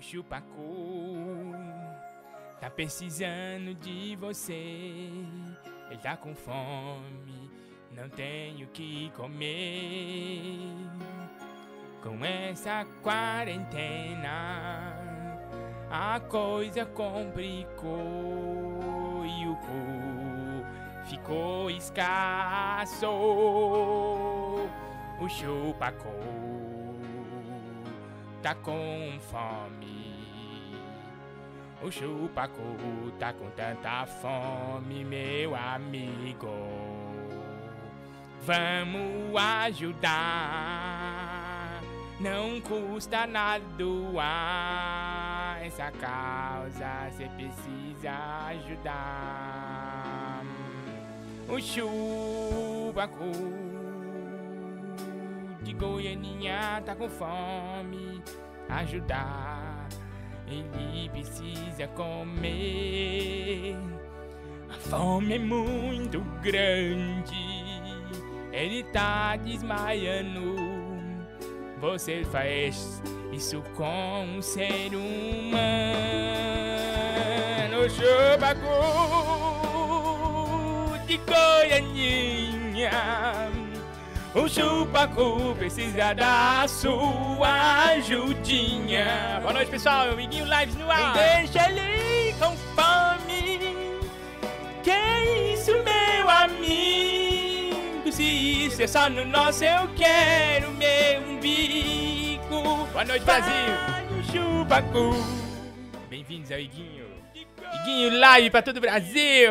O chupacu tá precisando de você. Ele tá com fome, não tem o que comer. Com essa quarentena, a coisa complicou e o cu ficou escasso. O chupacu tá com fome. O chupacu tá com tanta fome, meu amigo. Vamos ajudar. Não custa nada doar essa causa, cê precisa ajudar. O chupacu de Goianinha tá com fome, ajudar. Ele precisa comer. A fome é muito grande, ele tá desmaiando. Você faz isso com um ser humano. Chupacu de Goianinha. O chupacu precisa da sua ajudinha. Boa noite, pessoal. Meu amiguinho Lives no ar. Deixa ele com fome. Que isso, meu amigo? Se isso é só no nosso, eu quero meu umbigo. Boa noite, Brasil. O chupacu. Bem-vindos ao Iguinho. Iguinho Live pra todo o Brasil.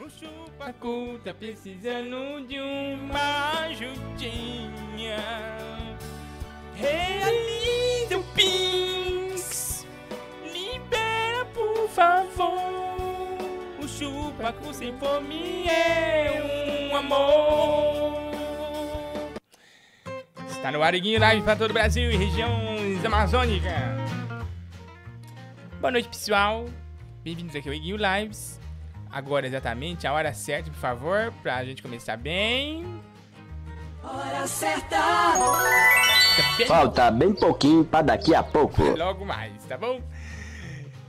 O chupacu tá precisando de uma ajudinha. Realiza o Pix. Libera, por favor. O chupacu sem fome é um amor. Está no Ariguinho Live para todo o Brasil e regiões amazônicas. Boa noite, pessoal. Bem-vindos aqui ao Iguinho Lives. Agora exatamente a hora certa, por favor, pra gente começar bem. Hora certa! Tá bem Falta bem pouquinho pra daqui a pouco. logo mais, tá bom?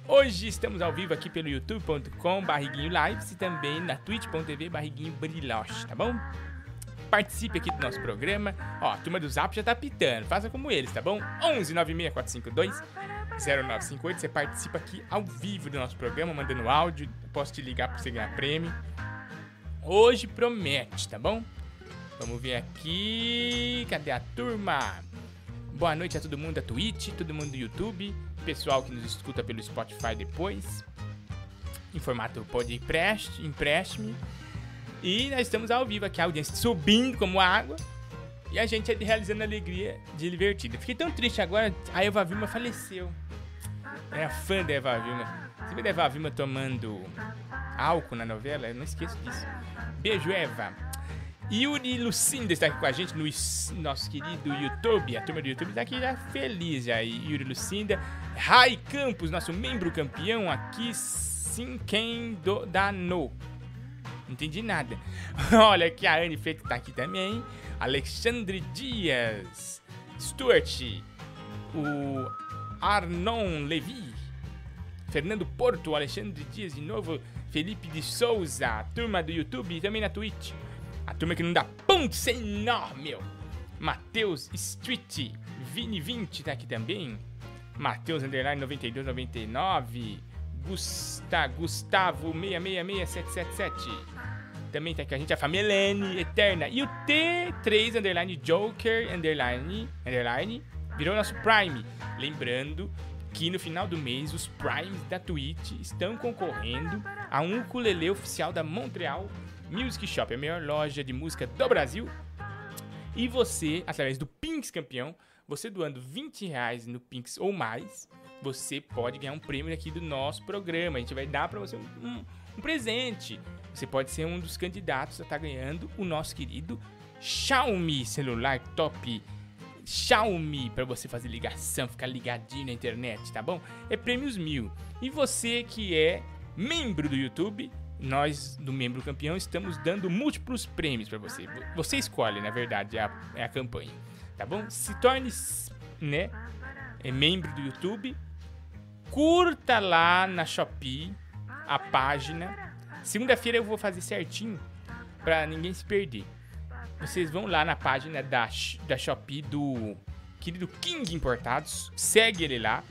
Hoje estamos ao vivo aqui pelo youtube.com barriguinho lives e também na twitch.tv barriguinho brilhoche, tá bom? Participe aqui do nosso programa. Ó, a turma do Zap já tá pitando. Faça como eles, tá bom? 11 96 452 0958. Você participa aqui ao vivo do nosso programa, mandando áudio. Posso te ligar pra você ganhar prêmio. Hoje promete, tá bom? Vamos ver aqui. Cadê a turma? Boa noite a todo mundo da Twitch, todo mundo do YouTube, pessoal que nos escuta pelo Spotify depois, em formato podcast, empréstimo. E nós estamos ao vivo aqui, a audiência subindo como água. E a gente realizando a alegria de divertida. Fiquei tão triste agora, a Eva Vilma faleceu. Era fã da Eva Vilma. Você vê a Eva Vilma tomando álcool na novela? Eu não esqueço disso. Beijo, Eva. Yuri Lucinda está aqui com a gente no nosso querido YouTube. A turma do YouTube está aqui já feliz já. Yuri Lucinda. Rai Campos, nosso membro campeão aqui. Sim, quem do Dano. Não entendi nada. Olha aqui a Anne Feito tá aqui também. Alexandre Dias. Stuart. O Arnon Levi. Fernando Porto, Alexandre Dias de novo, Felipe de Souza, turma do YouTube e também na Twitch. A turma que não dá ponto sem nó, meu. Matheus Street, Vini20 tá aqui também. Matheus Underline 9299. Gusta, Gustavo 666777. Também tá aqui a gente, a família Helene Eterna. E o T3 Underline Joker Underline, underline virou nosso Prime. Lembrando que no final do mês os Primes da Twitch estão concorrendo a um ukulele oficial da Montreal Music Shop, a melhor loja de música do Brasil. E você, através do Pinks Campeão, você doando 20 reais no Pinks ou mais, você pode ganhar um prêmio aqui do nosso programa. A gente vai dar para você um, um- um presente. Você pode ser um dos candidatos a estar ganhando o nosso querido Xiaomi celular top Xiaomi para você fazer ligação, ficar ligadinho na internet, tá bom? É prêmios mil. E você que é membro do YouTube, nós do membro campeão estamos dando múltiplos prêmios para você. Você escolhe, na verdade, a, é a campanha, tá bom? Se torne, né, é membro do YouTube. Curta lá na Shopee a página. Segunda-feira eu vou fazer certinho pra ninguém se perder. Vocês vão lá na página da, da Shopee do querido King Importados. Segue ele lá.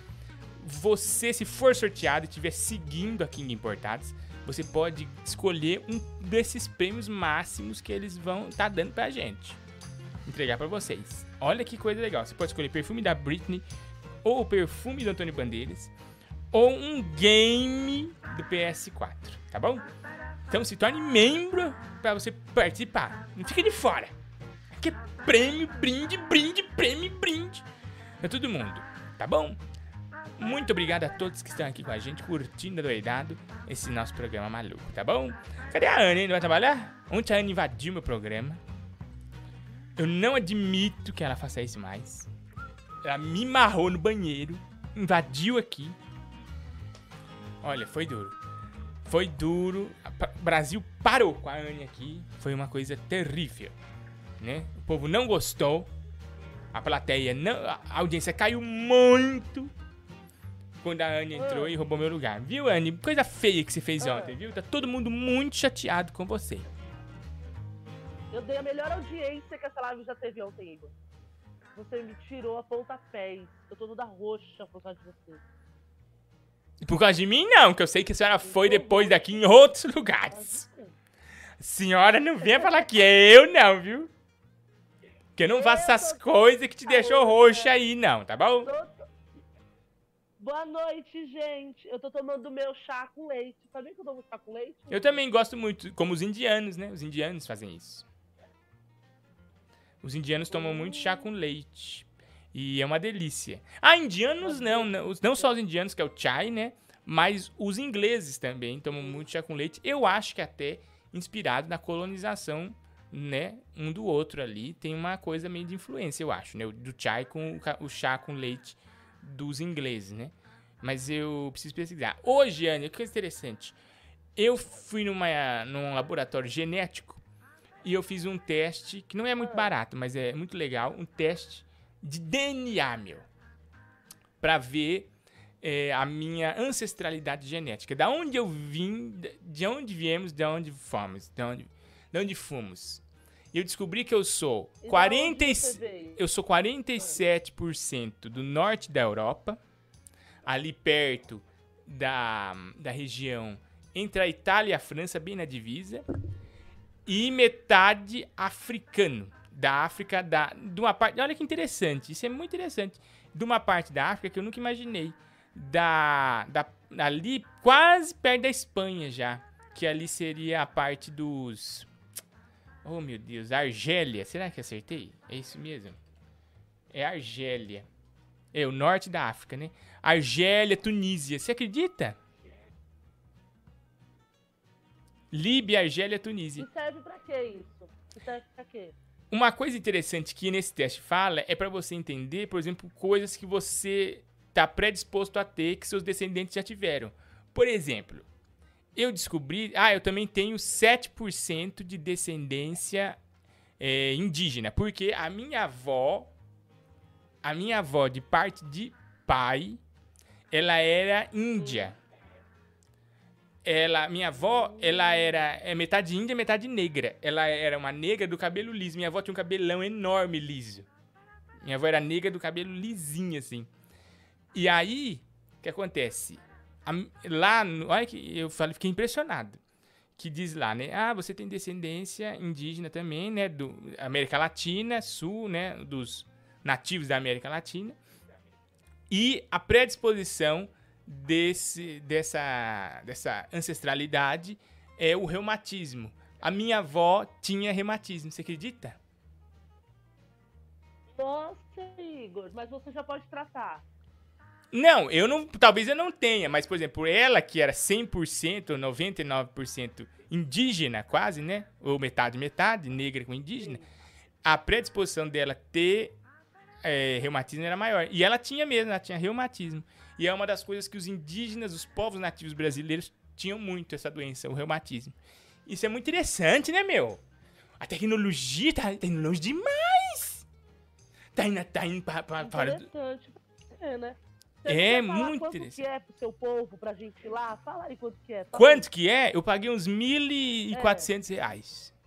Você, se for sorteado e estiver seguindo a King Importados, você pode escolher um desses prêmios máximos que eles vão estar dando pra gente. Entregar pra vocês. Olha que coisa legal. Você pode escolher perfume da Britney, ou perfume do Antônio Bandeiras, ou um game do PS4, tá bom? Então se torne membro pra você participar. Não fica de fora. Aqui é prêmio, brinde, brinde, prêmio, brinde. Pra todo mundo, tá bom? Muito obrigado a todos que estão aqui com a gente, curtindo doidado esse nosso programa maluco, tá bom? Cadê a Anne? Não vai trabalhar? Ontem a Anne invadiu meu programa. Eu não admito que ela faça isso mais. Ela me marrou no banheiro, invadiu aqui. Olha, foi duro. Foi duro. O Brasil parou com a Anne aqui. Foi uma coisa terrível, né? O povo não gostou. A plateia não, a audiência caiu muito quando a Anne entrou e roubou meu lugar. Viu, Anne? Coisa feia que você fez Ah. ontem, viu? Tá todo mundo muito chateado com você. Eu dei a melhor audiência que essa live já teve ontem, Igor. Você me tirou a pontapés. Eu tô toda roxa por causa de você. Por causa de mim, não, que eu sei que a senhora foi depois daqui em outros lugares. A senhora não venha falar que é eu, não, viu? Que eu não faço essas coisas que te deixou roxa aí, não, tá bom? Boa noite, gente. Eu tô tomando meu chá com leite. Sabia que eu tomo chá com leite? Eu também gosto muito, como os indianos, né? Os indianos fazem isso. Os indianos tomam muito chá com leite. E é uma delícia. Ah, indianos não, não, não só os indianos, que é o chai, né? Mas os ingleses também tomam muito chá com leite. Eu acho que até inspirado na colonização, né? Um do outro ali. Tem uma coisa meio de influência, eu acho, né? Do chai com o o chá com leite dos ingleses, né? Mas eu preciso pesquisar. Hoje, Anne, que coisa interessante. Eu fui numa, num laboratório genético e eu fiz um teste que não é muito barato, mas é muito legal. Um teste de DNA, meu. Pra ver é, a minha ancestralidade genética. Da onde eu vim, de- de onde viemos, de onde fomos. De onde, de onde fomos. Eu descobri que eu sou E da 40 onde e- você veio? eu sou 47% do norte da Europa, ali perto da, da região entre a Itália e a França, bem na divisa, e metade africano, da África, da, de uma parte, olha que interessante, isso é muito interessante, de uma parte da África que eu nunca imaginei, da, da ali quase perto da Espanha já, que ali seria a parte dos, oh meu Deus, Argélia, será que acertei? É isso mesmo? É Argélia. É o norte da África, né? Argélia, Tunísia. Você acredita? Líbia, Argélia, Tunísia. E serve pra quê isso? E serve pra quê? Uma coisa interessante que nesse teste fala é para você entender, por exemplo, coisas que você tá predisposto a ter que seus descendentes já tiveram. Por exemplo, eu descobri, ah, eu também tenho 7% de descendência é, indígena, porque a minha avó, a minha avó de parte de pai, ela era índia. Ela, minha avó, ela era é metade índia, metade negra. Ela era uma negra do cabelo liso. Minha avó tinha um cabelão enorme liso. Minha avó era negra do cabelo lisinho assim. E aí, o que acontece? A- lá, olha que eu falei, fiquei impressionado. Que diz lá, né? Ah, você tem descendência indígena também, né? Do América Latina, Sul, né? Dos nativos da América Latina. E a predisposição desse, dessa, dessa ancestralidade é o reumatismo. A minha avó tinha reumatismo, você acredita? Nossa, Igor, mas você já pode tratar. Não, eu não, talvez eu não tenha, mas por exemplo, ela que era 100% ou 99% indígena, quase, né? Ou metade metade, negra com indígena, a predisposição dela ter é, reumatismo era maior. E ela tinha mesmo, ela tinha reumatismo. E é uma das coisas que os indígenas, os povos nativos brasileiros tinham muito essa doença, o reumatismo. Isso é muito interessante, né, meu? A tecnologia tá, tá indo longe demais. Tá indo, tá indo pra, pra, para Interessante. É, né? Você É, muito Quanto interessante. que é pro seu povo, pra gente ir lá? Fala aí quanto que é. Quanto que é? Eu paguei uns 1.400 reais. aí.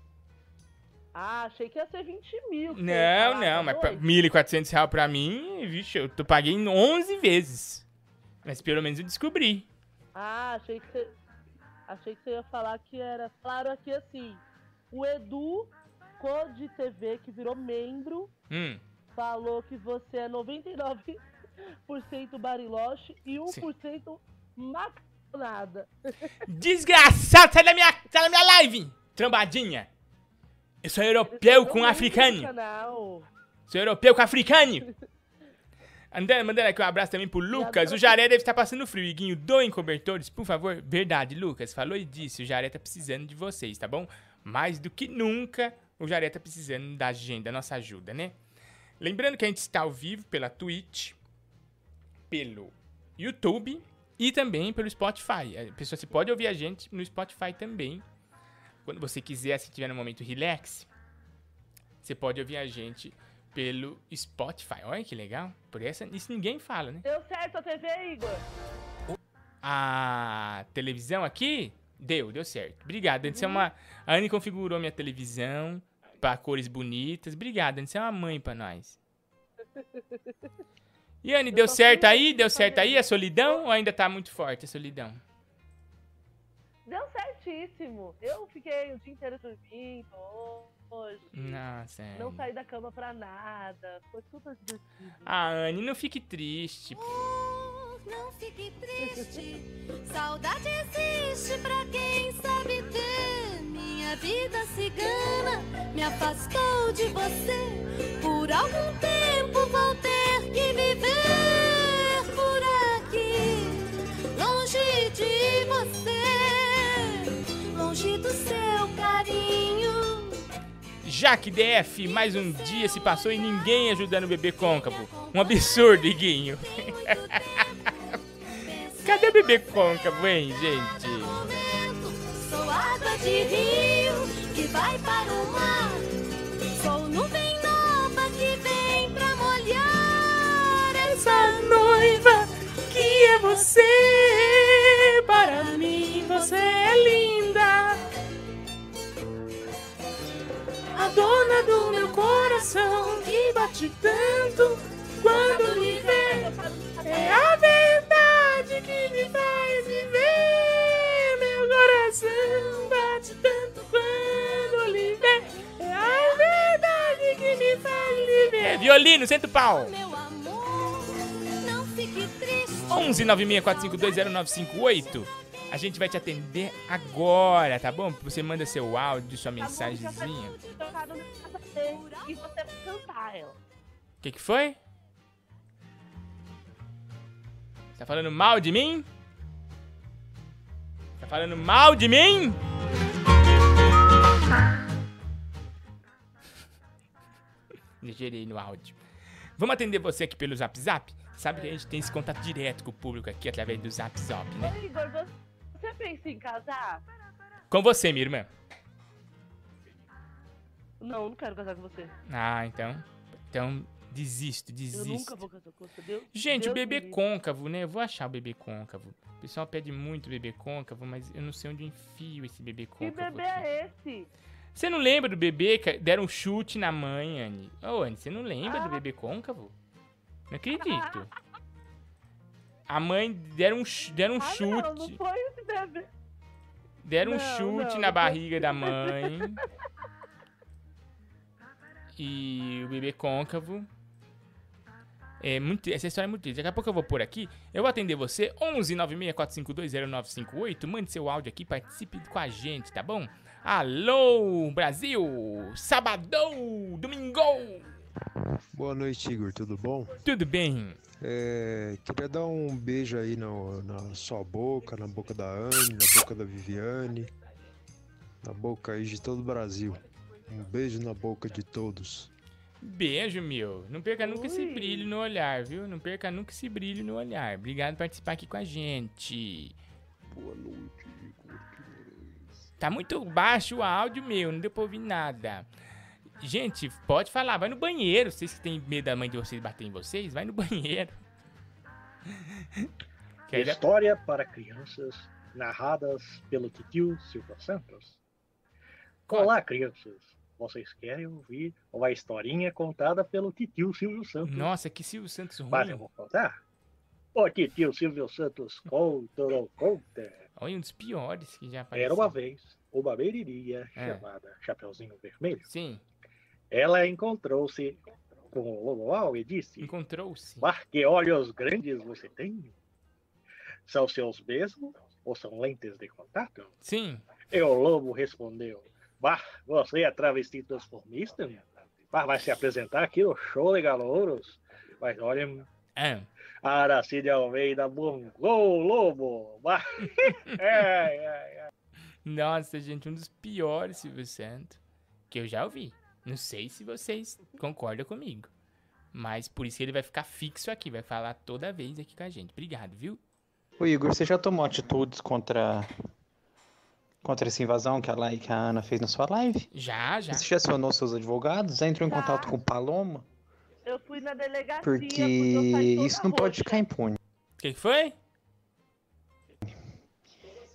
Ah, achei que ia ser 20 mil. Não, não, tá mas pra doido? 1.400 reais pra mim, vixe, eu tô, paguei em 11 vezes. Mas pelo menos eu descobri. Ah, achei que você. Achei que você ia falar que era. Claro aqui assim. O Edu, Code TV, que virou membro, Hum, falou que você é 99% Bariloche e 1% maconada. Desgraçado, sai da minha, sai da minha live, trombadinha. Eu sou europeu com africano. Sou europeu com africano. Andando, mandando aqui um abraço também pro Lucas. O Jaré deve estar passando frio. Iguinho, doem cobertores, por favor. Verdade, Lucas. Falou e disse. O Jaré tá precisando de vocês, tá bom? Mais do que nunca, o Jaré tá precisando da gente, da nossa ajuda, né? Lembrando que a gente está ao vivo pela Twitch, pelo YouTube e também pelo Spotify. A pessoa você pode ouvir a gente no Spotify também. Quando você quiser, se tiver no momento relax, você pode ouvir a gente pelo Spotify. Olha que legal. Por essa, isso ninguém fala, né? Deu certo a TV, Igor? A televisão aqui deu, deu certo. Obrigado. Antes é uma a Anne configurou minha televisão para cores bonitas. Obrigado, Anne, você é uma mãe pra nós. E Anne, deu certo aí? Deu certo aí a solidão ou ainda tá muito forte a solidão? Deu certíssimo. Eu fiquei o dia inteiro dormindo hoje. Nossa, Não Anne. saí da cama pra nada. Foi super divertido. Ah, Anne, não fique triste. Não fique triste, saudade existe pra quem sabe ter. Minha vida cigana me afastou de você. Por algum tempo vou ter que viver por aqui, longe de você, longe do seu. Jaque DF, mais um dia se passou e ninguém ajudando o bebê côncavo. Um absurdo, Iguinho. Cadê o bebê côncavo, hein, gente? Sou água de rio que vai para o mar. Sou nuvem nova que vem pra molhar essa noiva que é você. Para mim você é linda. Dona do meu coração que bate tanto quando me vê. É a verdade que me faz viver. Meu coração bate tanto quando lhe vê. É a verdade que me faz viver. Violino, senta o pau. meu amor. Não fique triste. 11 964520958. A gente vai te atender agora, tá bom? Você manda seu áudio, sua Tá já mensagenzinha. E você vai cantar ela. O que, que foi? Tá falando mal de mim? Tá falando mal de mim? Gerei no áudio. Vamos atender você aqui pelo Zap Zap? Sabe que a gente tem esse contato direto com o público aqui através do Zap Zap, né? Você- pensa em casar? Com você, minha irmã. Não, eu não quero casar com você. Ah, então. Então, desisto, Eu desisto. nunca vou casar com você. Deus, Gente, o Deus bebê me livre. côncavo, né? Eu vou achar o bebê côncavo. O pessoal pede muito bebê côncavo, mas eu não sei onde eu enfio esse bebê Que côncavo. bebê aqui. é esse? Você não lembra do bebê que deram um chute na mãe, Anne? Ô, Anne, você não lembra do Ah. bebê côncavo? Não acredito. A mãe deram um, deram um Ah, chute. não, não foi esse bebê. Deram um Não, chute não, na barriga da mãe. e o bebê côncavo. É muito, essa história é muito triste. Daqui a pouco eu vou pôr aqui. Eu vou atender você. 11 964520958. Mande seu áudio aqui, participe com a gente, tá bom? Alô, Brasil! Sabadão! Domingão! Boa noite, Igor, tudo bom? Tudo bem? É, queria dar um beijo aí no- na sua boca, na boca da Anne, na boca da Viviane, na boca aí de todo o Brasil. Um beijo na boca de todos. Beijo, meu. Não perca nunca esse Ui. brilho no olhar, viu? Não perca nunca esse brilho no olhar. Obrigado por participar aqui com a gente. Boa noite, Igor. Tá muito baixo o áudio meu, não deu pra ouvir nada. Gente, pode falar, vai no banheiro. Vocês que têm medo da mãe de vocês bater em vocês, vai no banheiro. História para crianças, narradas pelo tio Silva Santos. Olá, crianças. Vocês querem ouvir uma historinha contada pelo tio Silvio Santos? Nossa, que Silvio Santos Mas eu ruim. vou contar. O tio Silvio Santos conta ou conta. Olha, um dos piores que já apareceu. Era uma vez uma menininha É. chamada Chapeuzinho Vermelho. Sim, Ela encontrou-se com o lobo e disse: encontrou-se. Mas que olhos grandes você tem? São seus mesmos ou são lentes de contato? Sim, E o lobo respondeu: Bah, você é travesti transformista? Mas vai se apresentar aqui no show de galouros? Mas olha, a Aracide Almeida bongou o lobo. Bah, ai, ai, ai. nossa, gente, um dos piores Silvio Santos que eu já ouvi. Não sei se vocês concordam comigo. Mas por isso ele vai ficar fixo aqui, vai falar toda vez aqui com a gente. Obrigado, viu? Ô Igor, você já tomou atitudes contra contra essa invasão que a, Lai- que a Ana fez na sua live? Já, já. Você já acionou seus advogados? Já entrou em Já. contato com o Paloma? Eu fui na delegacia Porque eu isso não pode ficar impune. O que foi?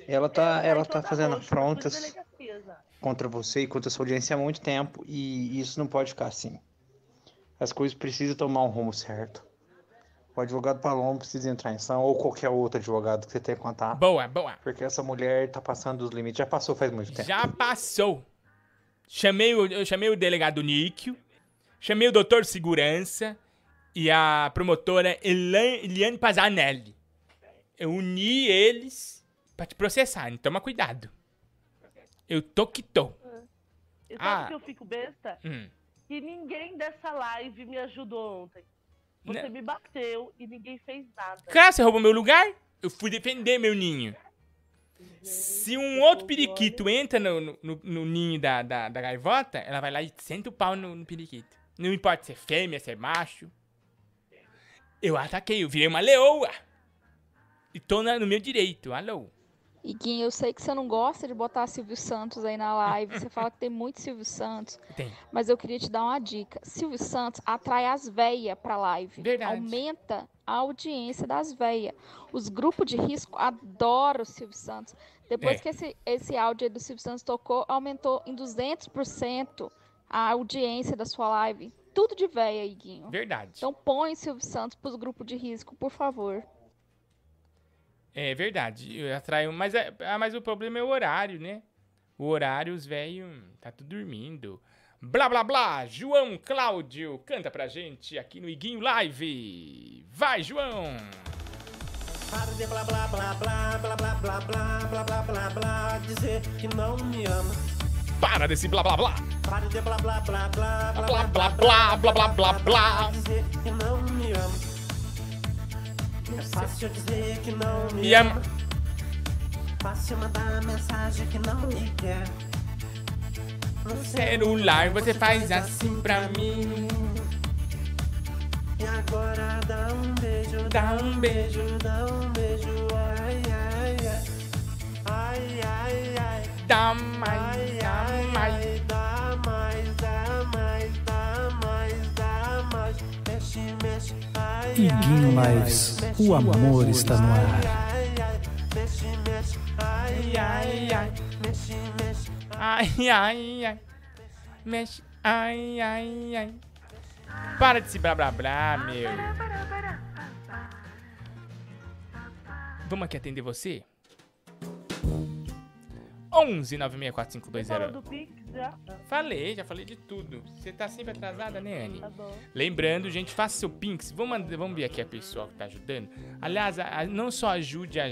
Ela Eu tá, saí ela tá fazendo roxa, eu fui na afrontas delegacia já. Contra você e contra a sua audiência há muito tempo e isso não pode ficar assim. As coisas precisam tomar um rumo certo. O advogado Paloma precisa entrar em ação ou qualquer outro advogado que você tenha contato. Boa, boa. Porque essa mulher tá passando dos limites. Já passou faz muito tempo. Já passou. Chamei o, eu chamei o delegado Níquio, chamei o doutor Segurança e a promotora Eliane Pazanelli. Eu uni eles pra te processar, então toma cuidado. Eu tô que tô. E sabe Ah. que eu fico besta? Hum. Que ninguém dessa live me ajudou ontem. Você Né? me bateu e ninguém fez nada. Cara, você roubou meu lugar? Eu fui defender meu ninho. Se um outro periquito entra no, no, no- no ninho da, da, da gaivota, ela vai lá e senta o pau no, no periquito. Não importa se é fêmea, se é macho. Eu ataquei, eu virei uma leoa. E tô na- no meu direito, alô. Iguinho, eu sei que você não gosta de botar Silvio Santos aí na live. Você fala que tem muito Silvio Santos. Tem. Mas eu queria te dar uma dica. Silvio Santos atrai as véias pra live. Verdade. Aumenta a audiência das véias. Os grupos de risco adoram o Silvio Santos. Depois É. que esse, esse áudio do Silvio Santos tocou, aumentou em 200% a audiência da sua live. Tudo de véia, Iguinho. Verdade. Então põe Silvio Santos pros grupos de risco, por favor. É verdade. Eu atraio, mas, é, ah, mas o problema é o horário, né? O horário, os velhos, tá tudo dormindo. Blá blá blá, João Cláudio, canta pra gente aqui no Iguinho Live. Vai, João! Para de blá blá blá blá blá blá blá blá blá blá blá blá dizer que não me ama. Para desse blá blá blá! Para de blá blá blá blá Blá blá blá blá blá blá blá! dizer que não me ama. É fácil dizer que não me Me ama. Fácil mandar mensagem que não me quer. No Celular, você faz assim pra mim. E agora dá um beijo, Dá um beijo. dá um beijo, ai ai ai. Ai ai ai. Dá mais, dá mais. dá mais, dá mais, dá mais, dá mais. Mexe, mexe, Iguinho Lives, o amor está no ar. Ai, ai, ai, mexe, mexe. Ai, ai, ai. Mexe, ai, ai, ai. Para de se blá blá blá, meu. Vamos aqui atender você? 11 964 Falou do Pix já? Falei, já falei de tudo. Você tá sempre atrasada, né, Anne? Tá bom. Lembrando, gente, faça seu Pinks. Vamos, vamos ver aqui a pessoa que tá ajudando. Aliás, a- a- não só ajude a,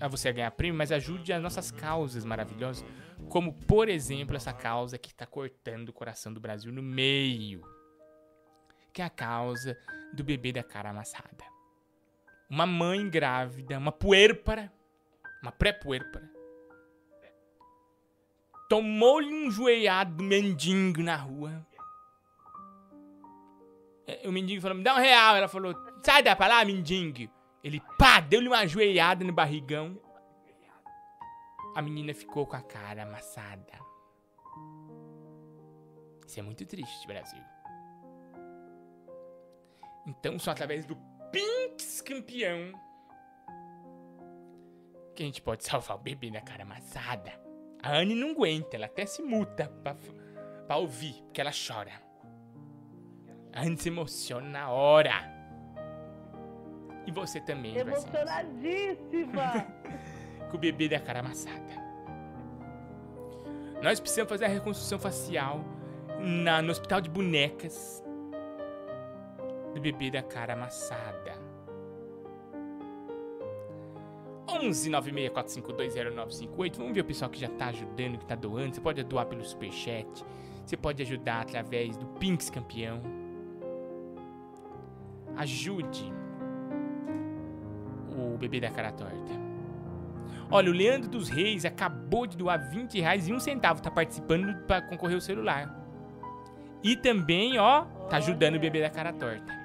a você a ganhar prêmio, mas ajude as nossas causas maravilhosas. Como, por exemplo, essa causa que tá cortando o coração do Brasil no meio. Que é a causa do bebê da cara amassada. Uma mãe grávida, uma puérpera, uma pré-puérpera, tomou-lhe um joelhado do mendigo na rua. É, O mendigo falou, me dá um real. Ela falou, sai da pra lá, mendigo. Ele, pá, deu-lhe uma joelhada no barrigão. A menina ficou com a cara amassada. Isso é muito triste, Brasil. Então, só através do Pinks campeão. Que a gente pode salvar o bebê da cara amassada. A Anne não aguenta, ela até se muta pra, pra ouvir, porque ela chora. A Anne se emociona na hora. E você também. Emocionadíssima! com o bebê da cara amassada. Nós precisamos fazer a reconstrução facial na, no hospital de bonecas do bebê da cara amassada. 11 964520958. Vamos ver o pessoal que já tá ajudando, que tá doando. Você pode doar pelo superchat. Você pode ajudar através do Pinks Campeão. Ajude o bebê da cara torta. Olha, o Leandro dos Reis acabou de doar 20 reais e um centavo. Tá participando para concorrer o celular. E também, ó, tá ajudando o bebê da cara torta.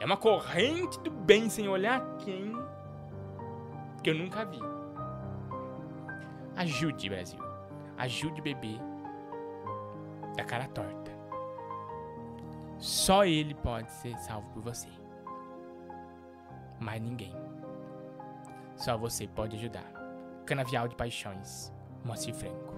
É uma corrente do bem sem olhar quem que eu nunca vi. Ajude, Brasil. Ajude o bebê da cara torta. Só ele pode ser salvo por você. Mais ninguém. Só você pode ajudar. Canavial de Paixões, Moacir Franco.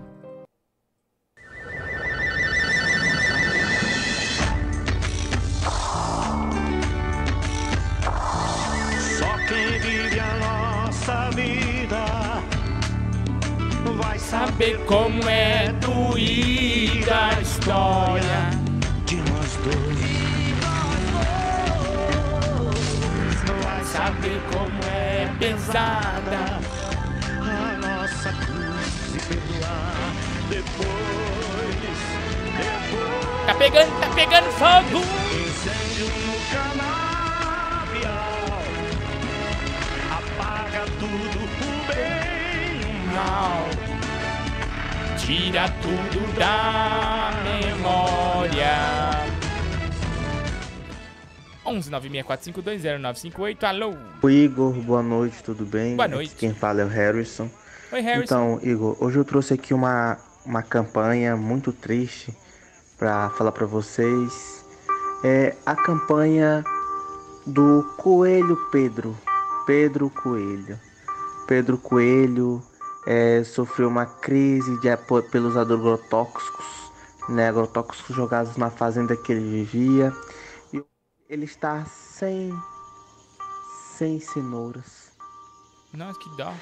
Nossa vida vai Saber como é doída a história de nós dois. Vai saber como é pesada A nossa cruz e perdoar depois, depois. Tá pegando, tá pegando fogo Incêndio no canavial apaga tudo o bem e o mal. Tira tudo da memória 11 964520958 Alô O Igor, boa noite, tudo bem? Boa Aqui noite. quem fala é o Harrison. Oi Harrison Então, Igor, hoje eu trouxe aqui uma, uma campanha muito triste para falar para vocês. É a campanha do Coelho Pedro. Pedro Coelho. Pedro Coelho é, sofreu uma crise de, apo- pelos agrotóxicos, né, agrotóxicos jogados na fazenda que ele vivia. E ele está sem, sem cenouras. Nossa, que dó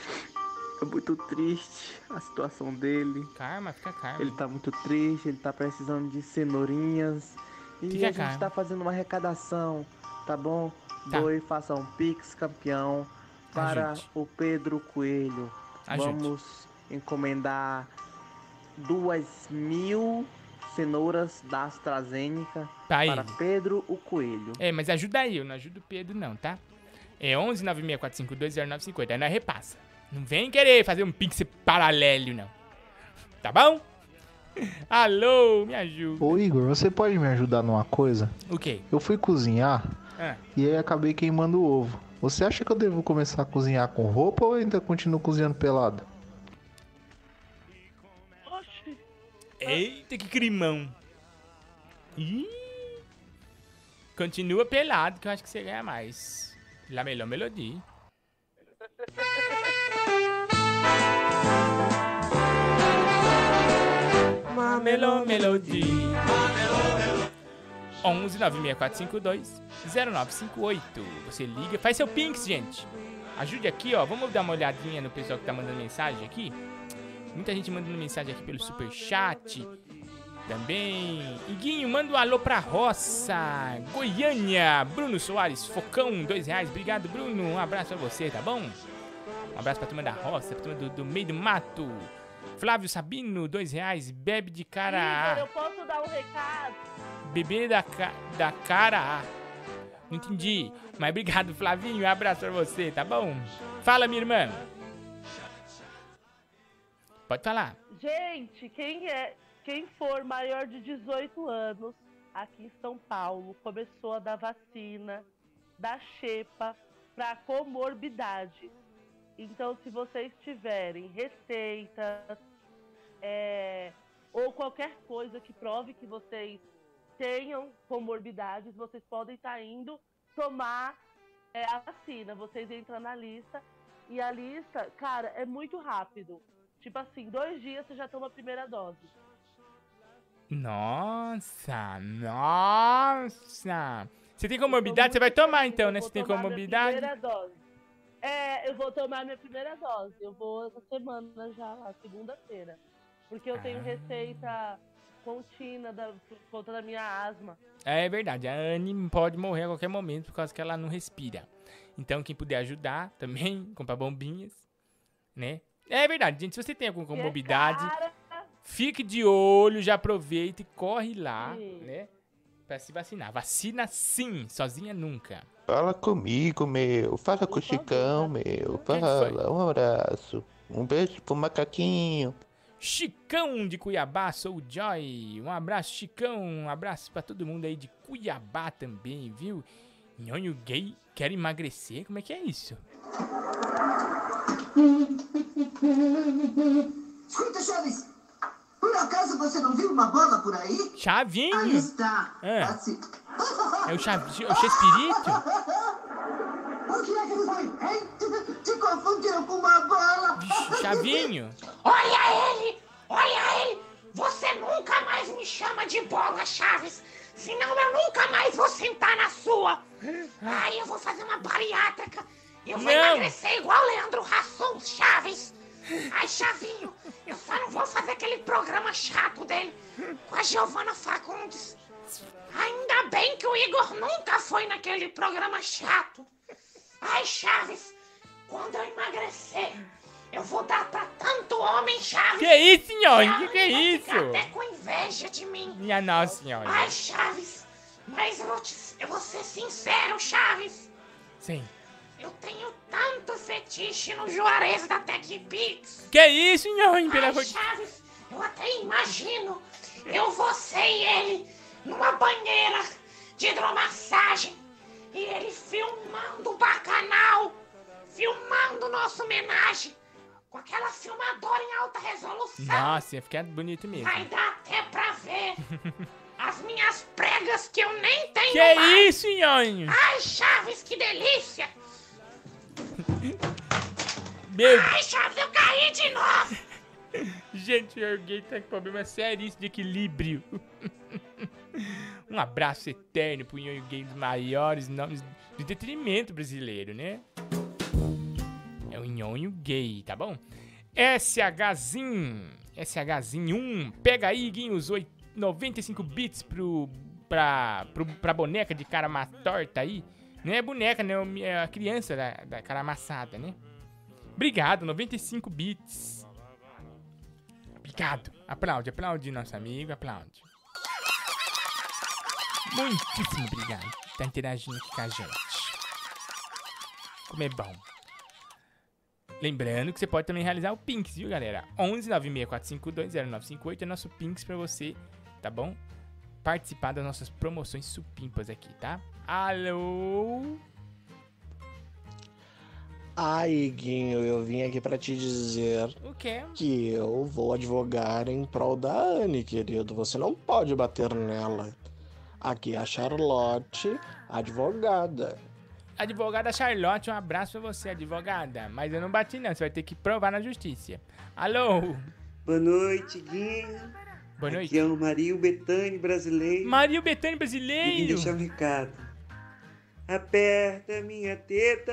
É muito triste a situação dele. Karma, fica karma Ele tá muito triste, ele tá precisando de cenourinhas. E Fica a gente calmo. tá fazendo uma arrecadação, tá bom? Tá. Doe, faça um Pix campeão para o Pedro Coelho. Ajude. Vamos encomendar duas mil cenouras da AstraZeneca Tá para Pedro o Coelho. É, mas ajuda aí, eu não ajudo o Pedro não, tá? É 11 964520950, aí nós repassa. Não vem querer fazer um pix paralelo, não. Tá bom? Alô, me ajuda. Ô Igor, você pode me ajudar numa coisa? O quê? Eu fui cozinhar Ah, e aí acabei queimando o ovo. Você acha que eu devo começar a cozinhar com roupa ou ainda continuo cozinhando pelado? Oxi, eita, que crimão. Ih. Continua pelado, que eu acho que você ganha mais. La melhor melodia. Mamelô Melodia 11 96452 0958 Você liga, faz seu pinks, gente Ajude aqui, ó Vamos dar uma olhadinha no pessoal que tá mandando mensagem aqui Muita gente mandando mensagem aqui pelo superchat também. Iguinho, manda um alô pra roça. Goiânia. Bruno Soares, Focão, dois reais. Obrigado, Bruno. Um abraço pra você, tá bom? Um abraço pra turma da roça, pra turma do, do meio do mato. Flávio Sabino, dois reais. Bebe de cara eu posso dar um recado? Bebê da, ca da cara A. Não entendi. Mas obrigado, Flavinho. Um abraço pra você, tá bom? Fala, minha irmã. Pode falar. Gente, quem é, quem for maior de 18 anos aqui em São Paulo começou a dar vacina da xepa para comorbidade. Então, se vocês tiverem receitas é, ou qualquer coisa que prove que vocês tenham comorbidades, vocês podem estar indo tomar é, a vacina. Vocês entram na lista e a lista, cara, é muito rápido. Tipo assim, dois dias você já toma a primeira dose. Nossa, nossa. Você tem comorbidade, você vai tomar então, né? Você tem comorbidade. primeira dose. É, eu vou tomar minha primeira dose. Eu vou essa semana já, lá, segunda-feira. Porque eu tenho Ah. receita contínua da, por conta da minha asma. É verdade, a Anne pode morrer a qualquer momento por causa que ela não respira. Então, quem puder ajudar também, comprar bombinhas, né? É verdade, gente, se você tem alguma é comorbidade, cara, fique de olho, já aproveita e corre lá, Sim. né? Pra se vacinar. Vacina sim, sozinha nunca. Fala comigo, meu. Fala com o Chicão, meu. Fala. Um abraço. Um beijo pro macaquinho. Chicão de Cuiabá, sou o Joy. Um abraço, Chicão. Um abraço pra todo mundo aí de Cuiabá também, viu? Nhonho gay quer emagrecer? Como é que é isso? Escuta, Chaves. Por acaso você não viu uma bola por aí? Chavinho? Aí está. É. Assim. É o, Chavi, o Chespirito? Te, confundiram com uma bola. Chavinho? Olha ele! Olha ele! Você nunca mais me chama de bola, Chaves! Senão eu nunca mais vou sentar na sua! Ai, eu vou fazer uma bariátrica! Eu vou Não. emagrecer igual Leandro Hassum, Chaves! Ai, Chavinho, eu só não vou fazer aquele programa chato dele com a Giovanna Fagundes. Ainda bem que o Igor nunca foi naquele programa chato. Ai, Chaves, quando eu emagrecer, eu vou dar pra tanto homem, Chaves. Que isso, Nhonho? Que Que é isso? até com inveja de mim. Minha nossa senhora. Ai, Chaves, mas eu vou, te, eu vou ser sincero, Chaves. Sim. Eu tenho tanto fetiche no Juarez da TechPix. Que isso, Ai, amor de Chaves, eu até imagino eu, você e ele numa banheira de hidromassagem e ele filmando o bacanal, filmando nossa homenagem com aquela filmadora em alta resolução. Nossa, ia ficar bonito mesmo. Vai dar até pra ver as minhas pregas que eu nem tenho Que mais. isso, Nhonho? Ai, Chaves, que delícia! Meu Ai, Chaves, eu caí de novo! Gente, o gay tá com problema seríssimo de equilíbrio. Um abraço eterno pro Gay, um dos maiores nomes do entretenimento brasileiro, né? É o Nhonho Gay, tá bom? SHZin, SHZin 1, pega aí, Guinho, os oit- 95 bits pro, pra, pro, pra boneca de cara ma- torta aí. Não é boneca, né? É a criança da, da cara amassada, né? Obrigado, 95 bits. Obrigado. Aplaude, aplaude nosso amigo, aplaude. Muitíssimo obrigado por tá interagindo aqui com a gente. Como é bom. Lembrando que você pode também realizar o Pinks, viu, galera? 11 964520958 é nosso Pinks pra você, tá bom? Participar das nossas promoções supimpas aqui, tá? Alô? Ai, Guinho, eu vim aqui pra te dizer O quê? que eu vou advogar em prol da Anne, querido. Você não pode bater nela. Aqui é a Charlotte, advogada. Advogada Charlotte, um abraço pra você, advogada. Mas eu não bati não, você vai ter que provar na justiça. Alô? Boa noite, Guinho. Boa noite. Aqui é o Mario Betani brasileiro. Mario Betani E brasileiro. deixar um recado. Aperta minha teta,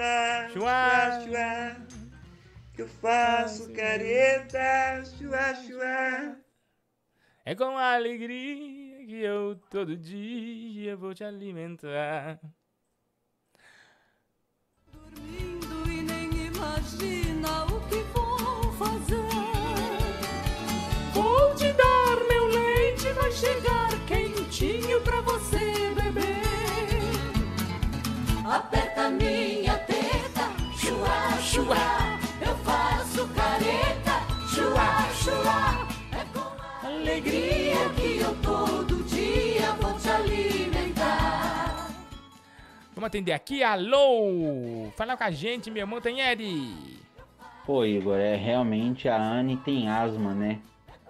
Chua. chua, chua, que eu faço careta, chua, chua. É com alegria que eu todo dia vou te alimentar. e nem imagina o que vou fazer. Vou te dar meu leite, vai chegar quentinho pra você beber. Aperta minha teta, chua, chua. Eu faço careta, chua, chua. É com alegria que Vamos atender aqui. Alô! Fala com a gente, meu Montanheri. Pô, Igor, é realmente a Anne tem asma, né?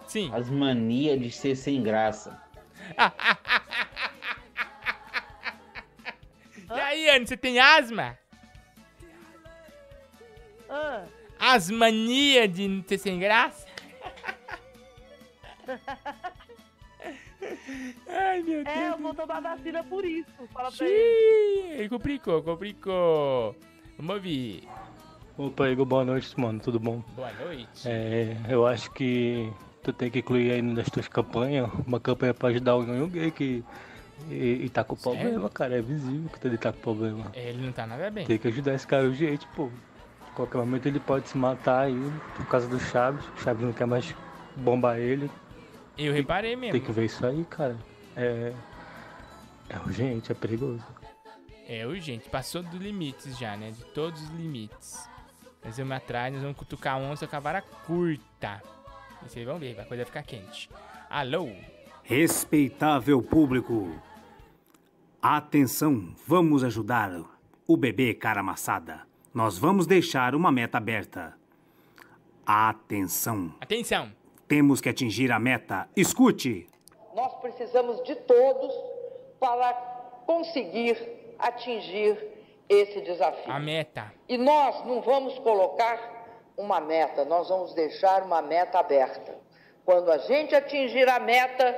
Sim. As manias de ser sem graça. e aí, Anne, você tem asma? Ah. As manias de ser sem graça? Ai, meu Deus. É, eu vou tomar vacina por isso. Fala pra ele. Xiii, complicou, complicou. Vamos ouvir. Opa, Igor, boa noite, mano. Tudo bom? Boa noite. É, eu acho que tu tem que incluir aí nas tuas campanhas uma campanha pra ajudar o gay que e, e tá com Sério? problema, cara. É visível que ele tá com problema. Ele não tá nada bem. Tem que ajudar esse cara urgente, pô. A qualquer momento ele pode se matar aí por causa do Chaves. O Chaves não quer mais bombar ele. Eu reparei mesmo. Tem que ver isso aí, cara. É. É urgente, é perigoso. É urgente, passou dos limites já, né? De todos os limites. Nós vamos atrás, nós vamos cutucar a onça com a vara curta. E vocês vão ver, a coisa vai ficar quente. Alô? Respeitável público, atenção, vamos ajudar o bebê cara amassada. Nós vamos deixar uma meta aberta. Atenção, Atenção! Temos que atingir a meta. Escute! Nós precisamos de todos para conseguir atingir esse desafio. A meta. E nós não vamos colocar uma meta, nós vamos deixar uma meta aberta. Quando a gente atingir a meta,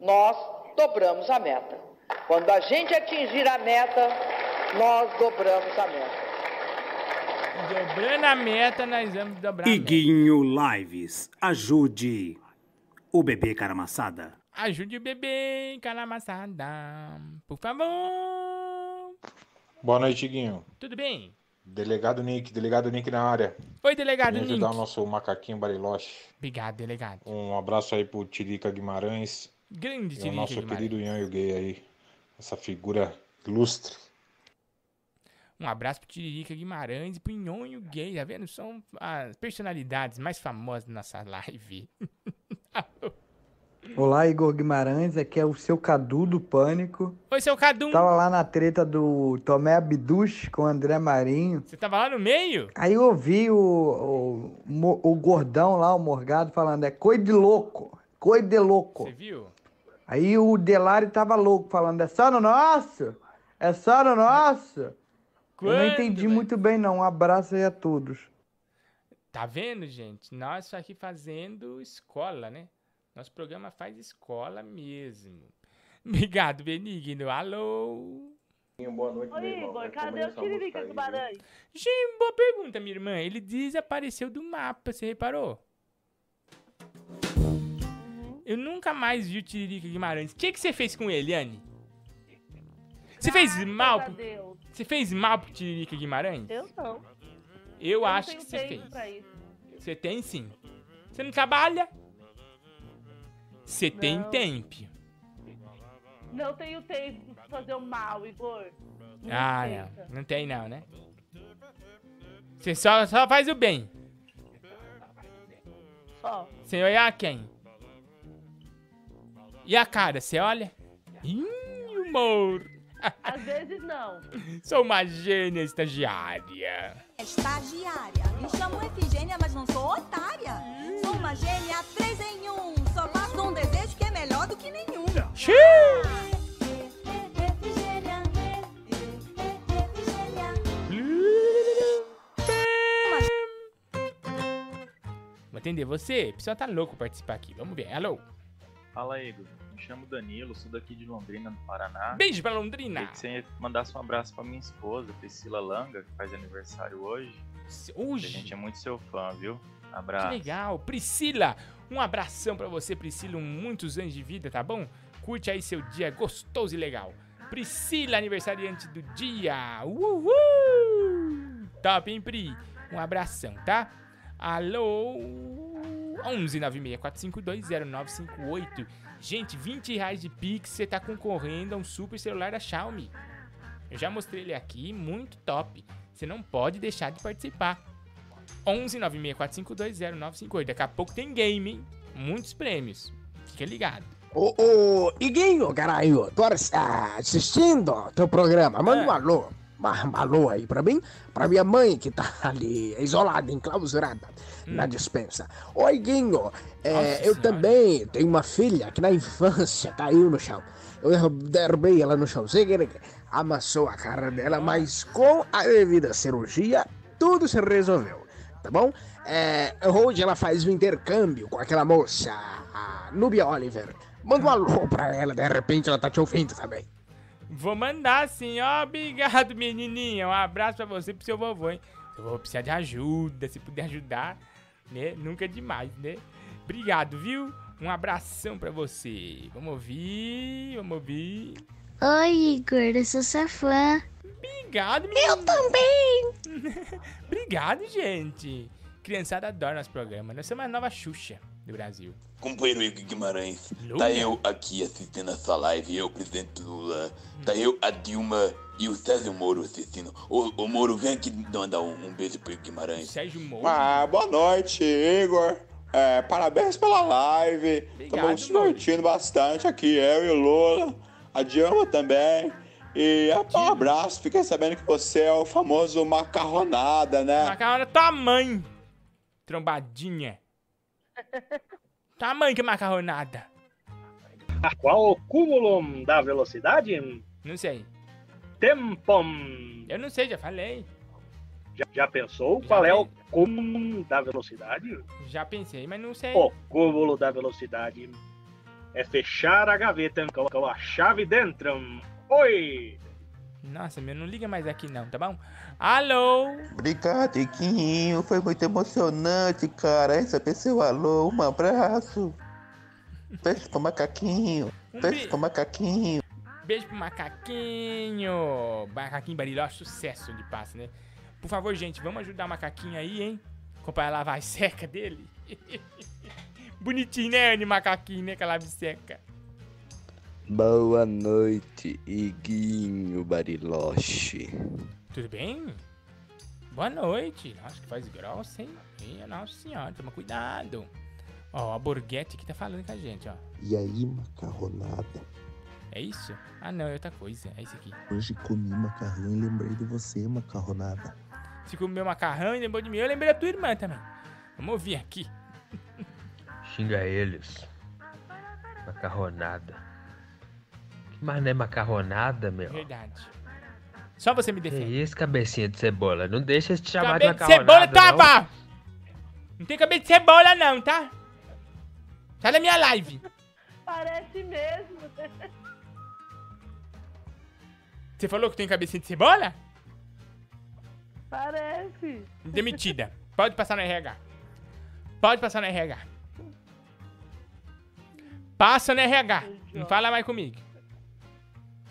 nós dobramos a meta. Quando a gente atingir a meta, nós dobramos a meta. Dobrando a meta, nós vamos dobrar a meta. Iguinho Lives, ajude o bebê cara amassada. Ajude o bebê, calamaçada. Por favor. Boa noite, Guinho. Tudo bem? Delegado Nick, delegado Nick na área. Oi, delegado Nick. ajudar o nosso macaquinho Bariloche. Obrigado, delegado. Um abraço aí pro Tirica Guimarães. Grande E o Tirica nosso Guimarães. querido Yanho Gay aí. Essa figura ilustre. Um abraço pro Tiririca Guimarães e pro Nhonho Gay, tá vendo? São as personalidades mais famosas da nossa live. Olá, Igor Guimarães, aqui é o seu Cadu do Pânico. Oi, seu Cadu. Tava lá na treta do Tomé Abduch com o André Marinho. Você tava lá no meio? Aí eu ouvi o, o, o gordão lá, o Morgado, falando, é coisa de louco, coisa de louco. Você viu? Aí o Delari tava louco, falando, é só no nosso? É só no nosso? Eu não entendi muito bem não, um abraço aí a todos. Tá vendo, gente? Nós aqui fazendo escola, né? Nosso programa faz escola mesmo. Obrigado, Benigno. Alô? Boa noite, Ô, Igor, cadê o Tiririca Guimarães? Gente, boa pergunta, minha irmã. Ele desapareceu do mapa, você reparou? Eu nunca mais vi o Tiririca Guimarães. O que, que você fez com ele, Anne? Você fez mal a. Deus. Você fez mal pro Tiririca Guimarães? Eu não. Eu, não acho que você fez. Você tem sim. Você não trabalha? Você tem tempo. Não tenho tempo pra fazer o mal, Igor. Não Ah, tenta. não. Não tem não, né? Você só, só faz o bem. Ó, Sem olhar quem? E a cara, você olha? Ih, humor. Às vezes não. Sou uma gênia estagiária. Estagiária, me chamo Efigênia, mas não sou otária. Sou uma gênia, três em um. Só faço um desejo que é melhor do que nenhum. Vou atender você? O pessoal tá louco participar aqui. Vamos ver. Alô? Fala, Igor. Me chamo Danilo, sou daqui de Londrina, no Paraná. Beijo pra Londrina. Queria que você mandasse um abraço pra minha esposa, Priscila Langa, que faz aniversário hoje. Hoje? A gente é muito seu fã, viu? Que Abraço. legal. Priscila, um abração pra você, Priscila. Muitos anos de vida, tá bom? Curte aí seu dia gostoso e legal. Priscila, aniversariante do dia. Uhul! Top, hein, Pri? Um abração, tá? Alô? 11 964520958. Gente, 20 reais de Pix, você tá concorrendo a um super celular da Xiaomi. Eu já mostrei ele aqui, muito top. Você não pode deixar de participar. 11 964520958. Daqui a pouco tem game, hein? Muitos prêmios. Fica ligado. Ô, ô, Iguinho, caralho, tô ass- ah, assistindo teu programa. Manda um alô. Um alô aí pra mim, pra minha mãe que tá ali isolada, enclausurada na dispensa. Ô, Iguinho, é, eu também tenho uma filha que na infância caiu no chão. Eu derrubei ela no chão amassou a cara dela, mas com a devida cirurgia, tudo se resolveu, tá bom? É, hoje ela faz um intercâmbio com aquela moça, a Nubia Oliver. Manda um alô pra ela, de repente ela tá te ouvindo também. Vou mandar sim, ó. Obrigado, menininha. Um abraço pra você e pro seu vovô, hein? Eu vou precisar de ajuda. Se puder ajudar, né? Nunca é demais, né? Obrigado, viu? Um abração pra você. Vamos ouvir, vamos ouvir. Oi, Igor, eu sou sua fã. Obrigado, menino. Eu também! Obrigado, gente. Criançada adora nosso programa. Nós somos a nova Xuxa do Brasil. Companheiro Igor Guimarães, Lula? tá eu aqui assistindo essa live, eu, presidente Lula, tá eu, a Dilma e o Sérgio Moro assistindo. Ô, ô Moro, vem aqui mandar um, um beijo pro Igor Guimarães. Sérgio Moro? Ah, boa noite, Igor. É, parabéns pela live. Estamos nos divertindo bastante aqui, eu e o Lula, a Dilma também. E é, um abraço, fiquei sabendo que você é o famoso macarronada, né? Macarrona tua mãe. Trombadinha. Mãe que macarronada. Qual o cúmulo da velocidade? Não sei. Tempom. Eu não sei, já falei. Já, já pensou qual é o cúmulo da velocidade? Já pensei, mas não sei. O cúmulo da velocidade é fechar a gaveta com a chave dentro. Oi! Nossa, meu, não liga mais aqui não, tá bom? Alô? Obrigado, Iguinho. Foi muito emocionante, cara. Receber seu alô. Um abraço. Beijo pro macaquinho. Beijo pro macaquinho. Beijo pro macaquinho. Macaquinho Bariló, sucesso de passe, né? Por favor, gente, vamos ajudar o macaquinho aí, hein? Comprar a lava seca dele. Bonitinho, né, Anne, macaquinho, né? Com a lava seca. Boa noite, Iguinho Bariloche. Tudo bem? Boa noite. Nossa, que faz grossa, hein? Minha nossa senhora, toma cuidado. Ó, a Borghetti que tá falando com a gente, ó. E aí, macarronada? É isso? Ah, não, é outra coisa. É isso aqui. Hoje comi macarrão e lembrei de você, macarronada. Você comeu macarrão e lembrou de mim. Eu lembrei da tua irmã também. Vamos ouvir aqui. Xinga eles. Macarronada. Que mais não é macarronada, meu? Verdade. Só você me Que defende. isso, cabecinha de cebola? Não deixa de te chamar Cabelo de de cebola, macarronada, tá, não. pá? Não tem cabelo de cebola, não, tá? Sai da minha live. Parece mesmo. Você falou que tem cabecinha de cebola? Parece. Demitida. Pode passar no RH. Pode passar no RH. Passa no RH. Não fala mais comigo.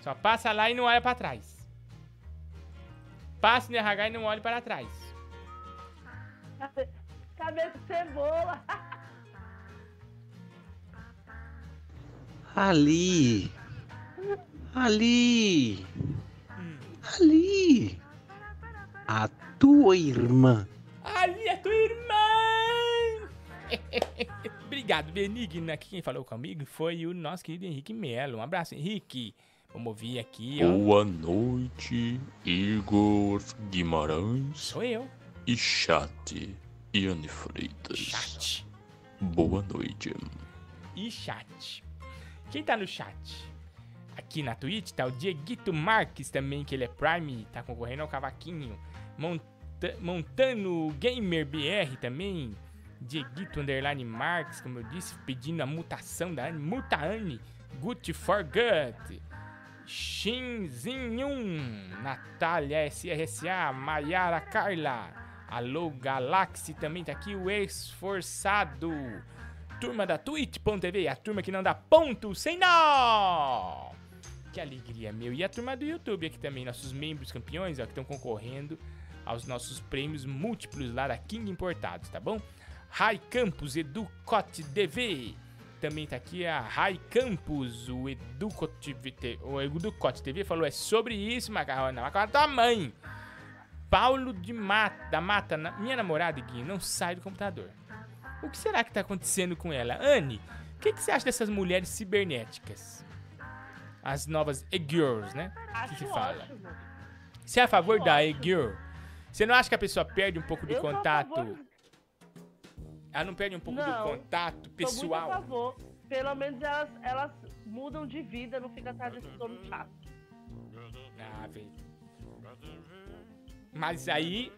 Só passa lá e não olha pra trás. Passa no RH e não olhe para trás. Cabeça de cebola. Ali! Ali! Ali! A tua irmã. Ali é tua irmã! Obrigado, Benigna. Aqui quem falou comigo foi o nosso querido Henrique Melo. Um abraço, Henrique. Vamos ouvir aqui, ó. Boa noite, Igor Guimarães. Sou eu. E chat, Iane Freitas. Chat. Boa noite. E chat. Quem tá no chat? Aqui na Twitch tá o Dieguito Marques também, que ele é Prime, tá concorrendo ao cavaquinho. Monta Montano Gamer BR também. Dieguito Underline Marques, como eu disse, pedindo a mutação da Anne. Muta Anne. Good for Good. Shinzinhun. Natália SRSA. Maiara Carla. Alô Galaxy também tá aqui. O Esforçado. Turma da Twitch.tv. A turma que não dá ponto sem nó. Que alegria, meu. E a turma do YouTube aqui também. Nossos membros campeões, ó, que estão concorrendo aos nossos prêmios múltiplos lá da King Importados, tá bom? Rai Campus, Educote DV. Também tá aqui a Rai Campus, o Educote, TV, o TV falou, é sobre isso, Macarrona. Macarrona tua mãe. Paulo de Mata, da Mata, na- minha namorada, Guinho, não sai do computador. O que será que tá acontecendo com ela? Anne, o que, que você acha dessas mulheres cibernéticas? As novas e-girls, né? O que se fala? Você é a favor da e-girl? Você não acha que a pessoa perde um pouco Eu a contato? Ela não perde um pouco do Não, contato muito a pessoal? favor. Pelo menos elas, elas mudam de vida, não fica atrás desse dono chato. Ah, velho. Mas aí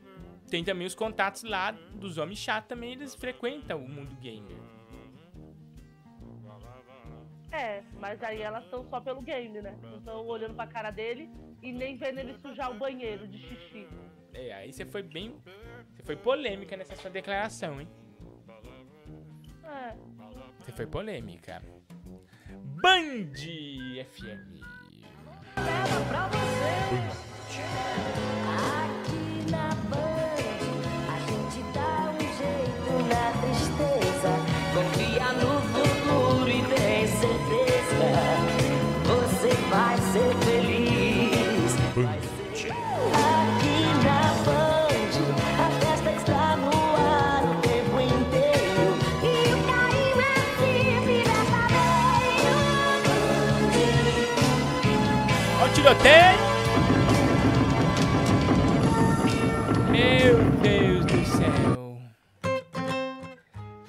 tem também os contatos lá dos homens chatos também, eles frequentam o mundo gamer. É, mas aí elas estão só pelo game, né? Não estão olhando pra cara dele e nem vendo ele sujar o banheiro de xixi. É, aí você foi bem. Você foi polêmica nessa sua declaração, hein? Você foi polêmica. Band FM. pra você. Tiroteio! Meu Deus do céu.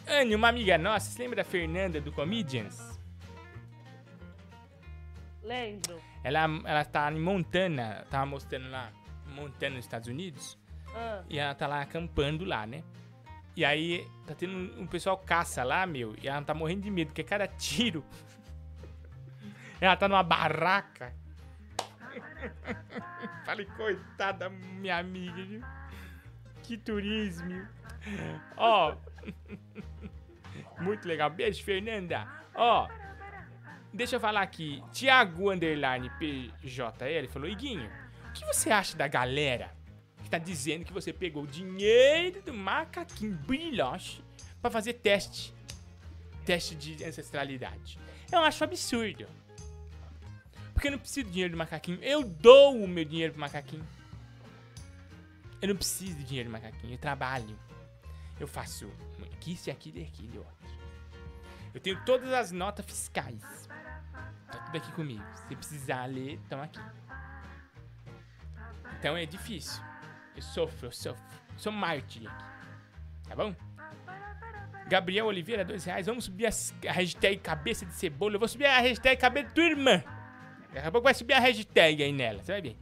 Anne, uma amiga nossa, você lembra da Fernanda do Comedians? Lembro. Ela, ela tá em Montana, tava mostrando lá, Montana nos Estados Unidos. Ah. E ela tá lá acampando lá, né? E aí tá tendo um, um pessoal caça lá, meu, e ela tá morrendo de medo, porque cada tiro. ela tá numa barraca. Falei, coitada, minha amiga? Que turismo. Ó. Muito legal. Beijo, Fernanda. Ó. Deixa eu falar aqui. Thiago Underline PJL falou: Iguinho, o que você acha da galera que tá dizendo que você pegou o dinheiro do macaquinho brilhoche pra fazer teste? Teste de ancestralidade. Eu acho absurdo. Porque eu não preciso do dinheiro do macaquinho. Eu dou o meu dinheiro pro macaquinho. Eu não preciso de dinheiro do macaquinho. Eu trabalho. Eu faço isso e aquilo e aquilo. ó. Eu tenho todas as notas fiscais. Tá tudo aqui comigo. Se precisar ler, estão aqui. Então é difícil. Eu sofro, eu sofro. Sou mártir aqui. Tá bom? Gabriel Oliveira, dois reais. Vamos subir a hashtag cabeça de cebola. Eu vou subir a hashtag cabeça de tua irmã. Daqui a pouco vai subir a hashtag aí nela. Você vai ver.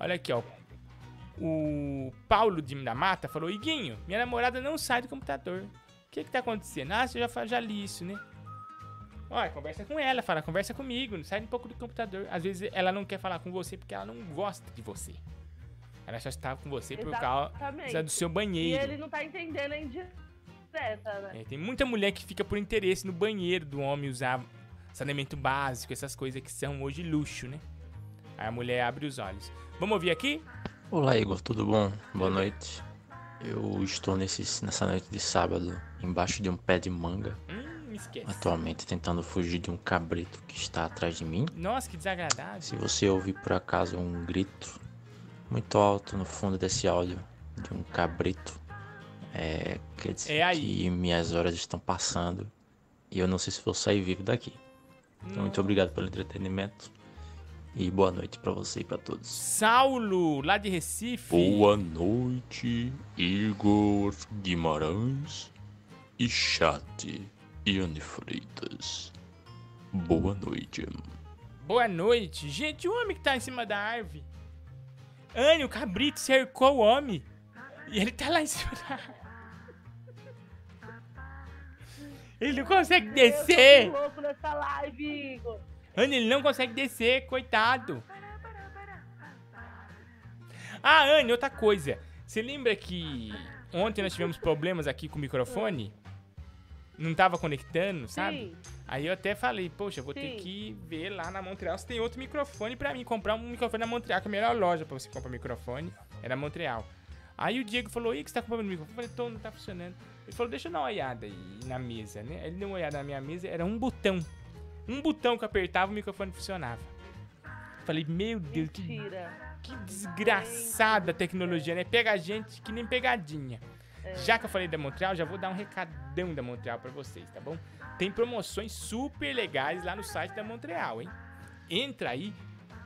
Olha aqui, ó. O Paulo de da Mata falou: Iguinho, minha namorada não sai do computador. O que que tá acontecendo? Ah, você já, já li isso, né? Olha, conversa com ela, fala, conversa comigo, sai um pouco do computador. Às vezes ela não quer falar com você porque ela não gosta de você. Ela só está com você por causa Exatamente. do seu E banheiro. ele não tá entendendo a indireta, né? É, tem muita mulher que fica por interesse no banheiro do homem usar saneamento básico, essas coisas que são hoje luxo, né? Aí a mulher abre os olhos. Vamos ouvir aqui? Olá Igor, tudo bom? Boa noite. Eu estou nesse, nessa noite de sábado embaixo de um pé de manga, Hum, esquece. atualmente tentando fugir de um cabrito que está atrás de mim. Nossa, que desagradável. Se você ouvir por acaso um grito muito alto no fundo desse áudio de um cabrito, é, quer dizer É aí. que minhas horas estão passando e eu não sei se vou sair vivo daqui. Então, muito obrigado pelo entretenimento e boa noite pra você e pra todos. Saulo, lá de Recife. Boa noite, Igor Guimarães e chat Iane Freitas. Boa noite. Boa noite. Gente, o homem que tá em cima da árvore. Anne, o cabrito cercou o homem. E ele tá lá em cima da árvore. Ele não consegue descer. Eu tô louco nessa live, Igor. Anne, ele não consegue descer, coitado. Ah, Anne, outra coisa. Você lembra que ontem nós tivemos problemas aqui com o microfone? Não tava conectando, sabe? Sim. Aí eu até falei, poxa, vou ter Sim. que ver lá na Montreal se tem outro microfone pra mim. Comprar um microfone na Montreal, que é a melhor loja pra você comprar microfone. Era Montreal. Aí o Diego falou, e que você tá comprando microfone? Eu falei, tô, não tá funcionando. Ele falou, deixa eu dar uma olhada aí na mesa, né? Ele deu uma olhada na minha mesa, era um botão. Um botão que eu apertava, o microfone funcionava. Falei, meu Deus, que, Mentira. que desgraçada a tecnologia, né? Pega a gente que nem pegadinha. Já que eu falei da Montreal, já vou dar um recadão da Montreal pra vocês, tá bom? Tem promoções super legais lá no site da Montreal, hein? Entra aí,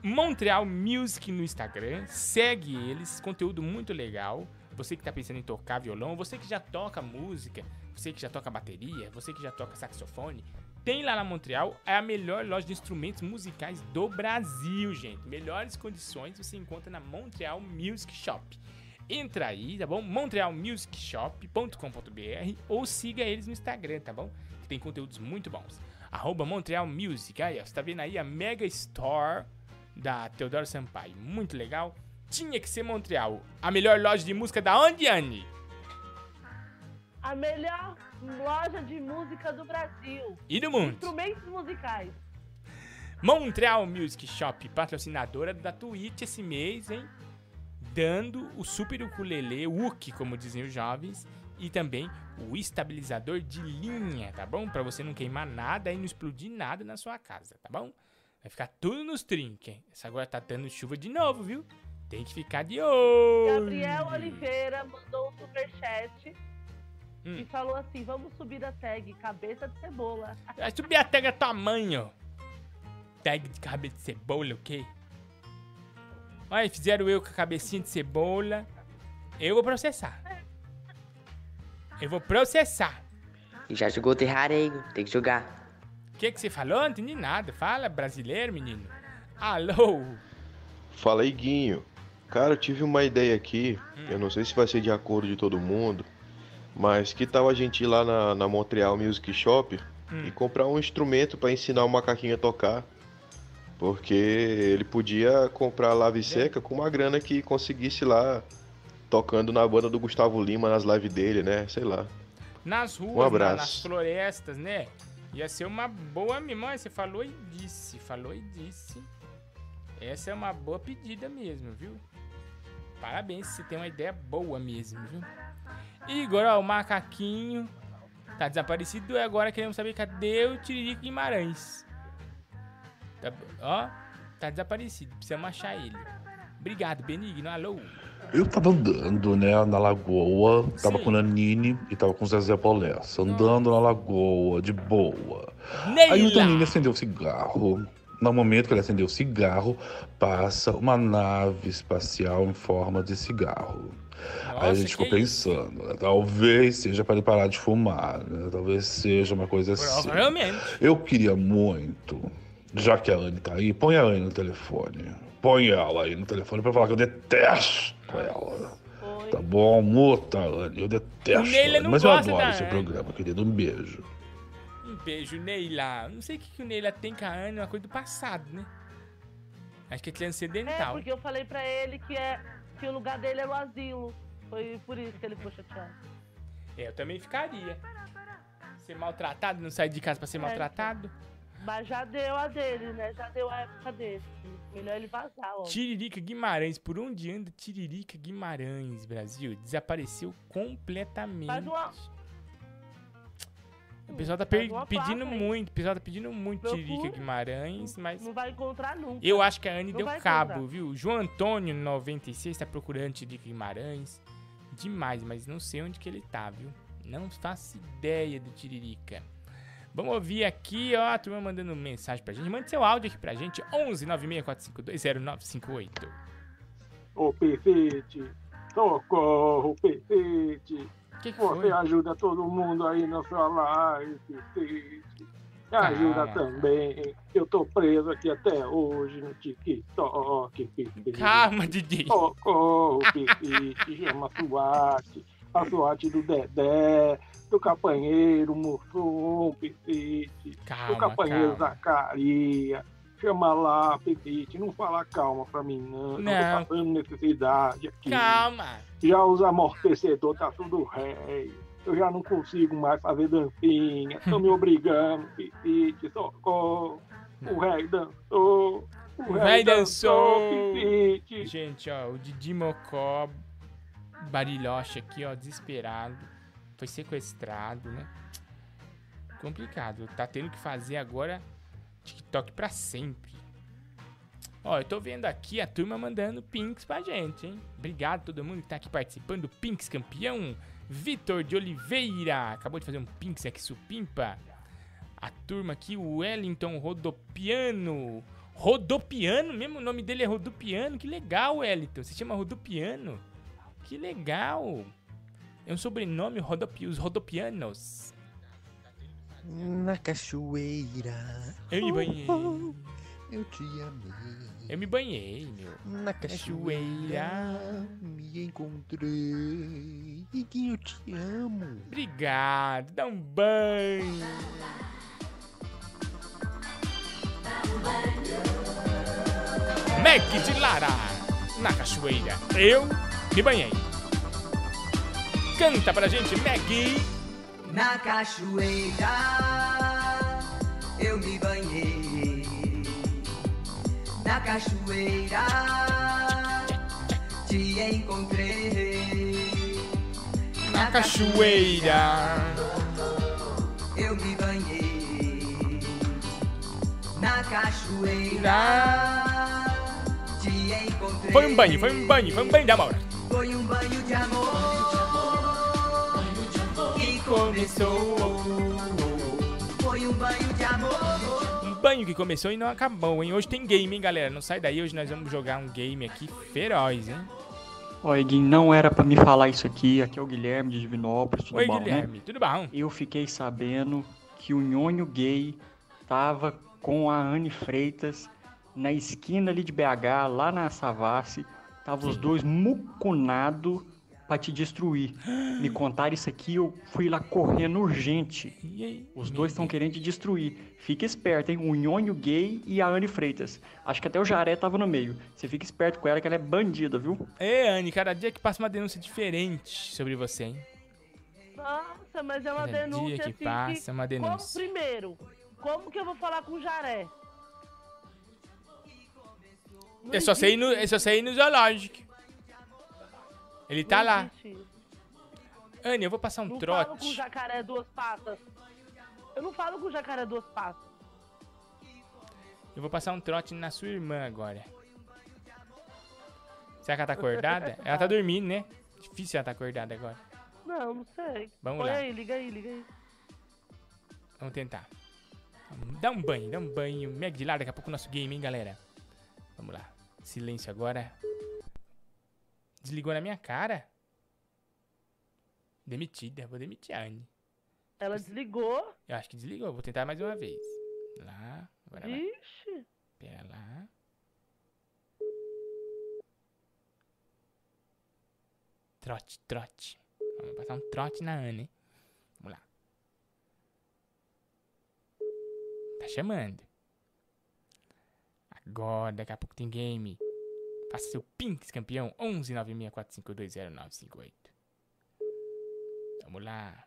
Montreal Music no Instagram, segue eles, conteúdo muito legal. Você que tá pensando em tocar violão, você que já toca música, você que já toca bateria, você que já toca saxofone, tem lá na Montreal, é a melhor loja de instrumentos musicais do Brasil, gente. Melhores condições você encontra na Montreal Music Shop. Entra aí, tá bom? montrealmusicshop.com.br ou siga eles no Instagram, tá bom? Que tem conteúdos muito bons. Arroba Montreal Music. Aí, ó, você tá vendo aí a Mega Store da Teodoro Sampaio. Muito legal. Tinha que ser Montreal. A melhor loja de música da onde, Anne? A melhor loja de música do Brasil. E do mundo. Instrumentos musicais. Montreal Music Shop, patrocinadora da Twitch esse mês, hein? Dando o super ukulele, Wook, como dizem os jovens, e também o estabilizador de linha, tá bom? Pra você não queimar nada e não explodir nada na sua casa, tá bom? Vai ficar tudo nos trinques. Essa agora tá dando chuva de novo, viu? Tem que ficar de olho. Gabriel Oliveira mandou um superchat Hum. e falou assim: vamos subir a tag cabeça de cebola. Vai subir a tag a tamanho. Tag de cabeça de cebola, o quê? Olha, fizeram eu com a cabecinha de cebola. Eu vou processar. Eu vou processar. E já jogou Terrareigo, tem que jogar. O que, que você falou? Não entendi nada. Fala, brasileiro, menino. Alô? Fala aí, Guinho. Cara, eu tive uma ideia aqui. Hum. Eu não sei se vai ser de acordo de todo mundo. Mas que tal a gente ir lá na, na Montreal Music Shop Hum. e comprar um instrumento pra ensinar o macaquinho a tocar? Porque ele podia comprar a lave seca com uma grana que conseguisse lá tocando na banda do Gustavo Lima nas lives dele, né? Sei lá. Nas ruas, Um abraço. nas florestas, né? Ia ser uma boa memória. Você falou e disse, falou e disse. Essa é uma boa pedida mesmo, viu? Parabéns, você tem uma ideia boa mesmo, viu? Igor, ó, o macaquinho tá desaparecido e agora queremos saber cadê o Tiririca Guimarães. Tá, ó, tá desaparecido, precisamos achar ele. Obrigado, Benigno, alô. Eu tava andando, né, na lagoa, tava Sim. com a Nanine e tava com o Zezé Polessa, andando na lagoa, de boa. Neila! Aí o Danilo acendeu o cigarro. No momento que ele acendeu o cigarro, passa uma nave espacial em forma de cigarro. Aí a Nossa, gente ficou pensando, né, talvez seja para ele parar de fumar, né? Talvez seja uma coisa assim. Provavelmente. Eu queria muito, já que a Anne tá aí, põe a Anne no telefone. Põe ela aí no telefone pra falar que eu detesto ela. Tá bom? Muta, Anne. Eu detesto. O Neila Anne, não mas eu gosta adoro da esse Anne. programa, querido. Um beijo. Um beijo, Neila. Não sei o que, que o Neila tem com a Anne, é uma coisa do passado, né? Acho que é É, transcendental. porque eu falei pra ele que, é, que o lugar dele era o asilo. Foi por isso que ele ficou chateado. É, eu também ficaria. Ser maltratado, não sair de casa pra ser É, maltratado. Mas já deu a dele, né? Já deu a época dele. Melhor ele vazar, ó. Tiririca Guimarães, por onde anda Tiririca Guimarães, Brasil? Desapareceu completamente. Faz uma, O pessoal tá pedindo placa muito, o pessoal tá pedindo muito Procura. Tiririca Guimarães, mas não vai encontrar nunca. eu acho que a Anne Não deu cabo, encontrar. viu? João Antônio, 96, tá procurando Tiririca Guimarães. Demais, mas não sei onde que ele tá, viu? Não faço ideia do Tiririca. Vamos ouvir aqui, ó, a turma mandando mensagem pra gente. Mande seu áudio aqui pra gente, 11 96452 0958. Ô, Pefete, socorro, Pefete. Que que Você foi? ajuda todo mundo aí na sua live, Pefete. Me ajuda Calma. também. Eu tô preso aqui até hoje no TikTok, Pefete. Calma, Didi. Socorro, Pefete. Chama a SWAT. A SWAT do Dedé, do Capanheiro Mussum, Pefete. do Capanheiro calma. Zacaria. Chama lá, Pefete. Não fala calma pra mim, não. Eu Não. tô passando necessidade aqui. Calma. Já os amortecedores tá tudo rei. Eu já não consigo mais fazer dancinha. Estão me obrigando, Pifite, socorro. O rei dançou. O, véi dançou. Pifite. Gente, ó, o Didi Mocó, Barilhoche aqui, ó, desesperado. Foi sequestrado, né? Complicado. Tá tendo que fazer agora TikTok pra sempre. Ó, eu tô vendo aqui a turma mandando pinks pra gente, hein? Obrigado a todo mundo que tá aqui participando. Pinks campeão. Vitor de Oliveira. Acabou de fazer um pinks aqui, supimpa. A turma aqui, o Wellington Rodopiano. Rodopiano? Mesmo o nome dele é Rodopiano? Que legal, Wellington. Se chama Rodopiano. Que legal. É um sobrenome, Rodopi os Rodopianos. Na cachoeira. Eu me banhei. Eu te amei. Eu me banhei, meu. Na cachoeira me encontrei. Iguinho, eu te amo. Obrigado, dá um banho. Mac de Lara, na cachoeira. Eu me banhei. Canta pra gente, Mac. Na cachoeira eu me banhei. Na cachoeira te encontrei. Na cachoeira. Eu me banhei. Na cachoeira te encontrei. Foi um banho, foi um banho, foi um banho de amor. Foi um banho de amor que começou. Foi um banho de amor. Um banho que começou e não acabou, hein? Hoje tem game, hein, galera? Não sai daí, hoje nós vamos jogar um game aqui feroz, hein? Ó, Eguinho, não era pra me falar isso aqui. Aqui é o Guilherme de Divinópolis, tudo Oi, bom, Guilherme, né? tudo bom? Eu fiquei sabendo que o nhonho gay tava com a Anne Freitas na esquina ali de BH, lá na Savassi. Tava os dois mucunados pra te destruir. Me contaram isso aqui, eu fui lá correndo urgente. Os dois estão querendo te destruir. Fica esperto, hein? O nhonho gay e a Anne Freitas. Acho que até o Jaré tava no meio. Você fica esperto com ela que ela é bandida, viu? É, Anne, cada dia que passa uma denúncia diferente sobre você, hein? Nossa, mas é uma Cada denúncia dia que assim passa, é uma denúncia. Como, primeiro, como que eu vou falar com o Jaré? Eu só sei ir no, eu só sei ir no zoológico. Ele tá lá. Anne, eu vou passar um Não falo com o trote. jacaré duas patas. Eu não falo com o jacaré duas patas. Eu vou passar um trote na sua irmã agora. Será que ela tá acordada? ela tá dormindo, né? Difícil ela tá acordada agora. Não, não sei. Vamos Põe lá. aí, liga aí, liga aí. Vamos tentar. Dá um banho, dá um banho. Meg de lá, daqui a pouco o nosso game, hein, galera? Vamos lá. Silêncio agora. Desligou na minha cara? Demitida. Vou demitir a Anne. Ela desligou. Eu acho que desligou. Vou tentar mais uma vez. Lá. Agora vai. Ixi. Pera lá. Trote, trote. Vamos passar um trote na Anne. hein? Vamos lá. Tá chamando. Agora, daqui a pouco tem game. Faça seu Pinks campeão 11 964520958. Vamos lá.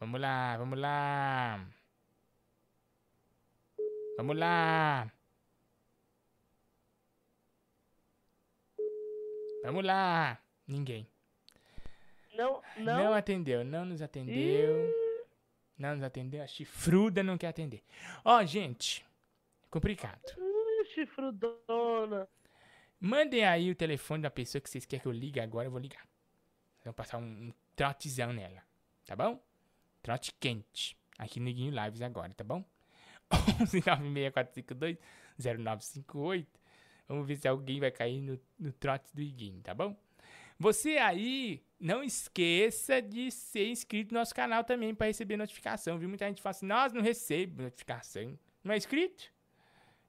Vamos lá, vamos lá. Vamos lá. Vamos lá. Ninguém. Não, não. Não atendeu, não nos atendeu. Não nos atendeu. A chifruda não quer atender. Ó, gente. Complicado. Ih, chifrudona. Mandem aí o telefone da pessoa que vocês querem que eu ligue agora, eu vou ligar. Vou passar um, um trotezão nela, tá bom? Trote quente. Aqui no Iguinho Lives agora, tá bom? 11 96452 0958. Vamos ver se alguém vai cair no, no trote do Iguinho, tá bom? Você aí, não esqueça de ser inscrito no nosso canal também para receber notificação, viu? Muita gente fala assim, nós não recebo notificação. Não é inscrito?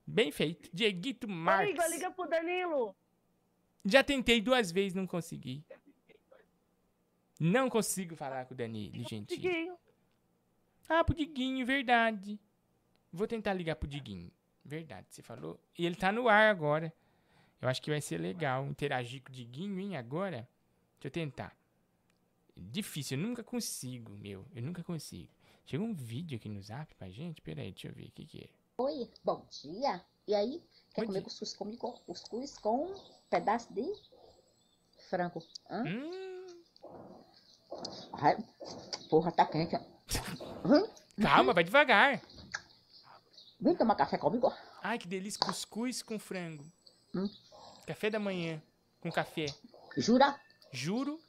Bem feito. Dieguito Marques. Liga, liga pro Danilo. Já tentei duas vezes, não consegui. Não consigo falar com o Danilo, gente. Diguinho. Ah, pro Diguinho, verdade. Vou tentar ligar pro Diguinho. Verdade, você falou. E ele tá no ar agora. Eu acho que vai ser legal interagir com o Diguinho, hein, agora. Deixa eu tentar. Difícil, eu nunca consigo, meu. Eu nunca consigo. Chegou um vídeo aqui no zap pra gente. Pera aí, deixa eu ver o que que é. Oi, bom dia. E aí, quer comer cuscuz comigo? Cuscuz com um pedaço de frango. Hã? Ai, porra, tá quente. Hum? Calma, vai devagar. Vem tomar café comigo. Ai, que delícia. Cuscuz com frango. Hum? Café da manhã. Com café. Jura? Juro.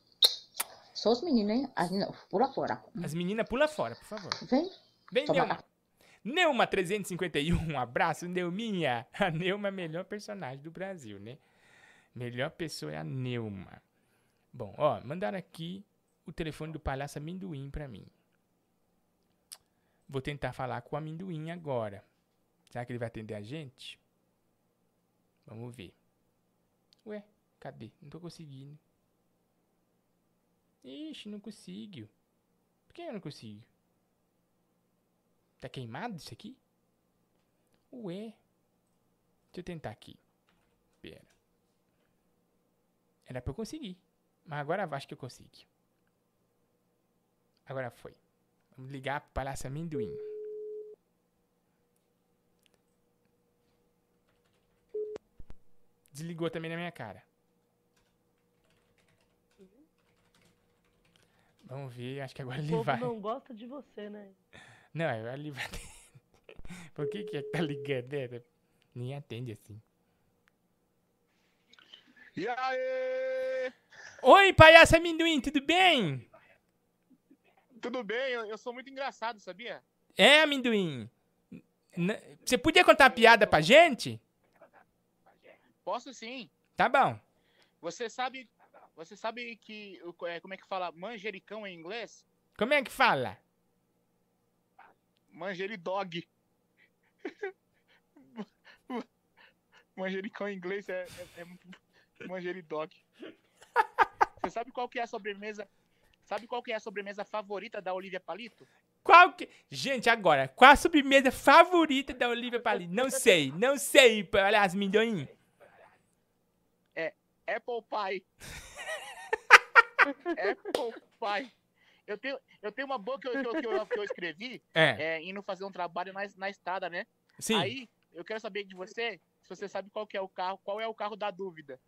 Só os meninos, hein? As meninas, pula fora. As meninas pula fora, por favor. Vem. Vem, Toma Neuma. Neuma 351, um abraço, Neuminha. A Neuma é a melhor personagem do Brasil, né? Melhor pessoa é a Neuma. Bom, ó, mandaram aqui o telefone do palhaço amendoim pra mim. Vou tentar falar com o amendoim agora. Será que ele vai atender a gente? Vamos ver. Ué, cadê? Não tô conseguindo. Ixi, não consigo. Por que eu não consigo? Tá queimado isso aqui? Ué. Deixa eu tentar aqui. Pera. Era pra eu conseguir. Mas agora acho que eu consigo. Agora foi. Vamos ligar pro Palhaço Amendoim. Desligou também na minha cara. Vamos ver, acho que agora O ele povo vai. não gosta de você, né? Não, agora ele vai. Por que que é tá ligando? É, Nem atende assim. E aí? Oi, palhaço amendoim, tudo bem? Tudo bem? Eu, eu sou muito engraçado, sabia? É, amendoim. Você podia contar uma piada pra gente? Posso sim. Tá bom. Você sabe. Você sabe que. é, Como é que fala manjericão em inglês? Como é que fala? Manjeridog. Manjericão em inglês é, é, é manjeridog. Você sabe qual que é a sobremesa? Sabe qual que é a sobremesa favorita da Olivia Palito? Qual que... Gente, agora, qual a sobremesa favorita da Olivia Palito? Não sei, não sei, palhaço amendoim. É Apple Pie. Apple Pie. Eu tenho, eu tenho uma boa que eu, que eu, que eu, escrevi, É. é, indo fazer um trabalho na, na estrada, né? Sim. Aí, eu quero saber de você, se você sabe qual que é o carro, qual é o carro da dúvida.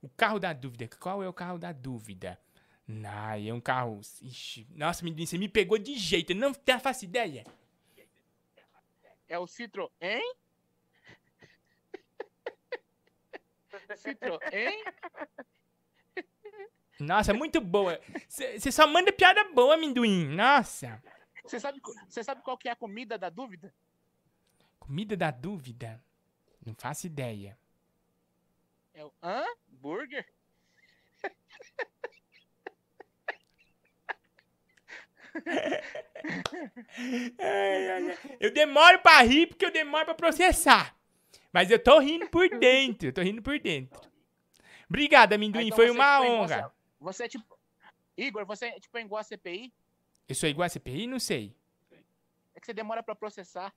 O carro da dúvida. Qual é o carro da dúvida? Ai, é um carro. Ixi, nossa, menino, você me pegou de jeito. Eu não te- faço ideia. É o Citroën? Citroën? Nossa, muito boa. Você só manda piada boa, amendoim. Nossa. Você sabe, sabe qual que é a comida da dúvida? Comida da dúvida? Não faço ideia. É o hambúrguer? Eu demoro pra rir porque eu demoro pra processar. Mas eu tô rindo por dentro. Eu tô rindo por dentro. Obrigado, amendoim. Então Foi uma tipo, é igual honra. a- Você é tipo. Igor, você é tipo igual a CPI? Eu sou igual a CPI? Não sei. É que você demora pra processar.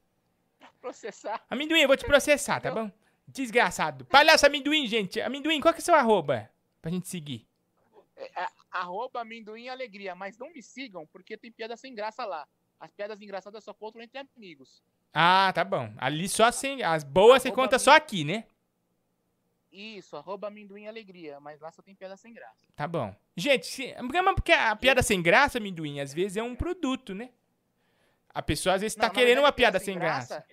Pra processar. Amendoim, eu vou te processar, tá bom? Desgraçado. Palhaço amendoim, gente. Amendoim, qual que é o seu arroba? Pra gente seguir. É, é, arroba amendoim alegria. Mas não me sigam, porque tem piada sem graça lá. As piadas engraçadas só contam entre amigos. Ah, tá bom. Ali só assim. As boas você conta amen- só aqui, né? Isso, arroba amendoim alegria. Mas lá só tem piada sem graça. Tá bom. Gente, se, mas porque a piada sem graça, amendoim, às vezes é um produto, né? A pessoa às vezes tá Não, na querendo verdade, uma piada piada sem graça.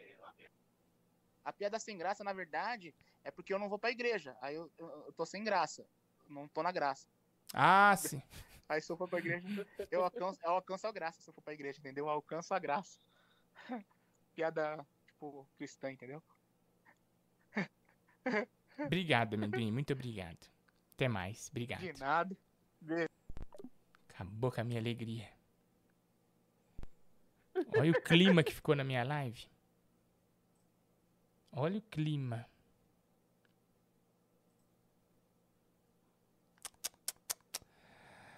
A piada sem graça, na verdade, é porque eu não vou pra igreja. Aí eu, eu, eu tô sem graça. Não tô na graça. Ah, sim. Aí se eu for pra igreja, eu alcanço, eu alcanço a graça se eu for pra igreja, entendeu? Eu alcanço a graça. Piada, tipo, cristã, entendeu? Obrigado, amendoim. Muito obrigado. Até mais. Obrigado. De nada. Beijo. Acabou com a minha alegria. Olha o clima que ficou na minha live. Olha o clima.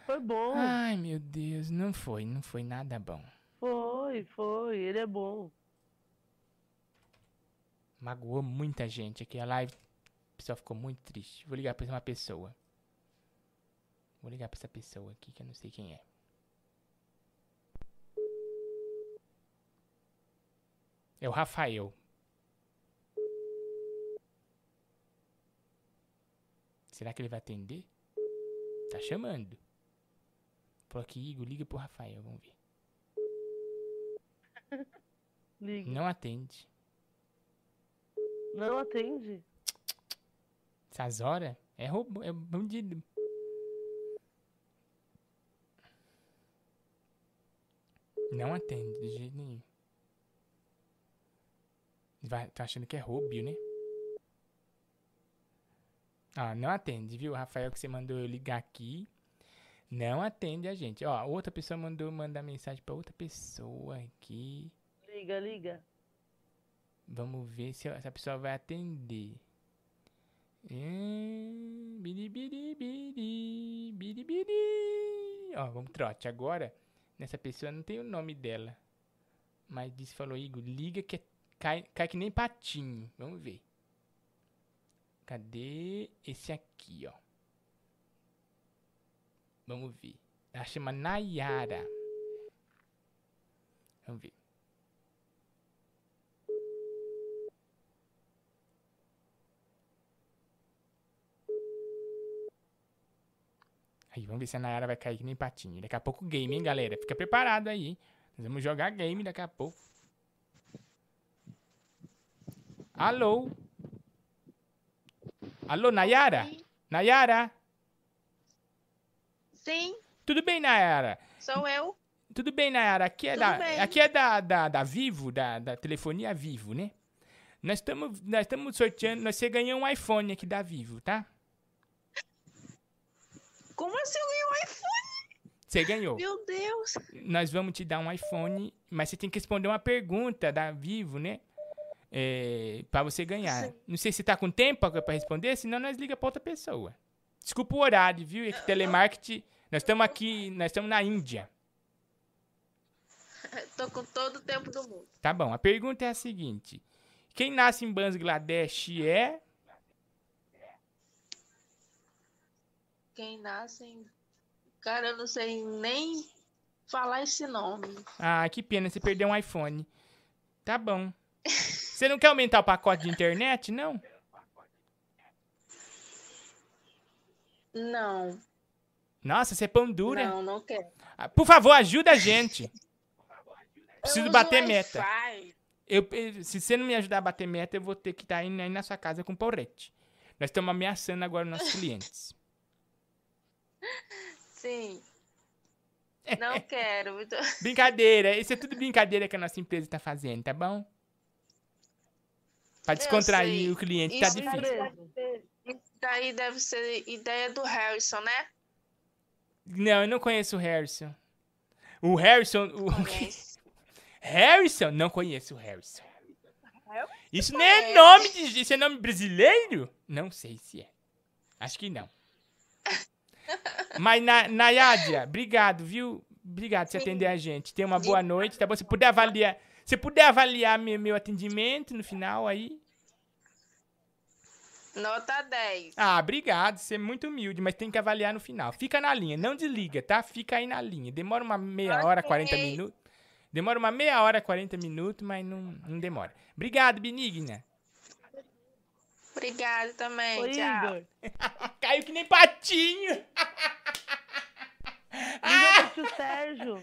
Foi bom. Ai, meu Deus, não foi, não foi nada bom. Foi, foi. Ele é bom. Magoou muita gente aqui. A live, o pessoal ficou muito triste. Vou ligar pra uma pessoa. Vou ligar pra essa pessoa aqui que eu não sei quem é. É o Rafael. Será que ele vai atender? Tá chamando. Falou aqui, Igor, liga pro Rafael, vamos ver. Liga. Não atende. Não atende. Essas horas é roubo, é bandido. Não atende de jeito nenhum. Vai, tá achando que é roubo, né? Ah, não atende, viu? Rafael, que você mandou eu ligar aqui. Não atende a gente. Ó, outra pessoa mandou mandar mensagem pra outra pessoa aqui. Liga, liga. Vamos ver se essa pessoa vai atender. Hum, biri, biri, biri, biri, biri. Ó, vamos trote. Agora, nessa pessoa não tem o nome dela. Mas disse, falou, Igor, liga que é- cai, cai que nem patinho. Vamos ver. Cadê esse aqui, ó? Vamos ver. Ela chama Nayara. Vamos ver. Aí, vamos ver se a Nayara vai cair que nem patinho. Daqui a pouco game, hein, galera? Fica preparado aí, hein? Nós vamos jogar game daqui a pouco. Alô? Alô, Nayara? Nayara? Sim, Tudo bem, Nayara? sou eu. Tudo bem, Nayara? Aqui é, Tudo da, bem. aqui é da, da, da Vivo, da, da telefonia Vivo, né? Nós estamos nós estamos sorteando, nós- você ganhou um iPhone aqui da Vivo, tá? Como assim eu ganhei um iPhone? Você ganhou. Meu Deus. Nós vamos te dar um iPhone, mas você tem que responder uma pergunta da Vivo, né? É, pra você ganhar. Não sei se tá com tempo pra responder, senão nós liga pra outra pessoa. Desculpa o horário, viu? É que telemarketing. Nós estamos aqui, nós estamos na Índia. Tô com todo o tempo do mundo. Tá bom, a pergunta é a seguinte: Quem nasce em Bangladesh é. Quem nasce em... Cara, eu não sei nem falar esse nome. Ah, que pena, você perdeu um iPhone. Tá bom. Você não quer aumentar o pacote de internet, não? Não, Nossa, você é pão dura. não, não quero. Ah, Por favor, ajuda a gente. Preciso bater meta. Eu, eu- se você não me ajudar a bater meta, eu vou ter que estar indo aí na sua casa com porrete. Nós estamos ameaçando agora os nossos clientes. Sim. Não quero. Brincadeira, isso é tudo brincadeira que a nossa empresa está fazendo, tá bom? Pra Eu descontrair o cliente, tá Isso difícil. daí- Isso daí deve ser ideia do Harrison, né? Não, eu não conheço o Harrison. O Harrison. O... Harrison? Não conheço o Harrison. Isso não é nome de. Isso é nome brasileiro? Não sei se é. Acho que não. Mas, Na- Nayadia, obrigado, viu? Obrigado por você atender a gente. Tenha uma boa noite, tá bom? Se puder avaliar. Se puder avaliar meu, meu atendimento no final aí. Nota 10. Ah, obrigado. Você é muito humilde, mas tem que avaliar no final. Fica na linha, não desliga, tá? Fica aí na linha. Demora uma meia hora, 40 minutos. Demora uma meia hora, 40 minutos, mas não, não demora. Obrigado, Benigna. Obrigado também. Ô, Tchau. Igor. Caiu que nem patinho. Liga pro tio Sérgio.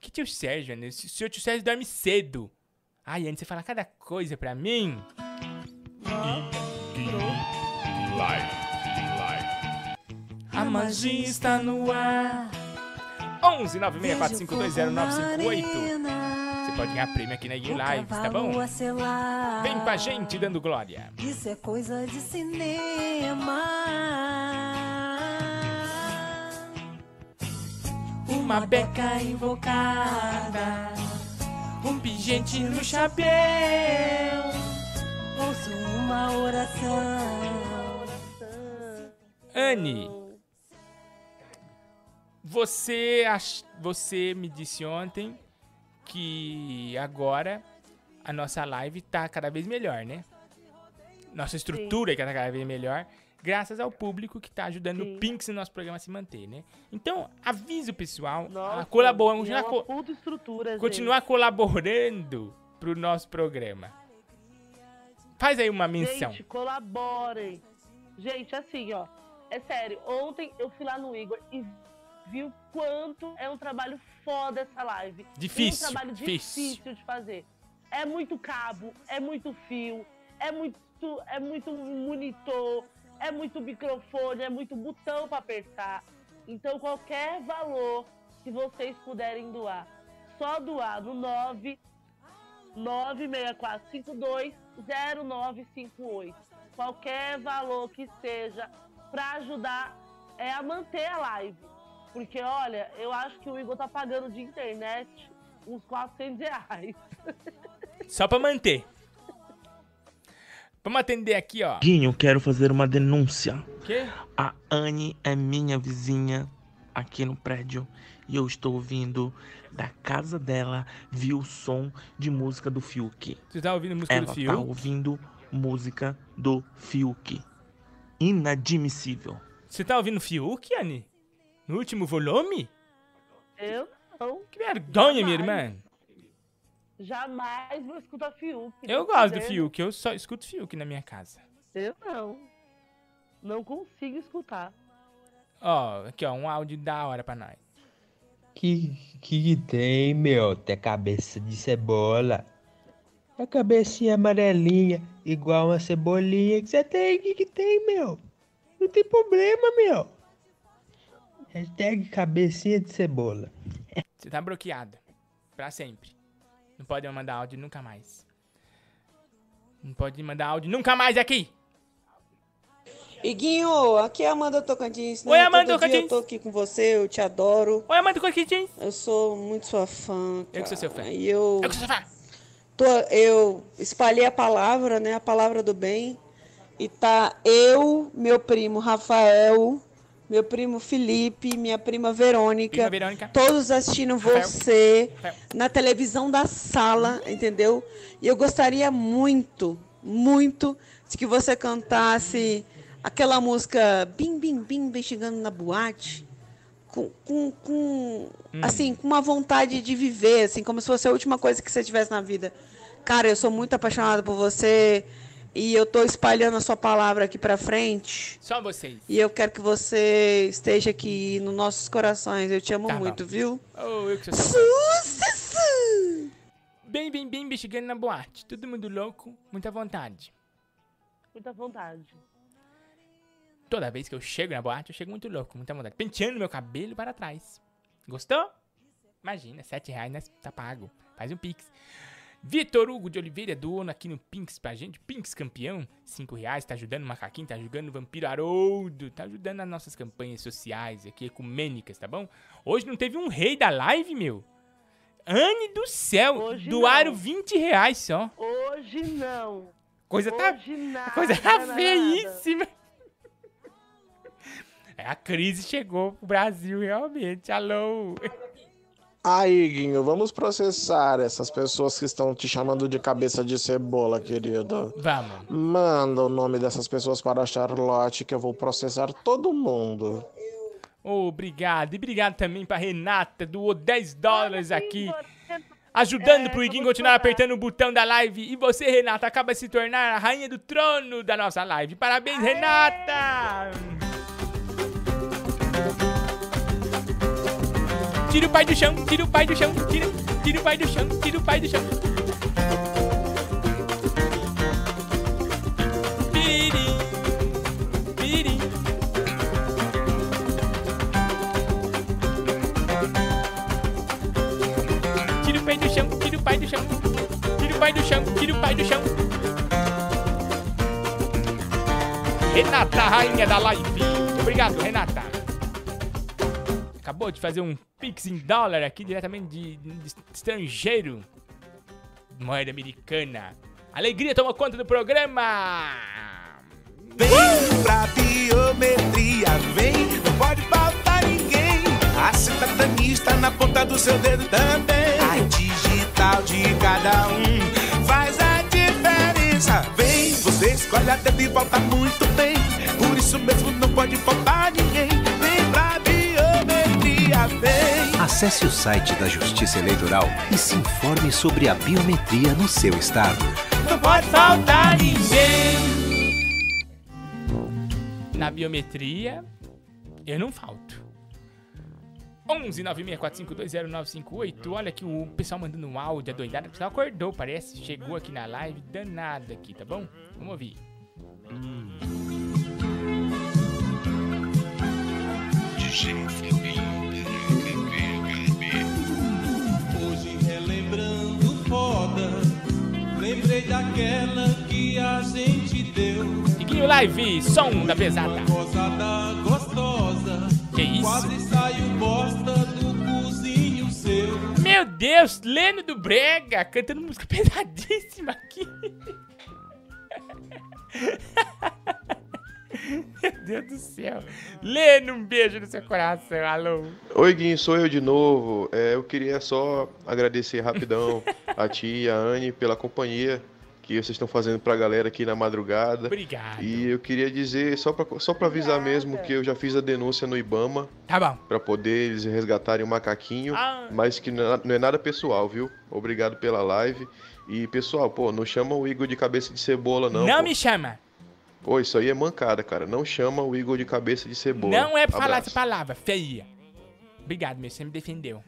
Que tio Sérgio, né? O seu tio Sérgio dorme cedo. Ai, antes você fala cada coisa pra mim. A magia está no ar. 11 964520958. Você pode ganhar prêmio aqui na Game Lives, tá bom? Vem com a gente dando glória. Isso é coisa de cinema. Uma beca invocada, um pingente no chapéu. Ouço uma oração. Anne, você, ach... você me disse ontem que agora a nossa live tá cada vez melhor, né? Nossa estrutura que tá cada vez melhor, graças ao público que tá ajudando o Pinks no nosso programa a se manter, né? Então, avisa o pessoal a colaborar, é continuar, co- continuar colaborando pro nosso programa. Faz aí uma menção. Gente, colaborem. Gente, assim, ó. É sério, ontem eu fui lá no Igor e vi o quanto é um trabalho foda essa live. Difícil, É um trabalho difícil. difícil de fazer. É muito cabo, é muito fio, é muito, é muito monitor, é muito microfone, é muito botão pra apertar. Então qualquer valor que vocês puderem doar, só doar no 9 964520958. Qualquer valor que seja para ajudar é a manter a live. Porque, olha, eu acho que o Igor tá pagando de internet uns 400 reais. Só pra manter. Vamos atender aqui, ó. Guinho, quero fazer uma denúncia. Quê? A Anne é minha vizinha aqui no prédio e eu estou ouvindo da casa dela, viu o som de música do Fiuk. Você tá ouvindo música Ela do tá Fiuk? ouvindo música do Fiuk. Inadmissível. Você tá ouvindo Fiuk, Anne? No último volume? Eu não. Que vergonha, minha irmã. Jamais vou escutar Fiuk. Eu gosto do Fiuk, eu só escuto Fiuk na minha casa. Eu não. Não consigo escutar. Ó, aqui ó, um áudio da hora pra nós. Que que tem, meu? Tem cabeça de cebola. A cabecinha amarelinha, igual uma cebolinha que você tem. Que que tem, meu? Não tem problema, meu. Hashtag cabecinha de cebola. Você tá bloqueado. Pra sempre. Não pode mandar áudio nunca mais. Não pode mandar áudio nunca mais aqui. Iguinho, aqui é a Amanda Tocantins. né? Oi, Amanda Todo dia Tocantins. Eu tô aqui com você, eu te adoro. Oi, Amanda Tocantins. Eu sou muito sua fã. Eu que sou seu fã. E eu. Eu que sou seu fã. Tô, eu espalhei a palavra, né? A palavra do bem. E tá eu, meu primo Rafael, meu primo Felipe, minha prima Verônica. Prima Verônica. Todos assistindo você Rafael. na televisão da sala, entendeu? E eu gostaria muito, muito de que você cantasse aquela música Bim Bim Bim Bem chegando na boate. Com, com, com Hum. assim, com uma vontade de viver, assim, como se fosse a última coisa que você tivesse na vida. Cara, eu sou muito apaixonada por você e eu tô espalhando a sua palavra aqui pra frente. Só vocês. E eu quero que você esteja aqui nos nossos corações. Eu te amo Tá bom. muito, viu? Oh, eu que sou. Sucesso! Bem, bem, bem, bem chegando na boate. Todo mundo louco, muita vontade. Muita vontade. Toda vez que eu chego na boate, eu chego muito louco, muita vontade. Penteando meu cabelo para trás. Gostou? Imagina, sete reais, né? Tá pago. Faz um pix. Vitor Hugo de Oliveira doando aqui no Pinks pra gente. Pinks campeão, cinco reais. Tá ajudando o Macaquinho, tá ajudando o Vampiro Haroldo. Tá ajudando nas nossas campanhas sociais aqui, ecumênicas, tá bom? Hoje não teve um rei da live, meu. Anne do céu, Hoje doaram não. 20 reais só. Hoje não. Coisa tá, Hoje nada, coisa tá nada. feíssima. É, a crise chegou pro Brasil, realmente. Alô. Aí, Guinho, vamos processar essas pessoas que estão te chamando de cabeça de cebola, querido. Vamos. Manda o nome dessas pessoas para a Charlotte que eu vou processar todo mundo. Obrigado. E obrigado também pra Renata, doou 10 dólares aqui. Ajudando pro Iguinho continuar apertando o botão da live. E você, Renata, acaba de se tornar a rainha do trono da nossa live. Parabéns, Renata! Tira o pai do chão, tira o pai do chão, tira, tira o pai do chão, tira o pai do chão. Piri, piri. Tira o pai do chão, tira o pai do chão. Tira o pai do chão, tira o pai do chão. Renata, rainha da live. Obrigado, Renata. Acabou de fazer um pix em dólar aqui diretamente de, de estrangeiro. Moeda americana. Alegria toma conta do programa. Vem pra biometria, vem, não pode faltar ninguém. A cidadania está na ponta do seu dedo também. A digital de cada um faz a diferença. Vem, você escolhe a dedo e volta muito bem. Por isso mesmo não pode faltar ninguém. Vem pra biometria, vem. Acesse o site da Justiça Eleitoral e se informe sobre a biometria no seu estado. Não pode faltar ninguém. Na biometria, eu não falto. 11 964520958. Olha aqui o pessoal mandando um áudio, a doidada. O pessoal acordou, parece. Chegou aqui na live, danada aqui, tá bom? Vamos ouvir. Hoje relembrando foda Lembrei daquela que a gente deu. Iguinho Live, som da pesada. Gozada gostosa. Que isso? Quase saiu bosta do cozinho seu. Meu Deus, Leno do Brega cantando música pesadíssima aqui. Meu Deus do céu. Leno, um beijo no seu coração. Alô. Oi, Guinho, sou eu de novo. É, eu queria só agradecer rapidão a ti e a Anne pela companhia que vocês estão fazendo pra galera aqui na madrugada. Obrigado. E eu queria dizer, só pra, só pra avisar mesmo, que eu já fiz a denúncia no Ibama. Tá bom. Pra poder eles resgatarem o macaquinho, Ah. mas que não é, não é nada pessoal, viu? Obrigado pela live. E, pessoal, pô, não chama o Igor de cabeça de cebola, não. Não pô. me chama. Pô, isso aí é mancada, cara. Não chama o Igor de cabeça de cebola. Não é pra falar essa palavra, feia. Obrigado, meu, você me defendeu.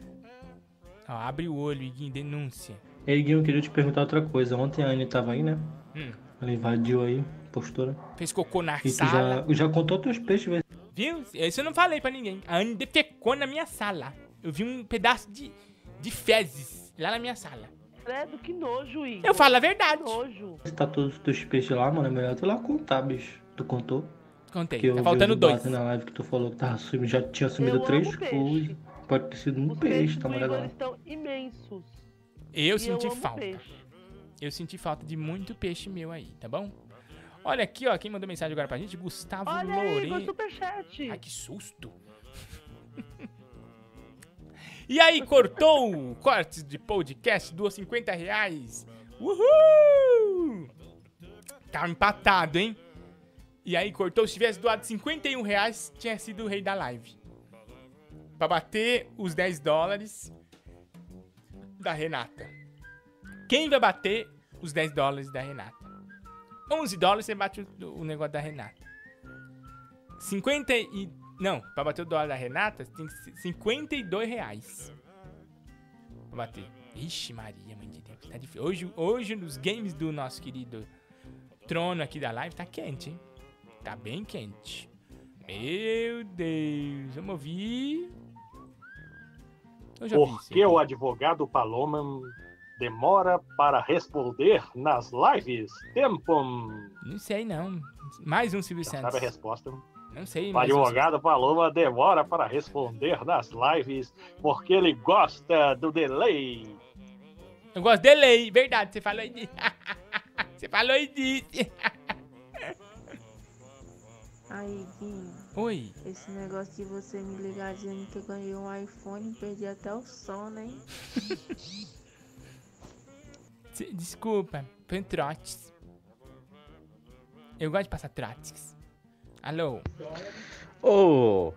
Ó, abre o olho, Iguinho, denúncia. Ei, Guinho, eu queria te perguntar outra coisa. Ontem a Anne tava aí, né? Hum. Ela invadiu aí, postura. Fez cocô na E tu sala. já, já contou teus peixes, velho. Viu? Isso eu não falei pra ninguém. A Anne defecou na minha sala. Eu vi um pedaço de, de fezes lá na minha sala. Credo, que nojo, Igor. Eu falo a verdade. Que nojo. Se tá todos os teus peixes lá, mano, é melhor tu ir lá contar, bicho. Tu contou? Contei. Que eu Tá faltando o dois. na live que tu falou que tava sumindo, já tinha sumido Eu três coisas. Pode ter sido um peixe, tá Os molhado lá. estão imensos. Eu E senti amo falta. peixe. Eu senti falta de muito peixe meu aí, tá bom? Olha aqui, ó, quem mandou mensagem agora pra gente, Gustavo Olha aí, Igor, Lourenço. superchat. Ai, que susto. e aí, cortou cortes de podcast, doou 50 reais. Uhul! Tá empatado, hein? E aí, cortou, se tivesse doado 51 reais, tinha sido o rei da live. Pra bater os 10 dólares da Renata. Quem vai bater os 10 dólares da Renata? 11 dólares você bate o, o negócio da Renata. 50 e... Não, pra bater o dólar da Renata, tem que ser 52 reais. Pra bater. Ixi Maria, mãe de Deus. Tá difícil. Hoje, hoje, nos games do nosso querido trono aqui da live, tá quente, hein? Tá bem quente. Meu Deus. Vamos ouvir... Já Por que o advogado Paloma demora para responder nas lives? Tempo. Não sei, não. Mais um Silvio Sabe Santos. a resposta? Não sei, O mais um advogado Paloma demora para responder nas lives porque ele gosta do delay. Eu gosto de lei, verdade, você falou aí disso. você falou aí disso. Aí, Guinho. Oi. Esse negócio de você me ligar dizendo que eu ganhei um iPhone, perdi até o sono, hein? Desculpa, foi um trotes. Eu gosto de passar trotes. Alô? Ô,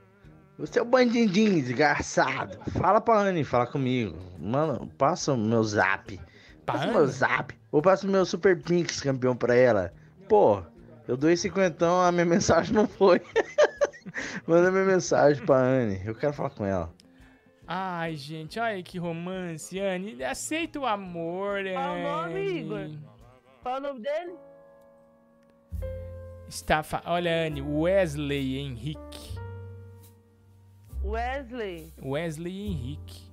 você é o bandidinho desgraçado. Fala pra Anne, fala comigo. Mano, passa o meu zap. Passa o meu zap. Ou passa o meu Super Pinks campeão pra ela. Pô, eu dou esse cinquentão, a minha mensagem não foi. Manda minha mensagem pra Anne. Eu quero falar com ela. Ai, gente, olha que romance, Anne. Aceita o amor, Anne. Qual o nome, Igor? Qual o nome dele? Está fa... Olha, Anne, Wesley Henrique. Wesley. Wesley Henrique.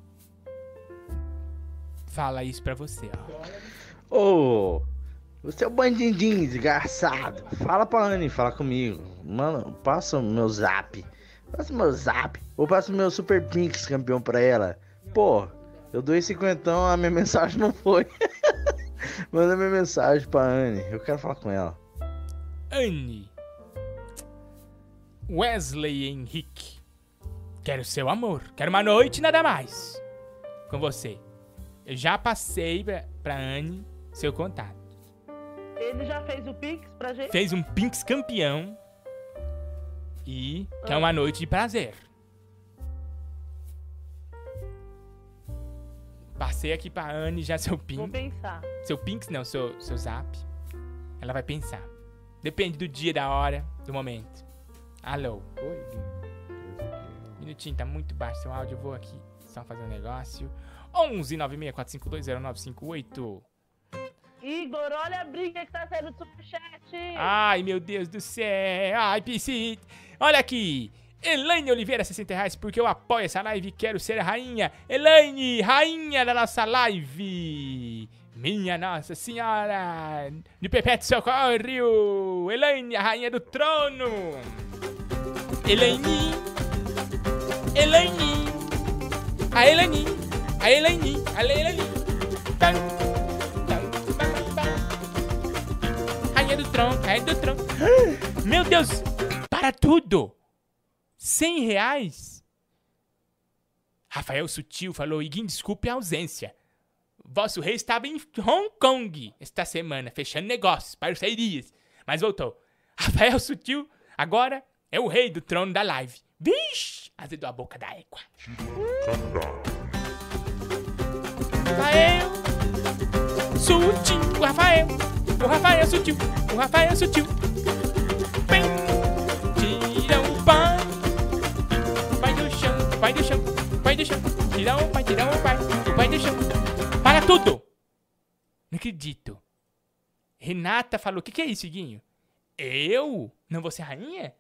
Fala isso pra você, ó. Ô, você é o bandidinho desgraçado. Fala pra Anne, fala comigo. Mano, passa o meu zap. Passa o meu zap. Ou passa o meu Super Pinks campeão pra ela. Pô, eu dou esse cinquentão, a minha mensagem não foi. Manda minha mensagem pra Anne. Eu quero falar com ela. Anne. Wesley Henrique. Quero seu amor. Quero uma noite e nada mais. Com você. Eu já passei pra, pra Anne seu contato. Ele já fez o Pix pra gente? Fez um Pinks campeão. E quer uma noite de prazer. Passei aqui pra Anne já seu Vou Pinks. pensar. Seu Pinks não, seu, seu Zap. Ela vai pensar. Depende do dia, da hora, do momento. Alô. Oi. Minutinho, tá muito baixo seu áudio. Eu vou aqui só fazer um negócio. 11 964520958. Igor, olha a briga que tá saindo do superchat. Ai, meu Deus do céu. Ai, PC. Olha aqui. Elaine Oliveira, 60 reais, porque eu apoio essa live e quero ser a rainha. Elaine, rainha da nossa live. Minha Nossa Senhora de Perpétuo Socorro, Elaine, a rainha do trono. Elaine, Elaine, a Elaine, a Elaine, a Elaine. Tan. Rainha do trono, rainha do trono. Meu Deus, para tudo. 100 reais? Rafael Sutil falou, Iguinho, desculpe a ausência. Vosso rei estava em Hong Kong esta semana, fechando negócios, parcerias. Mas voltou. Rafael Sutil agora é o rei do trono da live. Vixe! Azedou a boca da égua. Rafael Sutil, o Rafael, o Rafael Sutil, o Rafael Sutil. Bem, tira o pão, vai do chão, vai do chão, vai do chão. Tira o pai, tira o pai, o pai do chão. Tudo! Não acredito. Renata falou: O que, que é isso, Iguinho? Eu? Não vou ser rainha?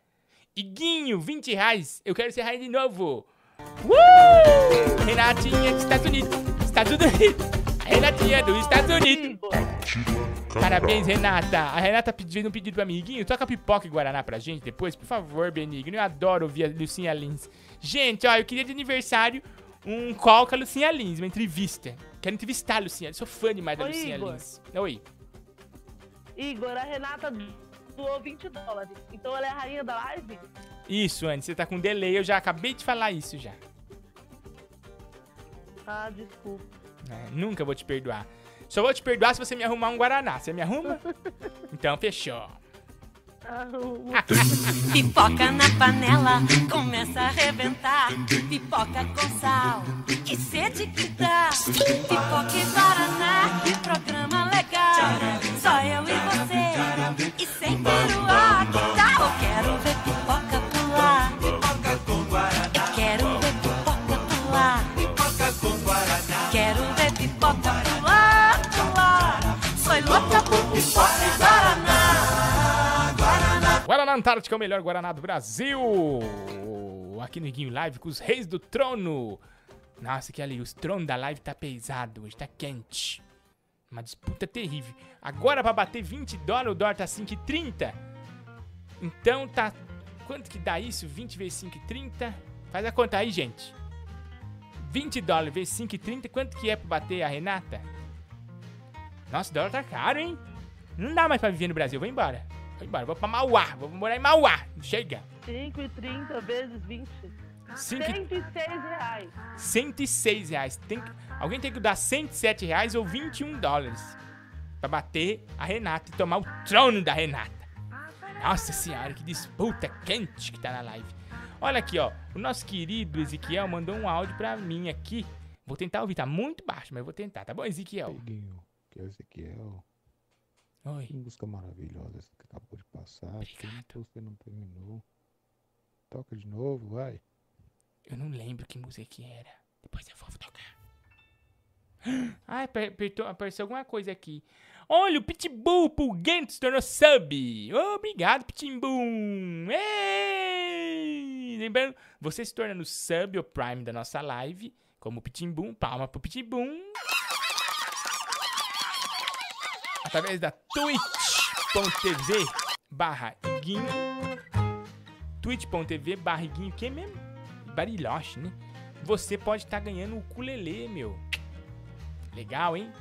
Iguinho, 20 reais. Eu quero ser rainha de novo. Uh! Renatinha dos Estados Unidos. Estados Unidos. A Renatinha dos Estados Unidos. Parabéns, Renata. A Renata pediu um pedido pra mim. Iguinho, toca pipoca e Guaraná pra gente depois, por favor, Benigno. Eu adoro ouvir a Lucinha Lins. Gente, ó, eu queria de aniversário um call com a Lucinha Lins, uma entrevista. Quero entrevistar a Lucinha. Sou fã demais da Ô, Lucinha Igor. Lins. Oi. Igor, a Renata doou 20 dólares. Então ela é a rainha da live? Isso, Anne, você tá com delay. Eu já acabei de falar isso já. Ah, desculpa. É, nunca vou te perdoar. Só vou te perdoar se você me arrumar um Guaraná. Você me arruma? Então, fechou. Pipoca na panela, começa a arrebentar. Pipoca com sal, que sede que dá. Pipoca e Guaraná, programa legal. Só eu e você, e sem peruá. Que tal? Eu quero ver pipoca pular. Pipoca com Guaraná. Eu quero ver pipoca pular. Pipoca com Guaraná. Quero ver pipoca pular, Antártica é o melhor Guaraná do Brasil. Aqui no Iguinho Live com os reis do trono. Nossa, que ali, os tronos da live tá pesado, hoje tá quente. Uma disputa terrível. Agora pra bater 20 dólares, o dólar tá 5,30. Então tá. Quanto que dá isso? 20 vezes 5,30? Faz a conta aí, gente. 20 dólares vezes 5,30, quanto que é pra bater a Renata? Nossa, o dólar tá caro, hein? Não dá mais pra viver no Brasil, vou embora. Vou embora, vou pra Mauá, vou morar em Mauá. Chega. 5,30 vezes 20. Cinco e- 106 reais. 106 reais. Tem que- Alguém tem que dar 107 reais ou 21 dólares pra bater a Renata e tomar o trono da Renata. Nossa senhora, que disputa quente que tá na live. Olha aqui, ó. O nosso querido Ezequiel mandou um áudio pra mim aqui. Vou tentar ouvir, tá muito baixo, mas eu vou tentar, tá bom, Ezequiel? que é o Ezequiel. Oi. Que música maravilhosa essa que acabou de passar. Obrigado. Você não terminou. Toca de novo, vai. Eu não lembro que música que era. Depois eu vou tocar. Ah, aper- apertou, apareceu alguma coisa aqui. Olha, o Pitbull Pulguento se tornou sub. Obrigado, Pitbull. Ei! Lembrando, você se torna no sub ou prime da nossa live, como o Pitbull. Palma pro Pitbull. Através da twitch.tv barra Iguinho. twitch.tv barra Iguinho, que mesmo? Bariloche, né? Você pode estar ganhando o ukulele, meu. Legal, hein?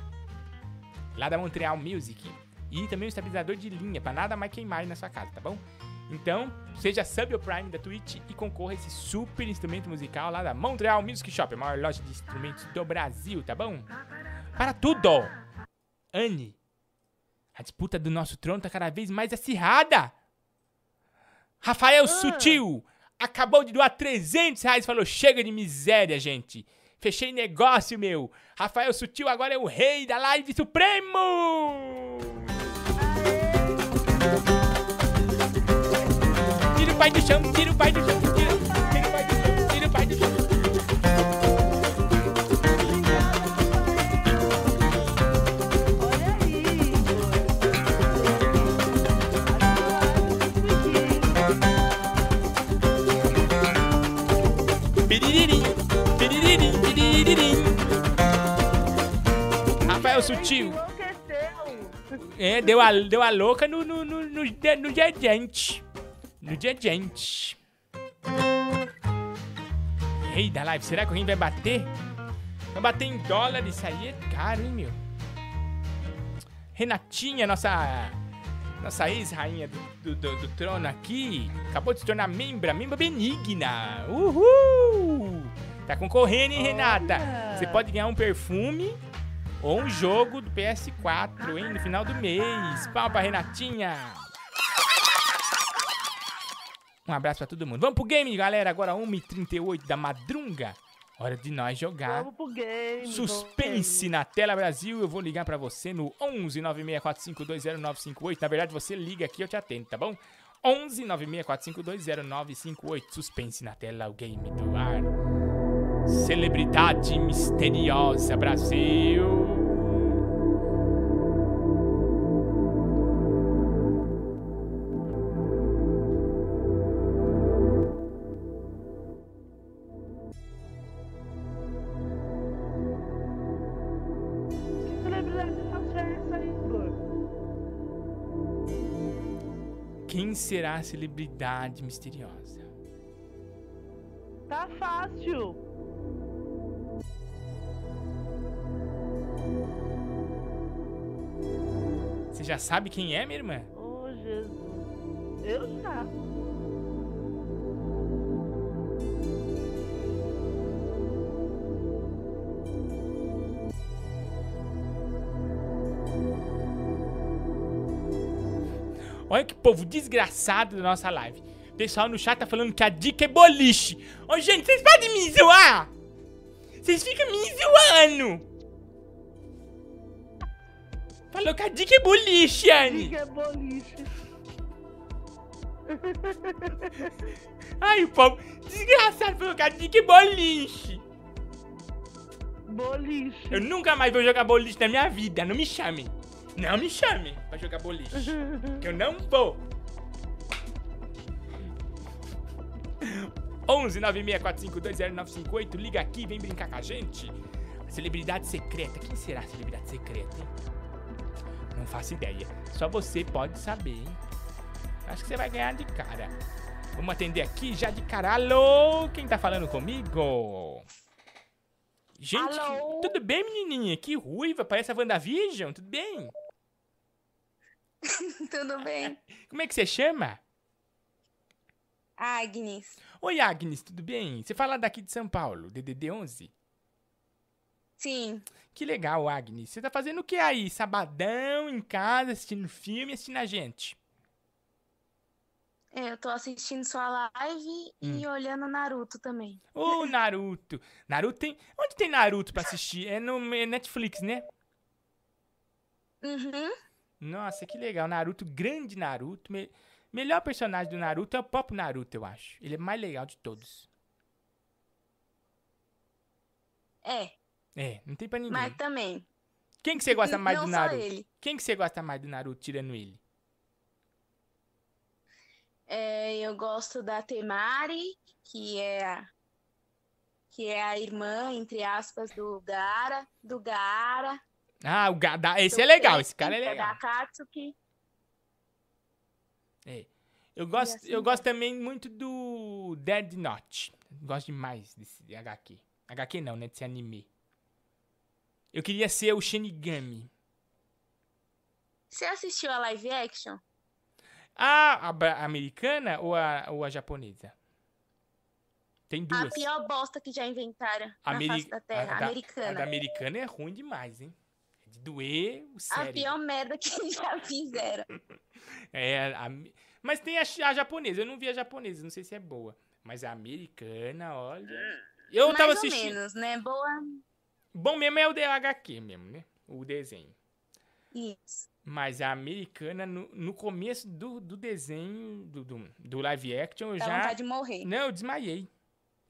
Lá da Montreal Music. E também o estabilizador de linha, pra nada mais queimar na sua casa, tá bom? Então, seja sub ou prime da Twitch e concorra a esse super instrumento musical lá da Montreal Music Shop, a maior loja de instrumentos do Brasil, tá bom? Para tudo! Anne, a disputa do nosso trono tá cada vez mais acirrada. Rafael Sutil acabou de doar 300 reais e falou: chega de miséria, gente. Fechei negócio, meu. Rafael Sutil agora é o rei da live supremo. Tira o pai do chão, tira o pai do chão, Sutil É, deu a, deu a louca no, no, no, no, dia- no dia gente. No dia gente. Rei da live, será que alguém vai bater? Vai bater em dólar, isso aí é caro, hein, meu? Renatinha, nossa. Nossa ex-rainha do, do, do- do trono aqui, acabou de se tornar membra, membra benigna. Uhul! Tá concorrendo, hein, Renata? Você pode ganhar um perfume ou um jogo do PS4, hein, no final do mês. Palma pra Renatinha. Um abraço pra todo mundo. Vamos pro game, galera. Agora 1h38 da madrunga. Hora de nós jogar. Vamos pro game. Suspense na tela Brasil. Eu vou ligar pra você no 11 964520958. Na verdade, você liga aqui, eu te atendo, tá bom? 11 964520958. Suspense na tela, o game do ar. Celebridade misteriosa Brasil. Será a celebridade misteriosa? Tá fácil. Você já sabe quem é, minha irmã? Ô, Jesus. Eu já. Olha que povo desgraçado da nossa live. O pessoal no chat tá falando que a dica é boliche. Ô, gente, vocês podem me zoar? Vocês ficam me zoando. Falou que a dica é boliche, Anne. Diga é boliche. Ai, o povo desgraçado falou que a dica é boliche. Boliche. Eu nunca mais vou jogar boliche na minha vida. Não me chamem. Não me chamem pra jogar boliche. que eu não vou. 11 964520958. Liga aqui, vem brincar com a gente. A celebridade secreta. Quem será a celebridade secreta, hein? Não faço ideia. Só você pode saber, hein? Acho que você vai ganhar de cara. Vamos atender aqui já de cara. Alô? Quem tá falando comigo? Gente, Alô? tudo bem, menininha? Que ruiva, parece a WandaVision, tudo bem? Tudo bem. Como é que você chama? Agnes. Oi, Agnes, tudo bem? Você fala daqui de São Paulo, DDD 11? Sim. Que legal, Agnes. Você tá fazendo o que aí? Sabadão, em casa, assistindo filme, assistindo a gente? É, Eu tô assistindo sua live Hum. e olhando Naruto também. Ô, Naruto. Naruto tem... Onde tem Naruto pra assistir? É no é Netflix, né? Uhum. Nossa, que legal. Naruto, grande Naruto. Me- Melhor personagem do Naruto é o próprio Naruto, eu acho. Ele é mais legal de todos. É, É, não tem pra ninguém. mas também. Quem que você gosta mais Não do Naruto? ele. Quem que você gosta mais do Naruto, tirando ele? É, eu gosto da Temari, que é a, que é a irmã, entre aspas, do Gaara, do Gaara. Ah, o Gada... Esse do é legal, esse cara é Da legal. Akatsuki. É. Eu gosto, assim eu gosto também muito do Dead Note. Gosto demais desse HQ. HQ não, né? Desse anime. Eu queria ser o Shinigami. Você assistiu a live action? Ah, a, a americana ou a, ou a japonesa? Tem A duas. pior bosta que já inventaram na Ameri- face da Terra, a da- americana. A da americana é ruim demais, hein? É de doer o A cérebro. pior merda que já fizeram. É, a mas tem a, a japonesa. Eu não vi a japonesa, não sei se é boa. Mas a americana, olha. Eu Mais tava ou assistindo. menos, né? Boa. Bom mesmo é o DHQ mesmo, né? O desenho. Isso. Mas a americana, no, no começo do, do desenho, do, do, do live action, eu Dá já. vontade de morrer. Não, eu desmaiei.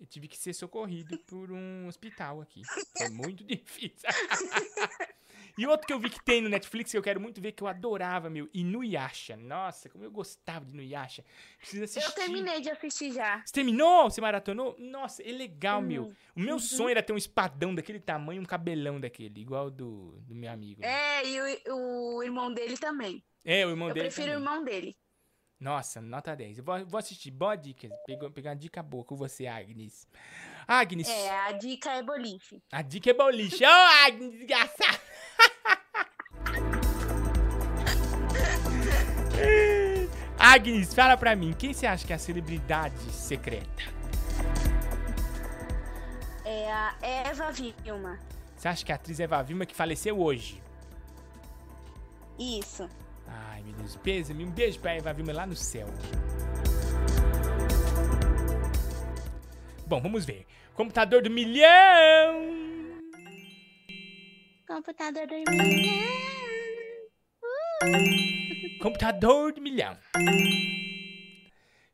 Eu tive que ser socorrido por um hospital aqui. Foi muito difícil. E outro que eu vi que tem no Netflix que eu quero muito ver, que eu adorava, meu, Inuyasha. Nossa, como eu gostava de Inuyasha. Precisa assistir. Eu terminei de assistir já. Você terminou? Você maratonou? Nossa, é legal, Uhum. meu. O meu Uhum. sonho era ter um espadão daquele tamanho, um cabelão daquele, igual do, do meu amigo. É, e o, o irmão dele também. É, o irmão Eu dele prefiro também. o irmão dele. Nossa, nota 10. Eu vou, vou assistir. Boa dica. Pegou, pegar uma dica boa com você, Agnes. Agnes, É, a dica é boliche. a dica é boliche. Ô, Agnes, desgraçada. Agnes, fala pra mim, quem você acha que é a celebridade secreta? É a Eva Vilma. Você acha que a atriz Eva Vilma que faleceu hoje? Isso. Ai, meu Deus, peso, um beijo pra Eva Vilma lá no céu. Bom, vamos ver. Computador do milhão. Computador do milhão. Computador do milhão.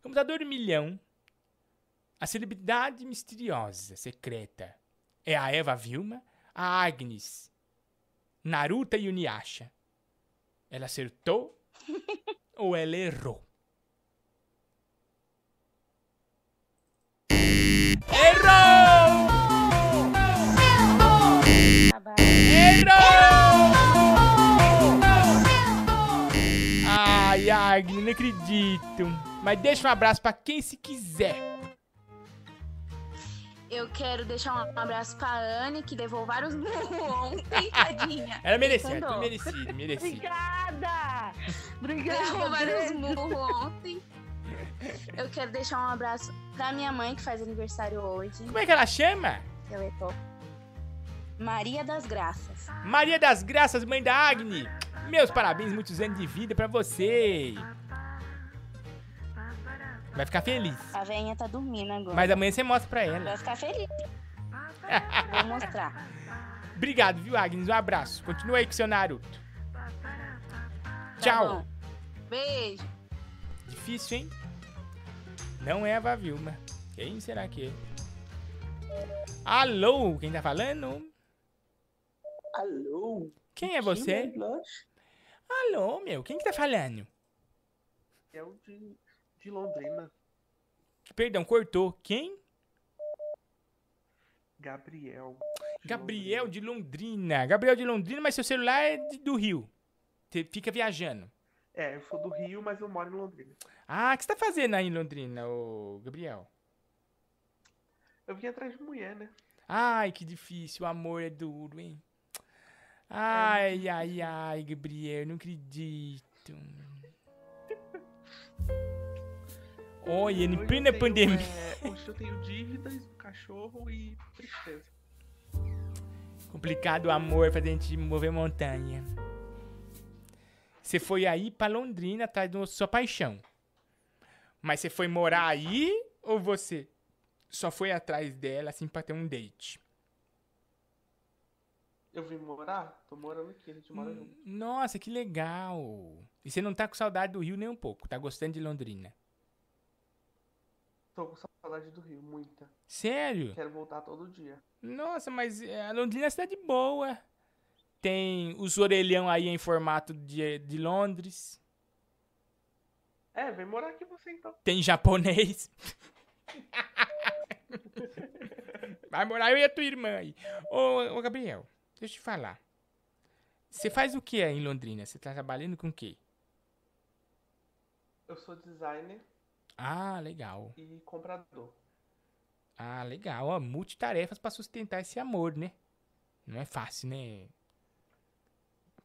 Computador do milhão. A celebridade misteriosa, secreta, é a Eva Vilma, a Agnes, Naruto e Uniasha. Ela acertou ou ela errou? Errou! Errou! Ai, Agnes, não acredito. Mas deixa um abraço pra quem se quiser. Eu quero deixar um abraço pra Anne, que levou vários murros ontem, tadinha. Ela merecia, Com tudo dó. merecido, merecido. Obrigada! Obrigada! Levou vários murros ontem. Eu quero deixar um abraço pra minha mãe, que faz aniversário hoje. Como é que ela chama? Ela é top. Maria das Graças. Maria das Graças, mãe da Agni. Meus parabéns, muitos anos de vida pra você. Vai ficar feliz. A velhinha tá dormindo agora. Mas amanhã você mostra pra ela. Vai ficar feliz. Vou mostrar. Obrigado, viu, Agnes? Um abraço. Continua aí com seu Naruto. Tá Tchau. bom. Beijo. Difícil, hein? Não é a Eva Vilma. Quem será que é? Alô, quem tá falando? Alô? Quem é você? Alô, meu, quem que tá falando? É o de, de Londrina. Perdão, cortou. Quem? Gabriel. Gabriel de Londrina. Gabriel de Londrina, mas seu celular é de- do Rio. Você fica viajando. É, eu sou do Rio, mas eu moro em Londrina. Ah, o que você tá fazendo aí em Londrina, ô Gabriel? Eu vim atrás de mulher, né? Ai, que difícil. O amor é duro, hein? Ai, ai, ai, Gabriel, não acredito. Olha, em plena tenho, pandemia. é, hoje eu tenho dívidas, um cachorro e tristeza. Complicado o amor fazer a gente mover montanha. Você foi aí pra Londrina atrás da sua paixão. Mas você foi morar aí ou você só foi atrás dela assim pra ter um date? Eu vim morar? Tô morando aqui, a gente mora junto. Nossa, que legal. E você não tá com saudade do Rio nem um pouco, tá gostando de Londrina. Tô com saudade do Rio, muita. Sério? Quero voltar todo dia. Nossa, mas é, a Londrina é cidade boa. Tem os orelhão aí em formato de, de Londres. É, vem morar aqui você então. Tem japonês. Vai morar eu e a tua irmã aí. Ô, ô Gabriel, deixa eu te falar. Você faz o que aí em Londrina? Você tá trabalhando com o quê? Eu sou designer Ah, legal. e comprador. Ah, legal. Ó, multitarefas pra sustentar esse amor, né? Não é fácil, né?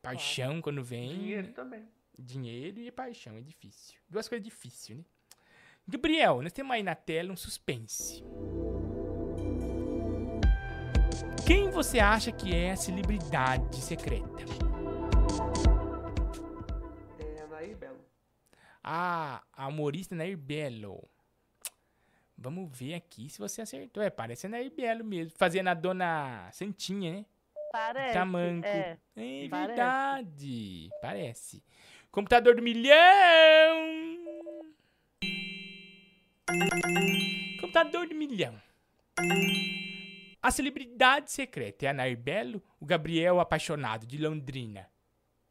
Paixão quando vem. Dinheiro também. Dinheiro e paixão, é difícil. Duas coisas difíceis, né? Gabriel, nós temos aí na tela um suspense. Quem você acha que é a celebridade secreta? É a Nair Belo. Ah, a humorista Nair Belo. Vamos ver aqui se você acertou. É, parece a Nair Belo mesmo. Fazendo a dona Santinha, né? Parece. Tamanco. É. É Parece. verdade. Parece. Computador do milhão. Computador do milhão. A celebridade secreta é a Nair Belo, o Gabriel apaixonado de Londrina,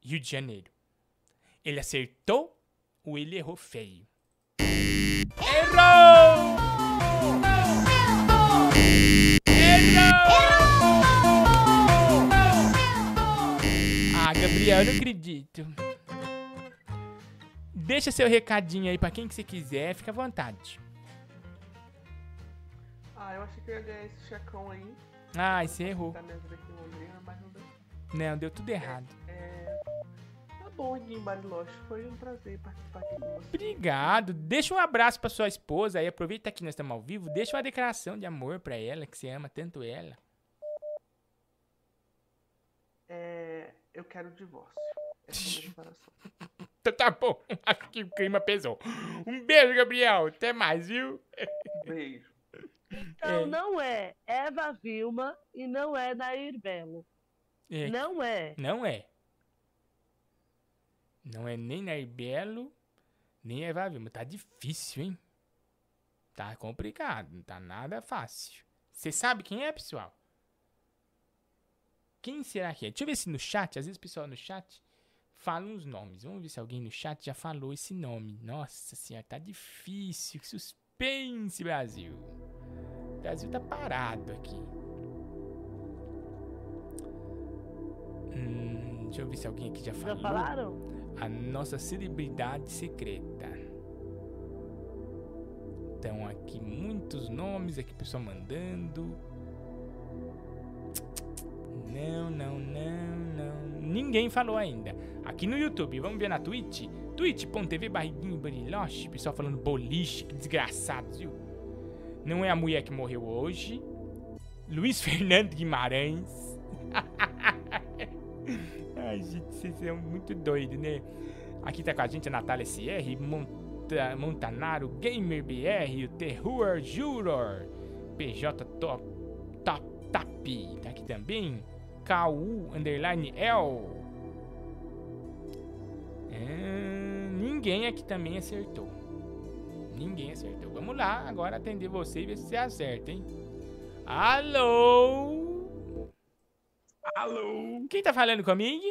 Rio de Janeiro. Ele acertou ou ele errou feio? Errou! Ah, Gabriel, eu não acredito. Deixa seu recadinho aí pra quem que você quiser, fica à vontade. Ah, eu achei que eu ia ganhar esse checão aí. Ah, você errou. Londrina, não deu. Não, deu tudo errado. É. Tá bom, Guim Bariloche. Foi um prazer participar aqui com você. Obrigado. Deixa um abraço pra sua esposa aí. Aproveita que nós estamos ao vivo. Deixa uma declaração de amor pra ela, que você ama tanto ela. É. Eu quero o divórcio. É. Então tá bom. Acho que o clima pesou. Um beijo, Gabriel. Até mais, viu? Beijo. Então É. não é Eva Vilma e não é Nair Belo. É. Não é. Não é. Não é nem Nair Belo, nem Eva Vilma. Tá difícil, hein? Tá complicado. Não tá nada fácil. Você sabe quem é, pessoal? Quem será que é? Deixa eu ver se no chat, às vezes o pessoal no chat fala uns nomes. Vamos ver se alguém no chat já falou esse nome. Nossa senhora, tá difícil. Que suspense, Brasil. O Brasil tá parado aqui. Hum, deixa eu ver se alguém aqui já falou. Já falaram? A nossa celebridade secreta. Então aqui muitos nomes, aqui pessoal mandando. Não, não, não, não. Ninguém falou ainda. Aqui no YouTube, vamos ver na Twitch? twitch.tv barriguinho bariloche. Pessoal falando boliche, que desgraçados, viu? Não é a mulher que morreu hoje. Luiz Fernando Guimarães. Ai, gente, vocês são muito doidos, né? Aqui tá com a gente a Natália SR, Monta, Montanaro, Gamer BR, o Terror Juror, PJ Top, Top, Tap, tá aqui também. KU Underline L. É, ninguém aqui também acertou. Ninguém acertou. Vamos lá, agora atender você e ver se você acerta, hein? Alô? Alô? Quem tá falando comigo?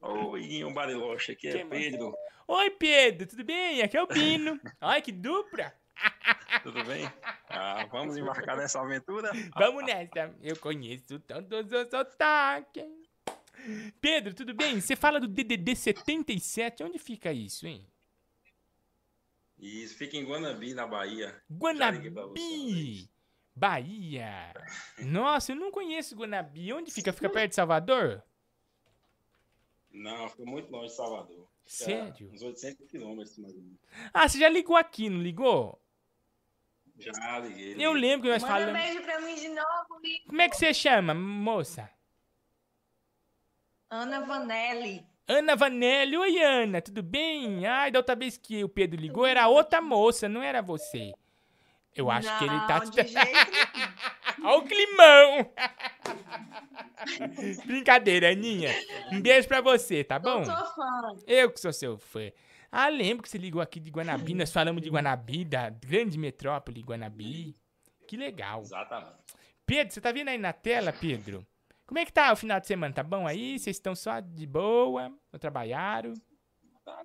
Oi, um Bariloche, aqui é Quem mais? Pedro. Oi, Pedro, tudo bem? Aqui é o Bino. Ai, que dupla. Tudo bem? Ah, vamos embarcar nessa aventura? Vamos nessa. Eu conheço todos os sotaques. Pedro, tudo bem? Você fala do DDD 77. Onde fica isso, hein? Isso, fica em Guanabi, na Bahia. Liguei. Guanabi. Bahia. Nossa, eu não conheço Guanabi. Onde fica? Fica perto de Salvador? Não, fica muito longe de Salvador. Fica Sério? Uns 800 quilômetros, mais ou menos. Ah, você já ligou aqui, não ligou? Já liguei. Eu lembro que nós Manda um falamos. beijo pra mim de novo, Lico. Como é que você chama, moça? Ana Vanelli. Ana Vanelli. Oi, Ana, tudo bem? Ai, da outra vez que o Pedro ligou era outra moça, não era você. Eu acho que ele tá Não, de jeito Olha o climão! Brincadeira, Aninha. Um beijo pra você, tá bom? Eu sou fã. Eu que sou seu fã. Ah, lembro que você ligou aqui de Guanabi. Nós falamos de Guanabi, da grande metrópole Guanabi. Que legal. Exatamente. Pedro, você tá vendo aí na tela, Pedro? Como é que tá o final de semana? Tá bom aí? Vocês estão só de boa? Não trabalharam? Tá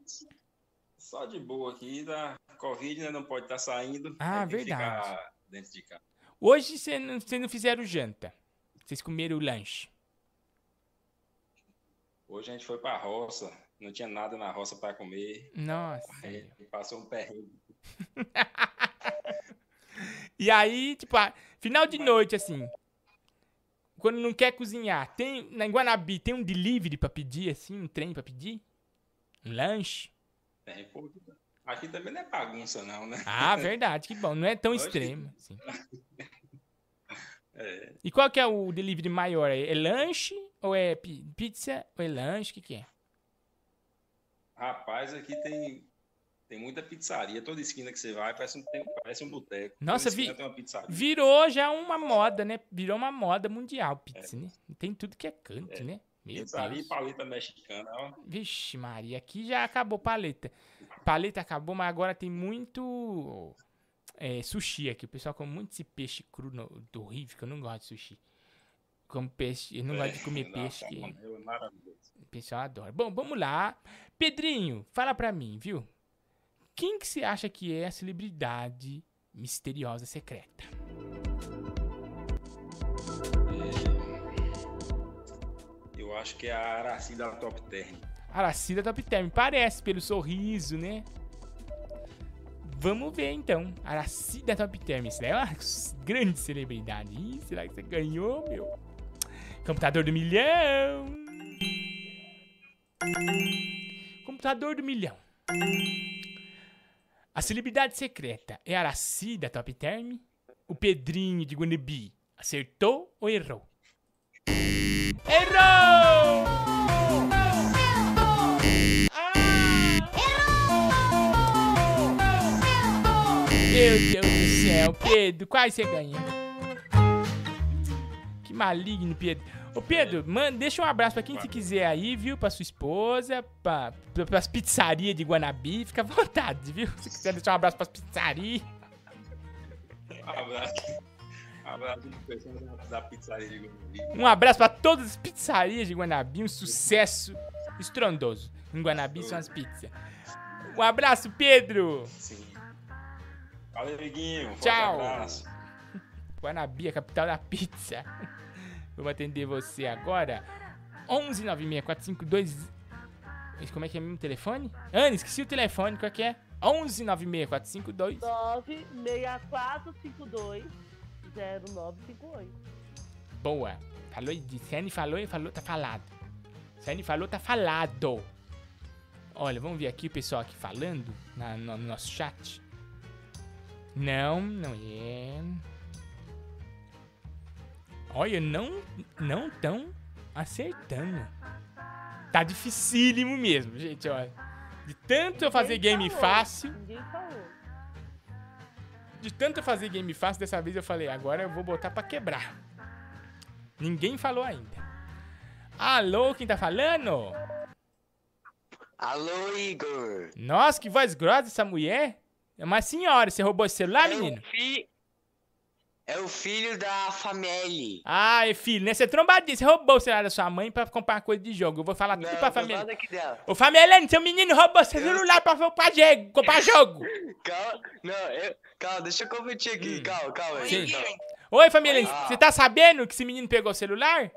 só de boa aqui, da Covid, né? Não pode estar saindo. Ah, verdade. Dentro de casa. Hoje vocês não, não fizeram janta. Vocês comeram o lanche. Hoje a gente foi pra roça, não tinha nada na roça pra comer. Nossa. Aí passou um perrengue. E aí, tipo, final de noite, assim. Quando não quer cozinhar, tem. Na Guanabi tem um delivery pra pedir, assim, um trem pra pedir? Um lanche? Tem, pô, Aqui também não é bagunça, não, né? Ah, verdade, que bom. Não é tão Hoje- extremo. assim. É, E qual que é o delivery maior? É, é lanche? Ou é pi- pizza? Ou é lanche? O que, que é? rapaz, aqui tem, tem muita pizzaria. Toda esquina que você vai parece um, tem- parece um boteco. Nossa, vi-. Virou já uma moda, né? Virou uma moda mundial pizza, né? Tem tudo que é canto, né? Meu Pizzaria Deus. e paleta mexicana, ó. Vixe, Maria, aqui já acabou paleta. Paleta acabou, mas agora tem muito. é, sushi aqui. O pessoal come muito esse peixe cru no, do horrível, que eu não gosto de sushi. Como peixe, eu não gosto de comer peixe. Que... É. O pessoal adora. Bom, vamos lá. Pedrinho, fala pra mim, viu? Quem que você acha que é a celebridade misteriosa secreta? Eu acho que é a Araci da Top Term. Aracida Top Term. Parece pelo sorriso, né? Vamos ver então. Aracida Top Term. Isso daí é uma grande celebridade. Ih, será que você ganhou, meu? Computador do milhão. Computador do milhão. A celebridade secreta é a Aracida Top Term? O Pedrinho de Guanabi acertou ou errou? Errou! Meu Deus do céu, Pedro, quase você ganha. Que maligno, Pedro. Ô, Pedro, mano, deixa um abraço pra quem você quiser aí, viu? Pra sua esposa, pra, pra, pras pizzarias de Guanabi. Fica à vontade, viu? Se quiser deixar um abraço pras pizzarias. Abraço. Abraço do pessoal da, pizzaria de Guanabi. Um abraço pra todas as pizzarias de Guanabi. Um sucesso estrondoso. Em Guanabi são as pizzas. Um abraço, Pedro. Sim. Valeu, amiguinho. Tchau. abraço. Guanabi, a capital da pizza. Vamos atender você agora. 11 452 Como é que é mesmo o telefone? Ana, esqueci o telefone. Qual é que é? 11 452 96452 0958. Boa. Falou de Sene falou e falou, tá falado. Sene falou, tá falado. Olha, vamos ver aqui o pessoal aqui falando na- no, no nosso chat. Não, não é. Olha, não não tão acertando. Tá dificílimo mesmo, gente, olha. De tanto eu fazer game falou. fácil, Ninguém falou. de tanto eu fazer game fácil, dessa vez eu falei, agora eu vou botar pra quebrar. Ninguém falou ainda. Alô, quem tá falando? Alô, Igor. Nossa, que voz grossa essa mulher. É uma senhora, você roubou esse celular, menino? Fi... É o filho da família. Ah, é filho, né? Você é trombadinho, você roubou o celular da sua mãe pra comprar coisa de jogo. Eu vou falar tudo pra família. Nada aqui dela. Ô, família, seu menino roubou seu celular pra comprar jogo. Comprar jogo. Calma, não, eu, calma, deixa eu competir aqui. Calma, calma. Sim. Então. Oi, família, Ah. você tá sabendo que esse menino pegou o celular?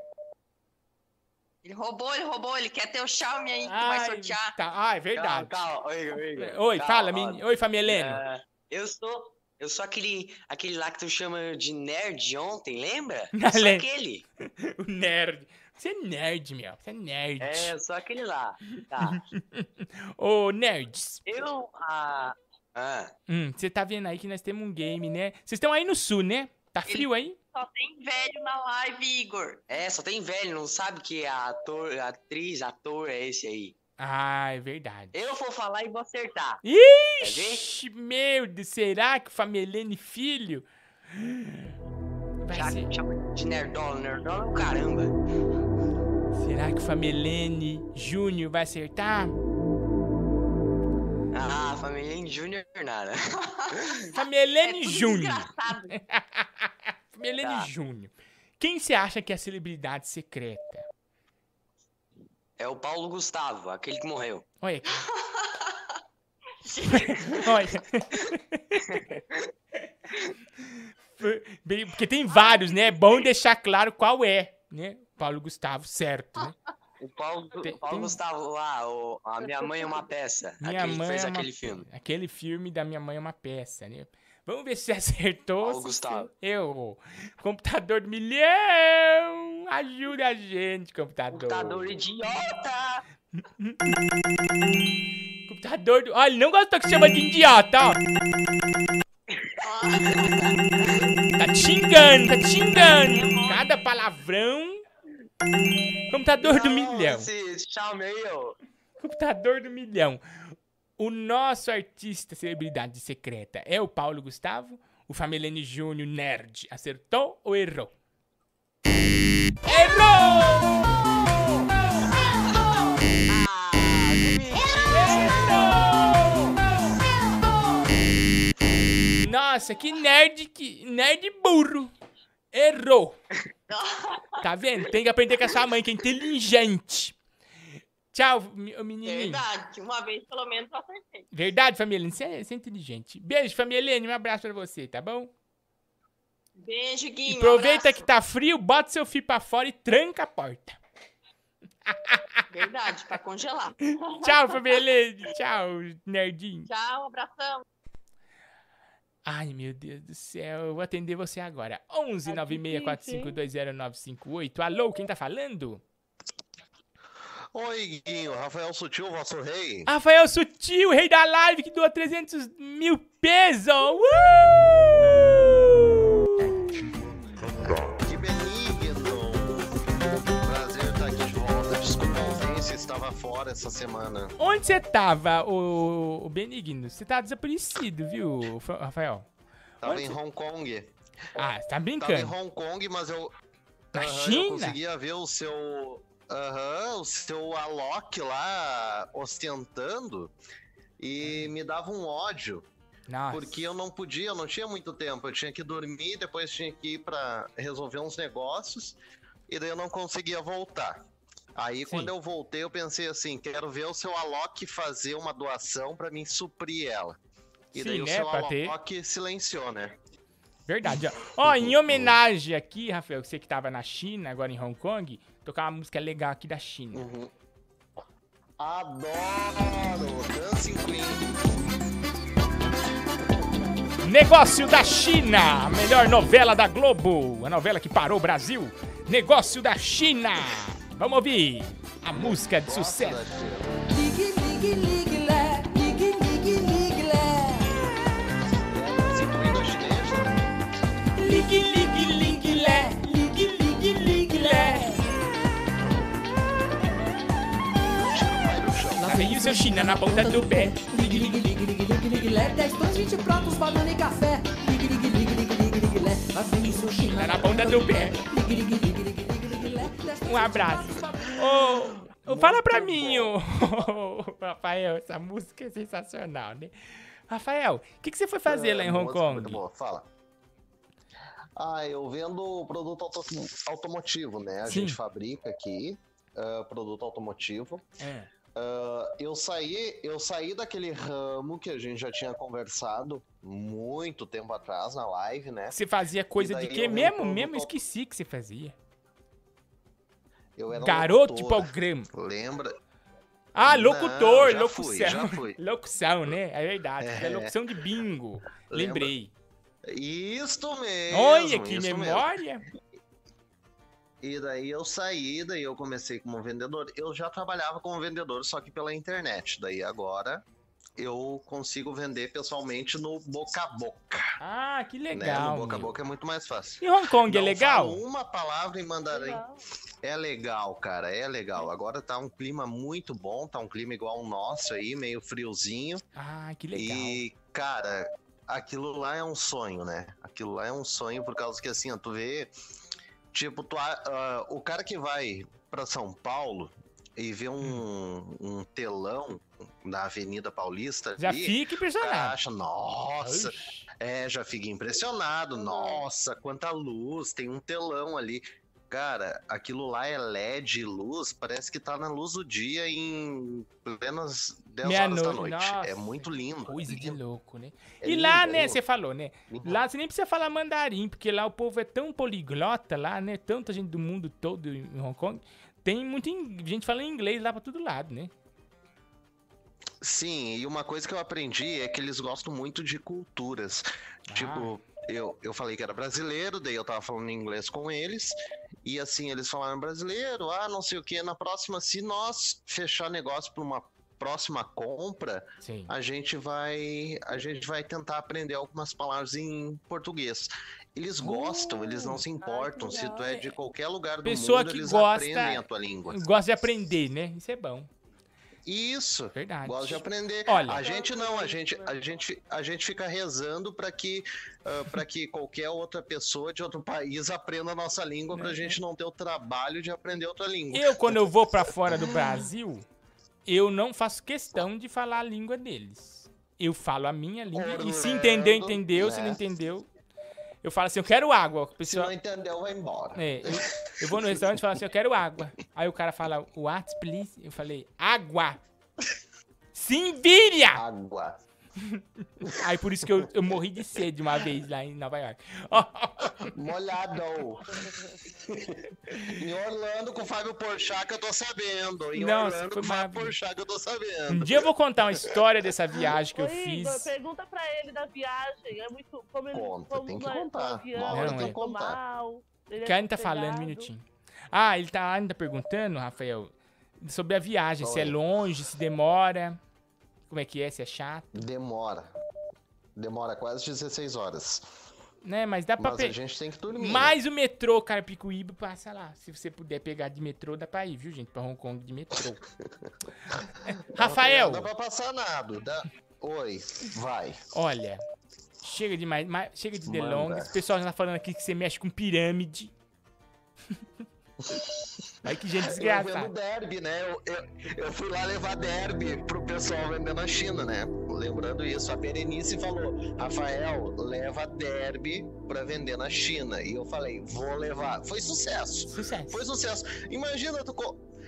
Ele roubou, ele roubou, ele quer ter o Xiaomi aí que vai Ai, sortear. Tá, ah, é verdade. Calma, calma. Oi, Igor. Oi, Calma, fala, menino. Oi, família. É, eu sou. Eu sou aquele, aquele lá que tu chama de nerd ontem, lembra? Eu sou aquele. O nerd. Você é nerd, meu. Você é nerd. É, eu sou aquele lá. Tá. Ô, nerds. Eu. Ah. Ah. Hum, você tá vendo aí que nós temos um game, né? Vocês estão aí no sul, né? Tá frio aí? Só tem velho na live, Igor. É, só tem velho, não sabe que a ator, a atriz, ator é esse aí. Ah, é verdade. Eu vou falar e vou acertar. Ixi, meu Deus, será que o Famelene Filho vai Já ser... chama de nerdola, nerdola é caramba. Será que o Famelene Júnior vai acertar? Ah, família Júnior nada. Famelene Júnior. Famelene Tá. Júnior. Quem você acha que é a celebridade secreta? É o Paulo Gustavo, aquele que morreu. Olha. Bem, Porque tem vários, né? É bom deixar claro qual é, né? Paulo Gustavo, certo, né? O Paulo, Tem- Paulo tem- Gustavo lá, o, a Minha Mãe é uma Peça. Minha aquele que mãe fez é uma- aquele filme. Aquele filme da minha mãe é uma peça, né? Vamos ver se você acertou. Paulo se Gustavo. errou. Computador do milhão! Ajuda a gente, computador. Computador idiota! Computador do... Olha, ele não gostou que chama de idiota, ó. Tá te xingando, tá te xingando. Cada palavrão. Computador do milhão. Esse Xiaomi aí, ó. Computador do milhão. O nosso artista celebridade secreta é o Paulo Gustavo? O Famelene Júnior nerd acertou ou errou? Errou! Nossa, que nerd, que nerd burro. Errou. Tá vendo? Tem que aprender com a sua mãe, que é inteligente. Tchau, menininho. Verdade, uma vez pelo menos eu acertei. Verdade, família. Você é, você é inteligente. Beijo, família. Um abraço pra você, tá bom? Beijo, Guinho. Aproveita abraço. que tá frio, bota seu filho pra fora e tranca a porta. Verdade, pra congelar. Tchau, família. Tchau, nerdinho. Tchau, abração. Ai, meu Deus do céu. Eu vou atender você agora. 11 964520958. Alô, quem tá falando? Oi, Guinho, Rafael Sutil, vosso rei. Rafael Sutil, rei da live, que doa 300 mil pesos. Uh! Que benigno. Prazer estar aqui de volta. Desculpa a ausência, estava fora essa semana. Onde você tava, o, o Benigno? Você tá desaparecido, viu, Rafael? Tava Onde em Hong Kong. Ah, você tá Tava em brincando. Hong Kong, mas eu. Na Aham, China? Eu conseguia ver o seu. Aham, o seu Alok lá ostentando. E me dava um ódio. Nossa. Porque eu não podia, eu não tinha muito tempo. Eu tinha que dormir, depois tinha que ir pra resolver uns negócios. E daí eu não conseguia voltar. Aí quando eu voltei, eu pensei assim: quero ver o seu Alok fazer uma doação pra mim suprir ela. E Sim, daí o né, seu pra ter. Alok silenciou, né? Verdade, ó. Em homenagem aqui, Rafael, você que tava na China, agora em Hong Kong, tocar uma música legal aqui da China. Uhum. Adoro! Dancing Queen. Negócio da China, a melhor novela da Globo, a novela que parou o Brasil. Negócio da China. Vamos ouvir a música de sucesso. Ligue, ligue, ligue, O seu China na ponta do pé. Ligue, ligue, ligue, ligue, ligue, ligue, lé. 10 pães, 20 pratos, banana e café. Ligue, ligue, ligue, ligue, ligue, ligue. Lá vem o seu China na ponta do pé. Ligue, ligue, ligue, ligue, ligue, ligue, pães, Um abraço. Ô, fala pra mim, ô, Rafael, essa música é sensacional, né? Rafael, o que, que você foi fazer lá em Hong Kong? Muito boa, fala. Ah, eu vendo produto auto- automotivo, né? A Sim. gente fabrica aqui ah, produto automotivo. É. Ah, eu saí, eu saí daquele ramo que a gente já tinha conversado muito tempo atrás na live, né? Você fazia coisa de quê mesmo? Mesmo au- esqueci que você fazia. Eu era Garoto de programa. Lembra? Ah, Não, locutor, já locução. fui. Locução, né? É verdade. É, É. locução de bingo. Lembra? Lembrei. Isto mesmo. Olha que isso mesmo. E daí eu saí, daí eu comecei como vendedor. Eu já trabalhava como vendedor, só que pela internet. Daí agora eu consigo vender pessoalmente no boca a boca. Ah, que né? legal. No boca a boca é muito mais fácil. E Hong Kong é Não legal? falo uma palavra em mandarim. É legal, cara, é legal. Agora tá um clima muito bom, tá um clima igual o nosso aí, meio friozinho. Ah, que legal. E, cara, aquilo lá é um sonho, né? Aquilo lá é um sonho por causa que, assim, ó, tu vê. Tipo, tu, ah, o cara que vai pra São Paulo e vê um, um telão na Avenida Paulista. Já ali, fica impressionado. acha, nossa, é, já fica impressionado. Nossa, quanta luz, tem um telão ali. Cara, aquilo lá é LED luz, parece que tá na luz do dia em plenas 10 horas da Meia-noite, noite. nossa. É muito lindo. Coisa de louco, né? É e lindo, lá, é né, você falou, né? Lá você nem precisa falar mandarim, porque lá o povo é tão poliglota lá, né? Tanta gente do mundo todo em Hong Kong. Tem muita gente falando inglês lá pra todo lado, né? Sim, e uma coisa que eu aprendi é que eles gostam muito de culturas. Ah. Tipo, eu, eu falei que era brasileiro, daí eu tava falando inglês com eles, e assim, eles falaram brasileiro, ah, não sei o que, na próxima, se nós fechar negócio pra uma próxima compra, a gente vai a gente vai tentar aprender algumas palavras em português. Eles gostam, eles não se importam se tu é de qualquer lugar do Pessoa mundo, que eles gosta, aprendem a tua língua. gosta de aprender, né? Isso é bom. Isso. Verdade. Gosto de aprender. Olha- a gente não, a gente, a gente, a gente fica rezando para que, para que qualquer outra pessoa de outro país aprenda a nossa língua, pra gente não ter o trabalho de aprender outra língua. Eu, quando eu vou pra fora do Brasil, eu não faço questão de falar a língua deles. eu falo a minha língua. E se entendeu, entendeu. Se não né? entendeu, eu falo assim, eu quero água. A Se pessoa, não entendeu, vai embora. é, eu, eu vou no restaurante e falo assim, eu quero água. Aí o cara fala, what, please? Eu falei, água. Sim, vira! Água. Aí por isso que eu, eu morri de sede uma vez lá em Nova York. Molhado. em Orlando com o Fábio Porchat que eu tô sabendo. Em Nossa, Orlando foi com o Fábio. Porchat que eu tô sabendo. um dia eu vou contar uma história dessa viagem que eu Ô, Igor, fiz. pergunta pra ele da viagem. É muito. Como ele Conta, como tem que contar. avião, Uma hora tem que ficou contar. mal, ele é tá falando, um minutinho. Ah, ele tá ainda perguntando, Rafael, sobre a viagem, se é Oi. longe, se demora. Como é que é, se é chato. Demora. Demora quase 16 horas. Né, mas dá pra Mas a gente tem que dormir. Mais o metrô Carapicuíba passa lá. Se você puder pegar de metrô, dá pra ir, viu, gente? Pra Hong Kong de metrô. Rafael, Não dá pra passar nada. Dá... Oi, vai. olha. Chega de mais, mais- chega de delongas. O pessoal já tá falando aqui que você mexe com pirâmide. Aí que gente Eu vendo derby, né? Eu, eu, eu fui lá levar derby pro pessoal vender na China, né? Lembrando isso, a Berenice falou: Rafael, leva derby pra vender na China. E eu falei: vou levar. Foi sucesso. Sucesso. Foi sucesso. Imagina tu,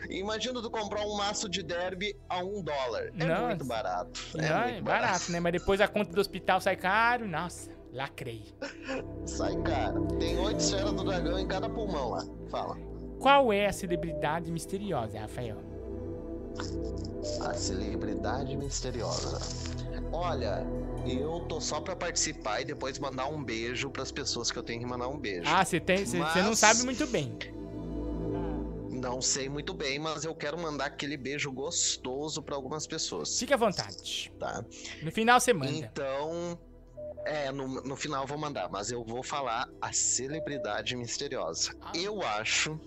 Imagina tu comprar um maço de derby a um dólar. É Nossa. muito barato. É Não, muito é barato, né? Mas depois a conta do hospital sai caro. Nossa, lacrei. Sai caro. Tem oito esferas do dragão em cada pulmão lá. Fala. Qual é a celebridade misteriosa, Rafael? A celebridade misteriosa. Olha, eu tô só pra participar e depois mandar um beijo pras pessoas que eu tenho que mandar um beijo. Ah, você tem, você você não Mas- sabe muito bem. Não sei muito bem, mas eu quero mandar aquele beijo gostoso pra algumas pessoas. Fique à vontade. Tá. No final você manda. Então, é, no, no final eu vou mandar, mas eu vou falar a celebridade misteriosa. Ah. Eu acho,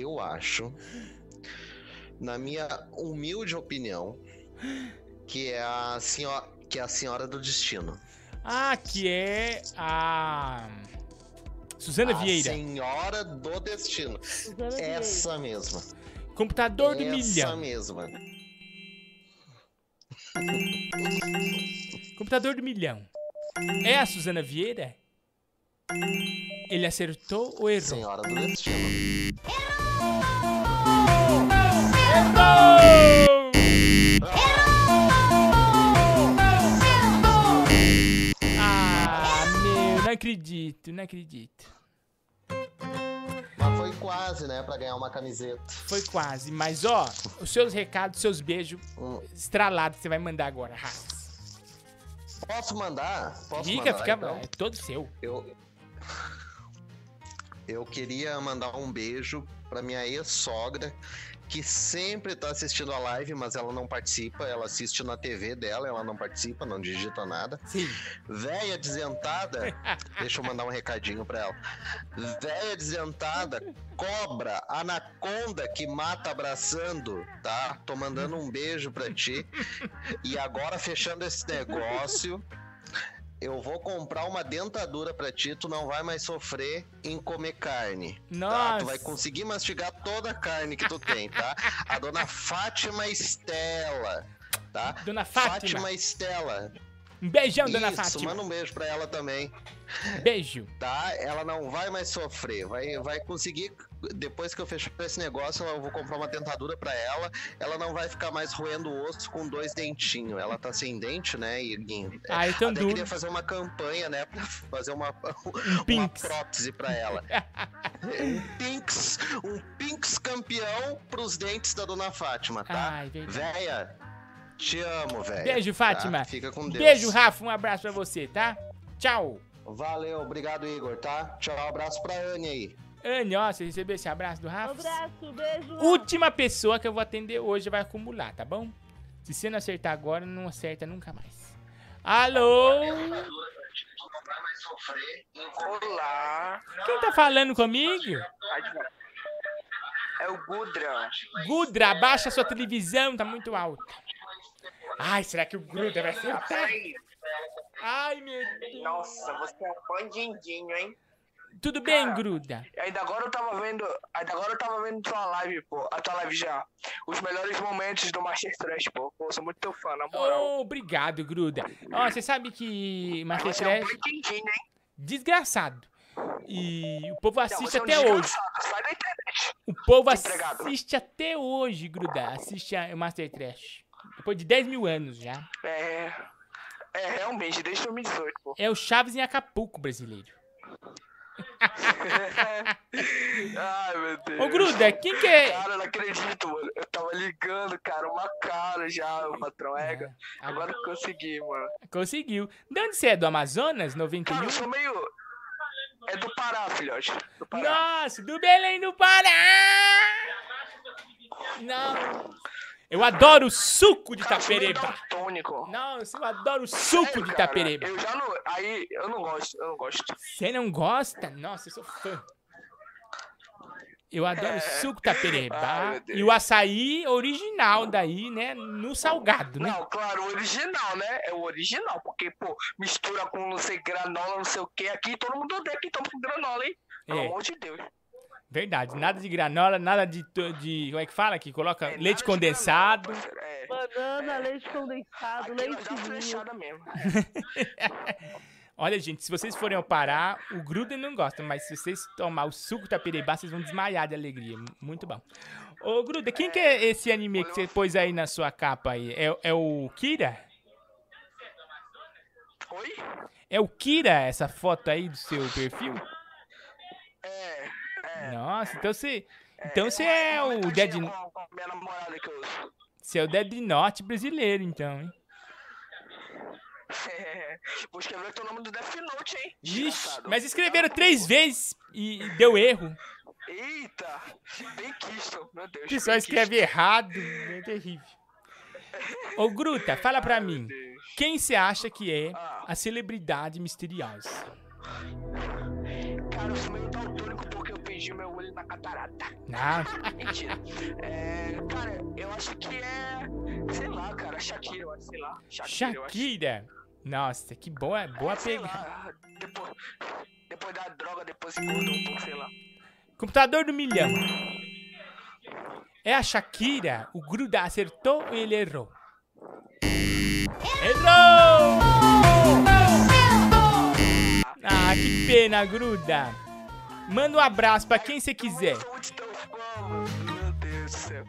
eu acho, na minha humilde opinião, que é a senhora, que é a senhora do destino. Ah, que é a. Suzana a Vieira. senhora do destino. Essa mesma. Computador do Essa milhão. mesma. Computador do milhão. É a Suzana Vieira? Ele acertou ou errou? Senhora do destino. Ah, meu, não acredito, não acredito. Mas foi quase, né, pra ganhar uma camiseta. Foi quase, mas ó, os seus recados, seus beijos estralados que você vai mandar agora, Rafa. Posso mandar? Posso Fica, mandar, fica, então? é todo seu. Eu, eu queria mandar um beijo pra minha ex-sogra, que sempre tá assistindo a live, mas ela não participa. Ela assiste na TV dela, ela não participa, não digita nada. Sim. Véia desentada, deixa eu mandar um recadinho pra ela. Véia desentada, cobra, anaconda que mata abraçando, tá? Tô mandando um beijo pra ti. E agora, fechando esse negócio, eu vou comprar uma dentadura pra ti, tu não vai mais sofrer em comer carne. Tá? Nossa. Tu vai conseguir mastigar toda a carne que tu tem, tá? A dona Fátima Estela, tá? Dona Fátima. Fátima Estela. Um beijão, dona Isso, Fátima. manda um beijo pra ela também. Beijo. Tá? Ela não vai mais sofrer. Vai, vai conseguir. Depois que eu fechar esse negócio, eu vou comprar uma dentadura pra ela. Ela não vai ficar mais roendo o osso com dois dentinhos. Ela tá sem dente, né, Iguinho? Ah, então Até queria fazer uma campanha, né? Pra fazer uma, Um uma prótese pra ela. um pinks, um pinks campeão pros dentes da dona Fátima, tá? Ai. Véia, te amo, velho. Beijo, Fátima. Tá? Fica com Deus. Beijo, Rafa. Um abraço pra você, tá? Tchau. Valeu, obrigado, Igor, tá? Tchau, abraço pra Anne aí. Anne, ó, você recebeu esse abraço do Rafa? Abraço, beijo. Última pessoa que eu vou atender hoje vai acumular, tá bom? Se você não acertar agora, não acerta nunca mais. Alô? Olá. Quem tá falando comigo? É o Gudra. Gudra, abaixa sua televisão, tá muito alta. Ai, será que o Gudra vai acertar? Ai, meu Deus. Nossa, você é um bandidinho, hein? Tudo bem, Gruda? Ainda agora eu tava vendo. Ainda agora eu tava vendo tua live, pô. A tua live já. Os melhores momentos do Master Trash, pô. Pô, sou muito teu fã, na moral. Oh, obrigado, Gruda. Ó, você sabe que Master Você é um Trash... hein? Desgraçado. E o povo assiste você é um até hoje. Sai da internet. O povo Empregado. assiste até hoje, Gruda. Assiste a Master Trash. Depois de 10 mil anos já. É. É, realmente, desde 2018, pô. É o Chaves em Acapulco brasileiro. Ai, meu Deus. Ô, Gruda, quem que é- Cara, eu não acredito, mano. Eu tava ligando, cara, uma cara já, o patrão Ega. Agora eu consegui, mano. Conseguiu. De onde você é? Do Amazonas? 91? Cara, eu sou meio. É do Pará, filhote. Do Pará. Nossa, do Belém do Pará! Não. Eu adoro suco de Itapereba. Tônico. Nossa, eu adoro suco de Itapereba. Eu já não. Aí, eu não gosto, eu não gosto. Você não gosta? Nossa, eu sou fã. Eu adoro É. suco de Itapereba. Ai, e o açaí original daí, né? No salgado, né? Não, claro, o original, né? É o original, porque, pô, mistura com não sei granola, não sei o que. Aqui todo mundo odeia que toma com granola, hein? Pelo É. amor de Deus. Verdade. Nada de granola, nada de, de. Como é que fala? Que coloca leite condensado. Banana, leite condensado, leite flechada mesmo. Olha, gente, se vocês forem ao Pará, o Gruden não gosta, mas se vocês tomar o suco da Pereba, vocês vão desmaiar de alegria. Muito bom. Ô, Gruda, quem que é esse anime que você pôs aí na sua capa aí? É, é o Kira? Oi? É o Kira essa foto aí do seu perfil? É, é. Nossa, então você. Então você é o Dead. Você é o Dead Note brasileiro, então, hein? Vou escrever teu nome do Death Note, hein? Ixi, mas escreveram três vezes e deu erro. Eita! Bem quisto, meu Deus. O pessoal escreve errado, é terrível. Ô, Gruta, fala pra mim. Quem você acha que é a celebridade misteriosa? Cara, eu sou meio perdi meu olho na catarata. Não. Mentira. É, cara, eu acho que é. Sei lá, cara, Shakira, eu acho, sei lá. Shakira. Shakira. Nossa, que boa, boa Sei pegada. depois, depois da droga, depois engordou um pouco, sei lá. Computador do milhão. É a Shakira? O Gruda acertou ou ele errou? Errou! Ah, que pena, Gruda. Manda um abraço pra quem você quiser. Meu Deus do céu.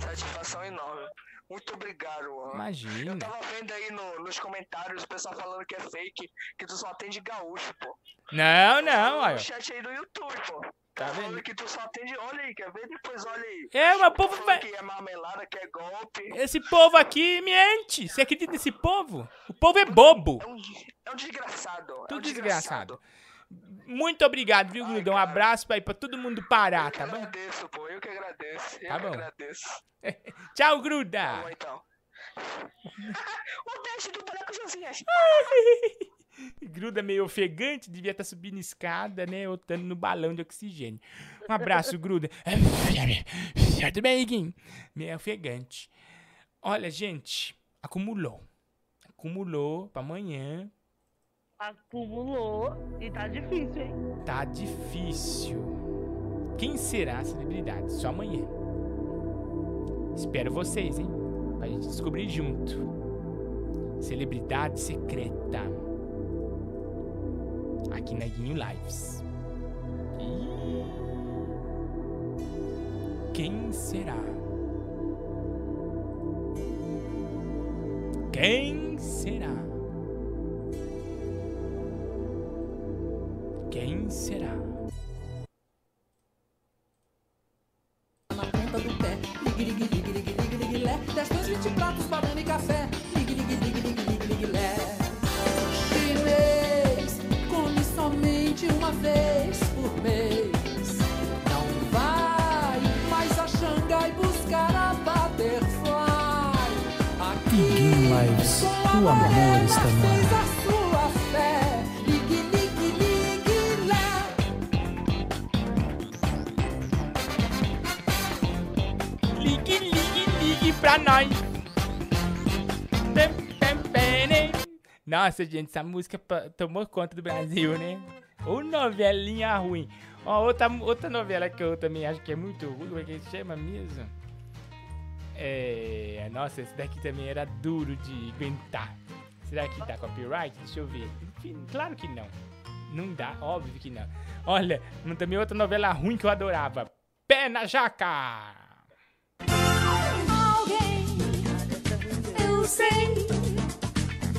Satisfação enorme. Muito obrigado, mano. Imagina. Eu tava vendo aí no- nos comentários o pessoal falando que é fake, que tu só atende gaúcho, pô. Não, não, olha. chat aí do YouTube, pô. Tá falando vendo? que tu só atende. Olha aí, quer ver? Depois olha aí. É, mas o povo Falando vai- Que é marmelada, que é golpe. Esse povo aqui mente. Você acredita nesse povo? O povo é bobo. É um desgraçado. é um Tudo desgraçado. Muito obrigado, viu, Gruda? Um abraço aí pra todo mundo parar, tá bom? agradeço, pô. Eu que agradeço. Eu Tá que bom. agradeço. Tchau, Gruda. Bom, então. o teste do boneco Josias. Gruda meio ofegante, devia estar subindo escada, né? Ou estando no balão de oxigênio. Um abraço, Gruda. Tudo bem, Iguinho? Meio ofegante. Olha, gente, acumulou. Acumulou pra amanhã. Acumulou e tá difícil, hein? Tá difícil. Quem será a celebridade? Só amanhã. Espero vocês, hein? Pra gente descobrir junto. Celebridade secreta. Aqui na Guinho Lives. Ih. Quem será? Quem será? Quem será? na ponta do pé. Ligue, ligue, ligue, ligue, ligue, ligue, lé. Dez dois, vinte pratos, banana e café. Ligue, ligue, ligue, ligue, ligue, ligue, lé. Chinês, come somente uma vez por mês. Não vai mais a Xangai buscar a Butterfly. Aqui, Lives, o amor está no ar. Nossa, gente, essa música tomou conta do Brasil, né? Ou novelinha ruim. Ó, outra, outra novela que eu também acho que é muito ruim, como é que chama mesmo? É. Nossa, esse daqui também era duro de aguentar. Será que dá copyright? Deixa eu ver. Claro que não. Não dá, óbvio que não. Olha, também outra novela ruim que eu adorava. Pé na jaca! Alguém, eu sei,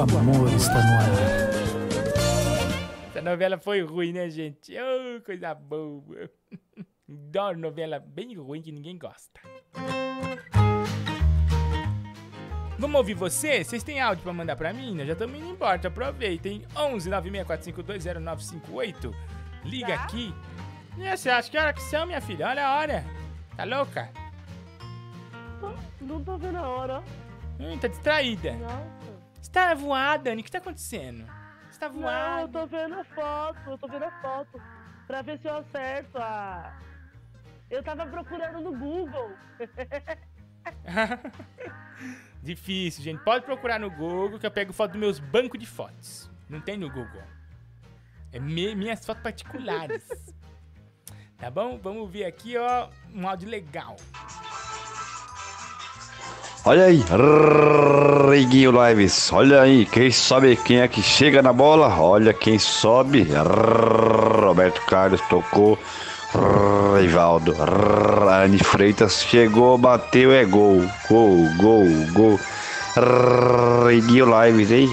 o amor está no ar. Essa novela foi ruim, né, gente? Oh, coisa boa. Adoro novela bem ruim que ninguém gosta. Vamos ouvir você? Vocês têm áudio pra mandar pra mim? Nós já estamos indo embora, então aproveitem. 11 964520958. Liga aqui. E você acha que hora que são, minha filha? Olha a hora. Tá louca? Não tô vendo a hora. Hum, tá distraída. Nossa. Você tá voada, Anny? O que tá acontecendo? Você tá Não, eu voada. tô vendo a foto, eu tô vendo a foto. Pra ver se eu acerto a. Eu tava procurando no Google. Difícil, gente. Pode procurar no Google que eu pego foto dos meus bancos de fotos. Não tem no Google. É me- minhas fotos particulares. tá bom? Vamos ver aqui, ó, um áudio legal. Olha aí, Riguinho Lives. Olha aí, quem sabe quem é que chega na bola? Olha quem sobe. Roberto Carlos tocou. Rivaldo. Anne Freitas chegou, bateu, é gol. Gol, gol, gol. Riguinho Lives, hein?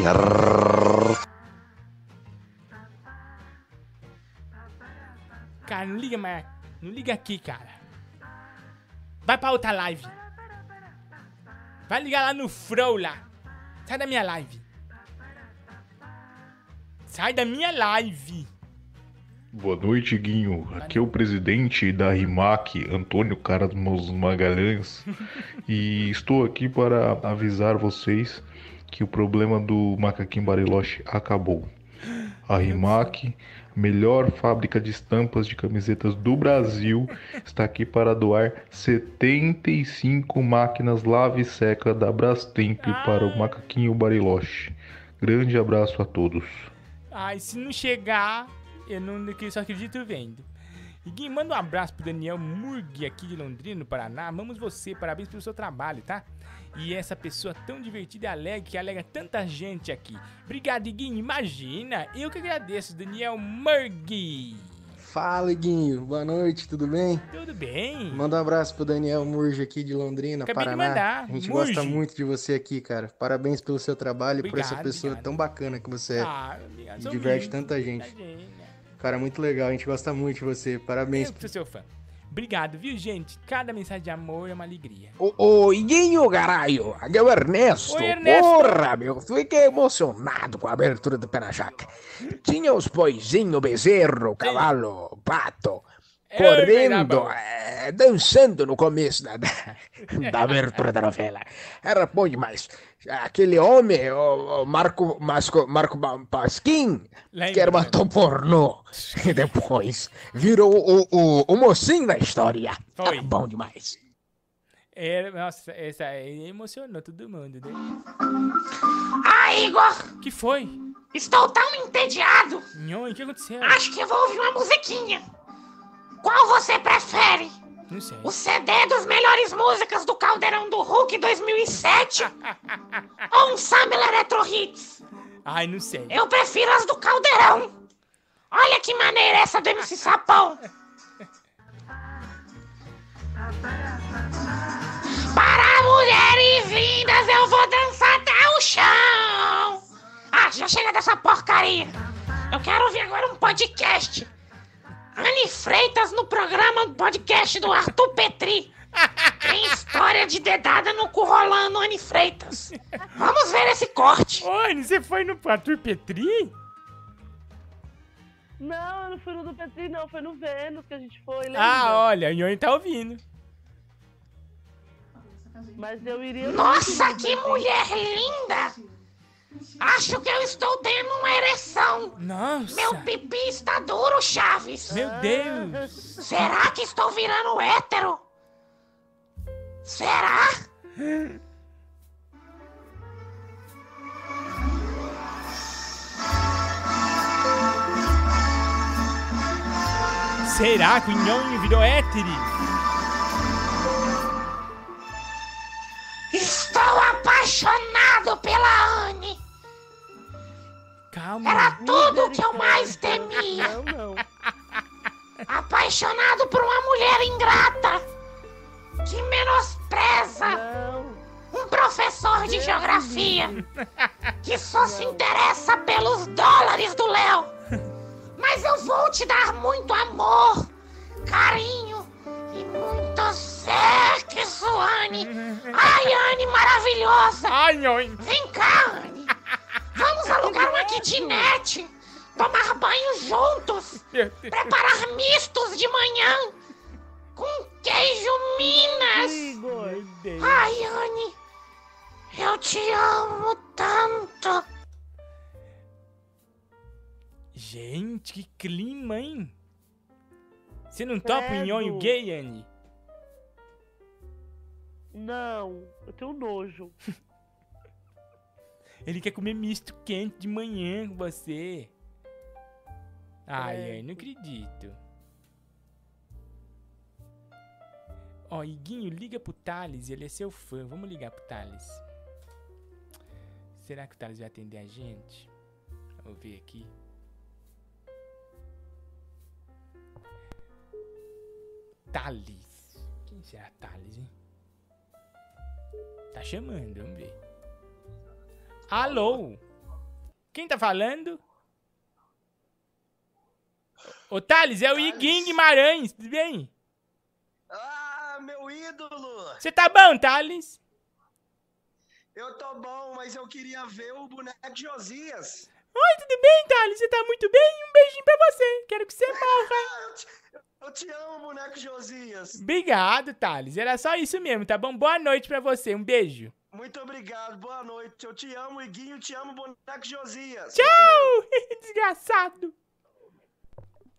Cara, não liga mais. Não liga aqui, cara. Vai pra outra live. Vai ligar lá no Frow lá. Sai da minha live. Sai da minha live. Boa noite, Guinho. Aqui é o presidente da RIMAC, Antônio Carlos Magalhães, e estou aqui para avisar vocês que o problema do macaquinho Bariloche acabou. A RIMAC, melhor fábrica de estampas de camisetas do Brasil, está aqui para doar 75 máquinas lave e seca da Brastemp para o macaquinho Bariloche. Grande abraço a todos. Ai, se não chegar, eu não eu só acredito vendo. E manda um abraço pro Daniel Murgui aqui de Londrina, no Paraná. Amamos você, parabéns pelo seu trabalho, tá? E essa pessoa tão divertida e alegre, que alega tanta gente aqui. Obrigado, Guinho. Imagina, eu que agradeço, Daniel Murgui. Fala, Guinho. Boa noite, tudo bem? Tudo bem? Manda um abraço pro Daniel Murge aqui de Londrina, Acabei Paraná. A gente Murge. gosta muito de você aqui, cara. Parabéns pelo seu trabalho e por essa Obrigado, pessoa obrigado. tão bacana que você é. Ah, obrigado, E diverte tanta gente. Cara, muito legal. A gente gosta muito de você. Parabéns. Eu sou seu fã. Obrigado, viu, gente? Cada mensagem de amor é uma alegria. Ô, Iguinho, caralho, aqui é o Ernesto. Oi, Ernesto. Porra, meu, fiquei emocionado com a abertura do Pé na Jaca. Tinha os boizinhos, bezerro, cavalo, pato, correndo, Bernabão. eh, dançando no começo da, da, da abertura da novela. Era bom demais. Aquele homem, o, o Marco, Masco, Marco Pasquim, que era um ator pornô, e depois virou o, o, o mocinho da história. Foi. Era bom demais. É, nossa, essa aí emocionou todo mundo, né? Ah, Igor! que foi? Estou tão entediado! Nhoi, o que aconteceu? Acho que vou ouvir uma musiquinha. Qual você prefere? Não sei. O CD dos melhores músicas do Caldeirão do Hulk 2007? ou um Summer Electro Hits? Ai, não sei. Eu prefiro as do Caldeirão. Olha que maneira essa do MC Sapão. Para mulheres lindas, eu vou dançar até o chão. Ah, já chega dessa porcaria. Eu quero ouvir agora um podcast. Anne Freitas no programa podcast do Arthur Petri. Tem história de dedada no cu rolando, Anne Freitas. Vamos ver esse corte. Ô, Anne, você foi no Arthur Petri? Não, eu não fui no do Petri, não. Foi no Vênus que a gente foi, lembra? Ah, olha, o Nhonho tá ouvindo. Mas eu iria... Nossa, que mulher linda! Acho que eu estou tendo uma ereção. Nossa. Meu pipi está duro, Chaves. Meu Deus. Será que estou virando hétero? Será? Será que o Nhonho virou hétero? Estou apaixonado pela Anne. Calma. Era tudo que eu mais temia. Não, não. Apaixonado por uma mulher ingrata que menospreza um professor de geografia que só se interessa pelos dólares do Léo. Mas eu vou te dar muito amor, carinho e muito sexo, Anne. Ai, Anne maravilhosa. Ai. Vem cá, Anne. Vamos alugar kitnet, tomar banho juntos, preparar mistos de manhã com queijo Minas. Ai, Anne, eu te amo tanto. Gente, que clima, hein? Você não topa o Credo. Nhonho gay, Anne? Não, eu tenho nojo. Ele quer comer misto quente de manhã com você. Ai, ai, não acredito. Ó, Iguinho, liga pro Thales, ele é seu fã. Vamos ligar pro Thales. Será que o Thales vai atender a gente? Vamos ver aqui. Thales. Quem será Thales, hein? Tá chamando, vamos ver. Alô? Quem tá falando? Ô, Thales, é o Iguinho Guimarães, tudo bem? Ah, meu ídolo! Você tá bom, Thales? Eu tô bom, mas eu queria ver o boneco de Josias. Oi, tudo bem, Thales? Você tá muito bem? Um beijinho pra você. Quero que você morra. Eu te, eu te amo, boneco Josias. Obrigado, Thales. Era só isso mesmo, tá bom? Boa noite pra você. Um beijo. Muito obrigado, boa noite. Eu te amo, Iguinho, te amo, boneco Josias. Tchau! Desgraçado.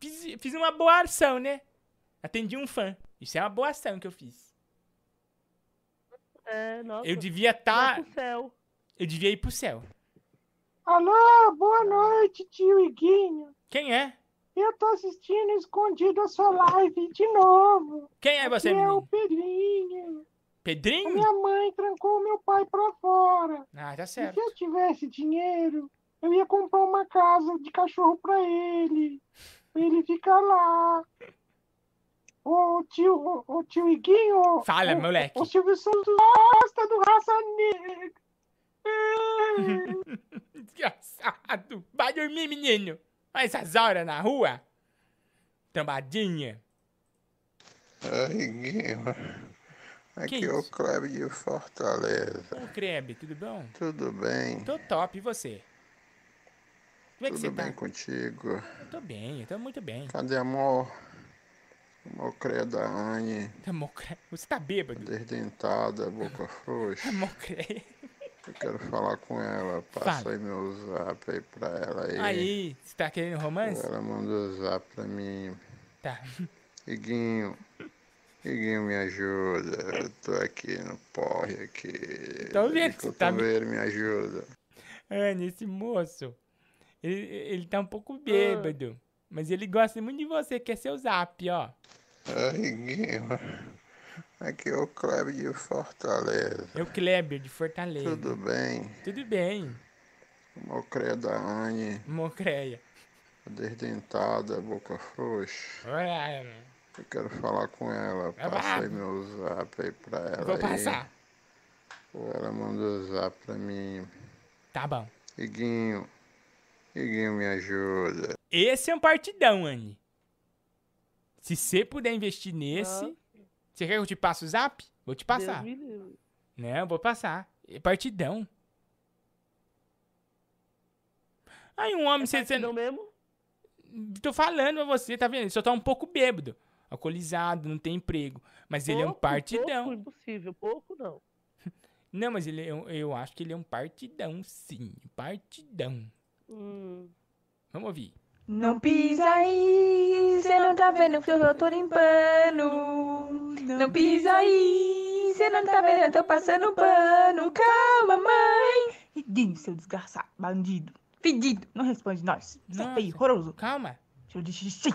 Fiz, fiz uma boa ação, né? Atendi um fã. Isso é uma boa ação que eu fiz. É, nossa. Eu devia tá... Pro céu. Eu devia ir pro céu. Alô, boa noite, tio Iguinho. Quem é? Eu tô assistindo escondido a sua live de novo. Quem é você, Aqui é o? Pedrinho. Pedrinho? Minha mãe trancou meu pai pra fora. Ah, tá E certo. se eu tivesse dinheiro, eu ia comprar uma casa de cachorro pra ele. Pra ele ficar lá. Ô tio, ô, ô, tio Iguinho. Fala, ô, moleque. O Silvio Santos gosta do raça negra. Desgraçado. Vai dormir, menino. Olha essas horas na rua. Tambadinha. Ai, Guima. Aqui é o Kleber de Fortaleza. Ô, Kreb, tudo bom? Tudo bem? Tô top, e você? Como é que Tudo você bem tá? contigo? Eu tô bem, eu tô muito bem. Cadê amor? Credo da Anne. Credo. Você tá bêbado? Desdentada, boca frouxa. Credo. Eu quero falar com ela. Passa Fala. aí meu zap aí pra ela aí. Aí, você tá querendo romance? Ela mandou zap pra mim. Tá. Iguinho. Iguinho, me ajuda. Eu tô aqui no porre aqui. Tô vendo que você tá me- me ajuda. Anne, esse moço, ele, ele tá um pouco bêbado. Mas ele gosta muito de você, quer seu zap, ó. Ai, Guima. Aqui é o Kleber de Fortaleza. É o Kleber, de Fortaleza. Tudo bem? Tudo bem, Amor credo da Anne. Mocreia. Desdentada, boca frouxa. Olha, Eu quero falar com ela. Passa aí meu zap aí pra ela Vou aí. passar. Ela mandou zap pra mim. Tá bom. Iguinho, Iguinho me ajuda. Esse é um partidão, Anne. Se você puder investir nesse. Você quer que eu te passe o zap? Vou te passar. Deus me livre. Não, vou passar. É partidão. Aí um homem... você, você... Não mesmo? Tô falando a você, tá vendo? Ele só tá um pouco bêbado. Alcoolizado, não tem emprego. Mas ele é um Pouco, partidão. Pouco, impossível. Pouco não. Não, mas ele um- eu acho que ele é um partidão, sim. Partidão. Hum. Vamos ouvir. Não pisa aí, cê não tá vendo que eu tô limpando. Não pisa aí, cê não tá vendo, eu tô passando pano. Calma, mãe. Iguinho, seu desgraçado, bandido. Fedido, não responde nós. Você é feio, horroroso. Calma. Seu de xixi,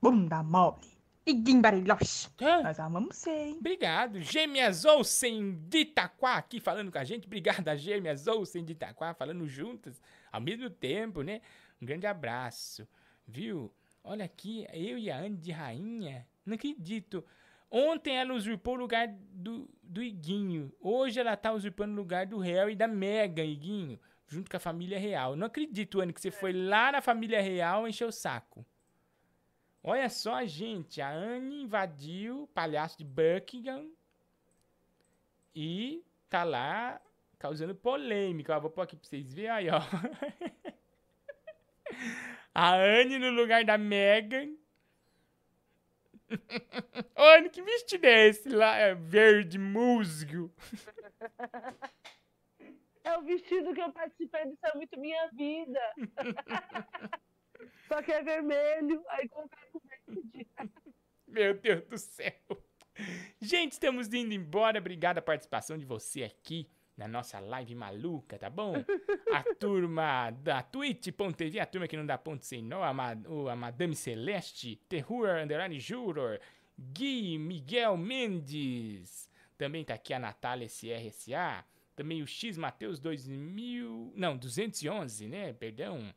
bunda mole. Iguinho barilhoche. Nós amamos você, hein? Obrigado. Gêmeas Olsen de Itaquá aqui falando com a gente. Obrigado a Gêmeas Olsen de Itaquá falando juntas ao mesmo tempo, né? Um grande abraço, viu? Olha aqui, eu e a Anne de Rainha. Não acredito. Ontem ela usurpou o lugar do, do Iguinho. Hoje ela tá usurpando o lugar do Harry e da Megan, Iguinho. Junto com a família real. Não acredito, Anne, que você foi lá na família real encher o saco. Olha só, gente. A Anne invadiu o palhaço de Buckingham. E tá lá causando polêmica. Ó, vou pôr aqui pra vocês verem aí, ó. A Anne no lugar da Megan. Anne, que vestido é esse lá? É verde musgo. É o vestido que eu participei do Isso é Muito Minha Vida. Só que é vermelho, aí o verde. Meu Deus do céu. Gente, estamos indo embora. Obrigado a participação de você aqui na nossa live maluca, tá bom? A turma da Twitch.tv, a turma que não dá ponto sem nó, a, ma- a Madame Celeste, Terror Underline Juror, Gui Miguel Mendes, também tá aqui a Natália SRSA, também o X Mateus 2000, não, 211, né? Perdão.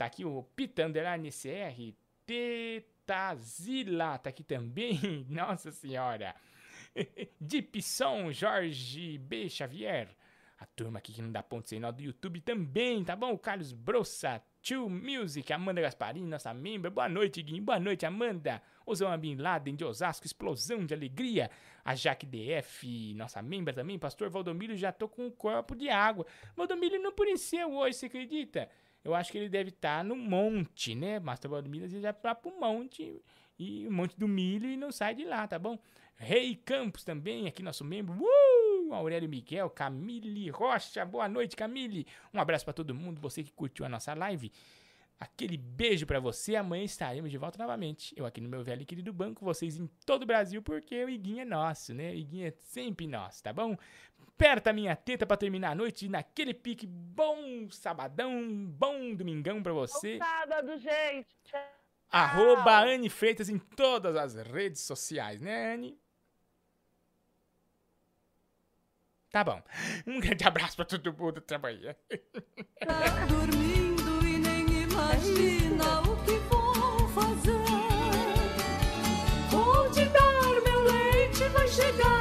Tá aqui o Pita Underline CR, Tetazila, tá aqui também. Nossa Senhora. Dipson Jorge B. Xavier. A turma aqui que não dá ponto sem nó do YouTube também, tá bom? Carlos Brossa, Tio Music, Amanda Gasparini, nossa membro. Boa noite, Guinho. Boa noite, Amanda. Osama Bin Laden de Osasco, explosão de alegria. A Jaque DF, nossa membra também. Pastor Valdomiro, já tô com um copo de água. Valdomiro não apareceu hoje, você acredita? Eu acho que ele deve estar no monte, né? Pastor Valdomiro às vezes vai lá pro monte e o monte do milho e não sai de lá, tá bom? Rei Campos também, aqui nosso membro. Uh! Aurélio Miguel, Camille Rocha. Boa noite, Camille. Um abraço pra todo mundo, você que curtiu a nossa live. Aquele beijo pra você. Amanhã estaremos de volta novamente. Eu aqui no meu velho e querido banco, vocês em todo o Brasil, porque o Iguinho é nosso, né? O Iguinho é sempre nosso, tá bom? aperta a minha teta para terminar a noite naquele pique. Bom sabadão, bom domingão para você. Bom sábado, gente. Tchau. Arroba Anne Freitas em todas as redes sociais, né, Anne? Tá bom. Um grande abraço pra todo mundo Até trabalhando. Tá dormindo e nem imagina o que vou fazer. Vou te dar meu leite, vai chegar.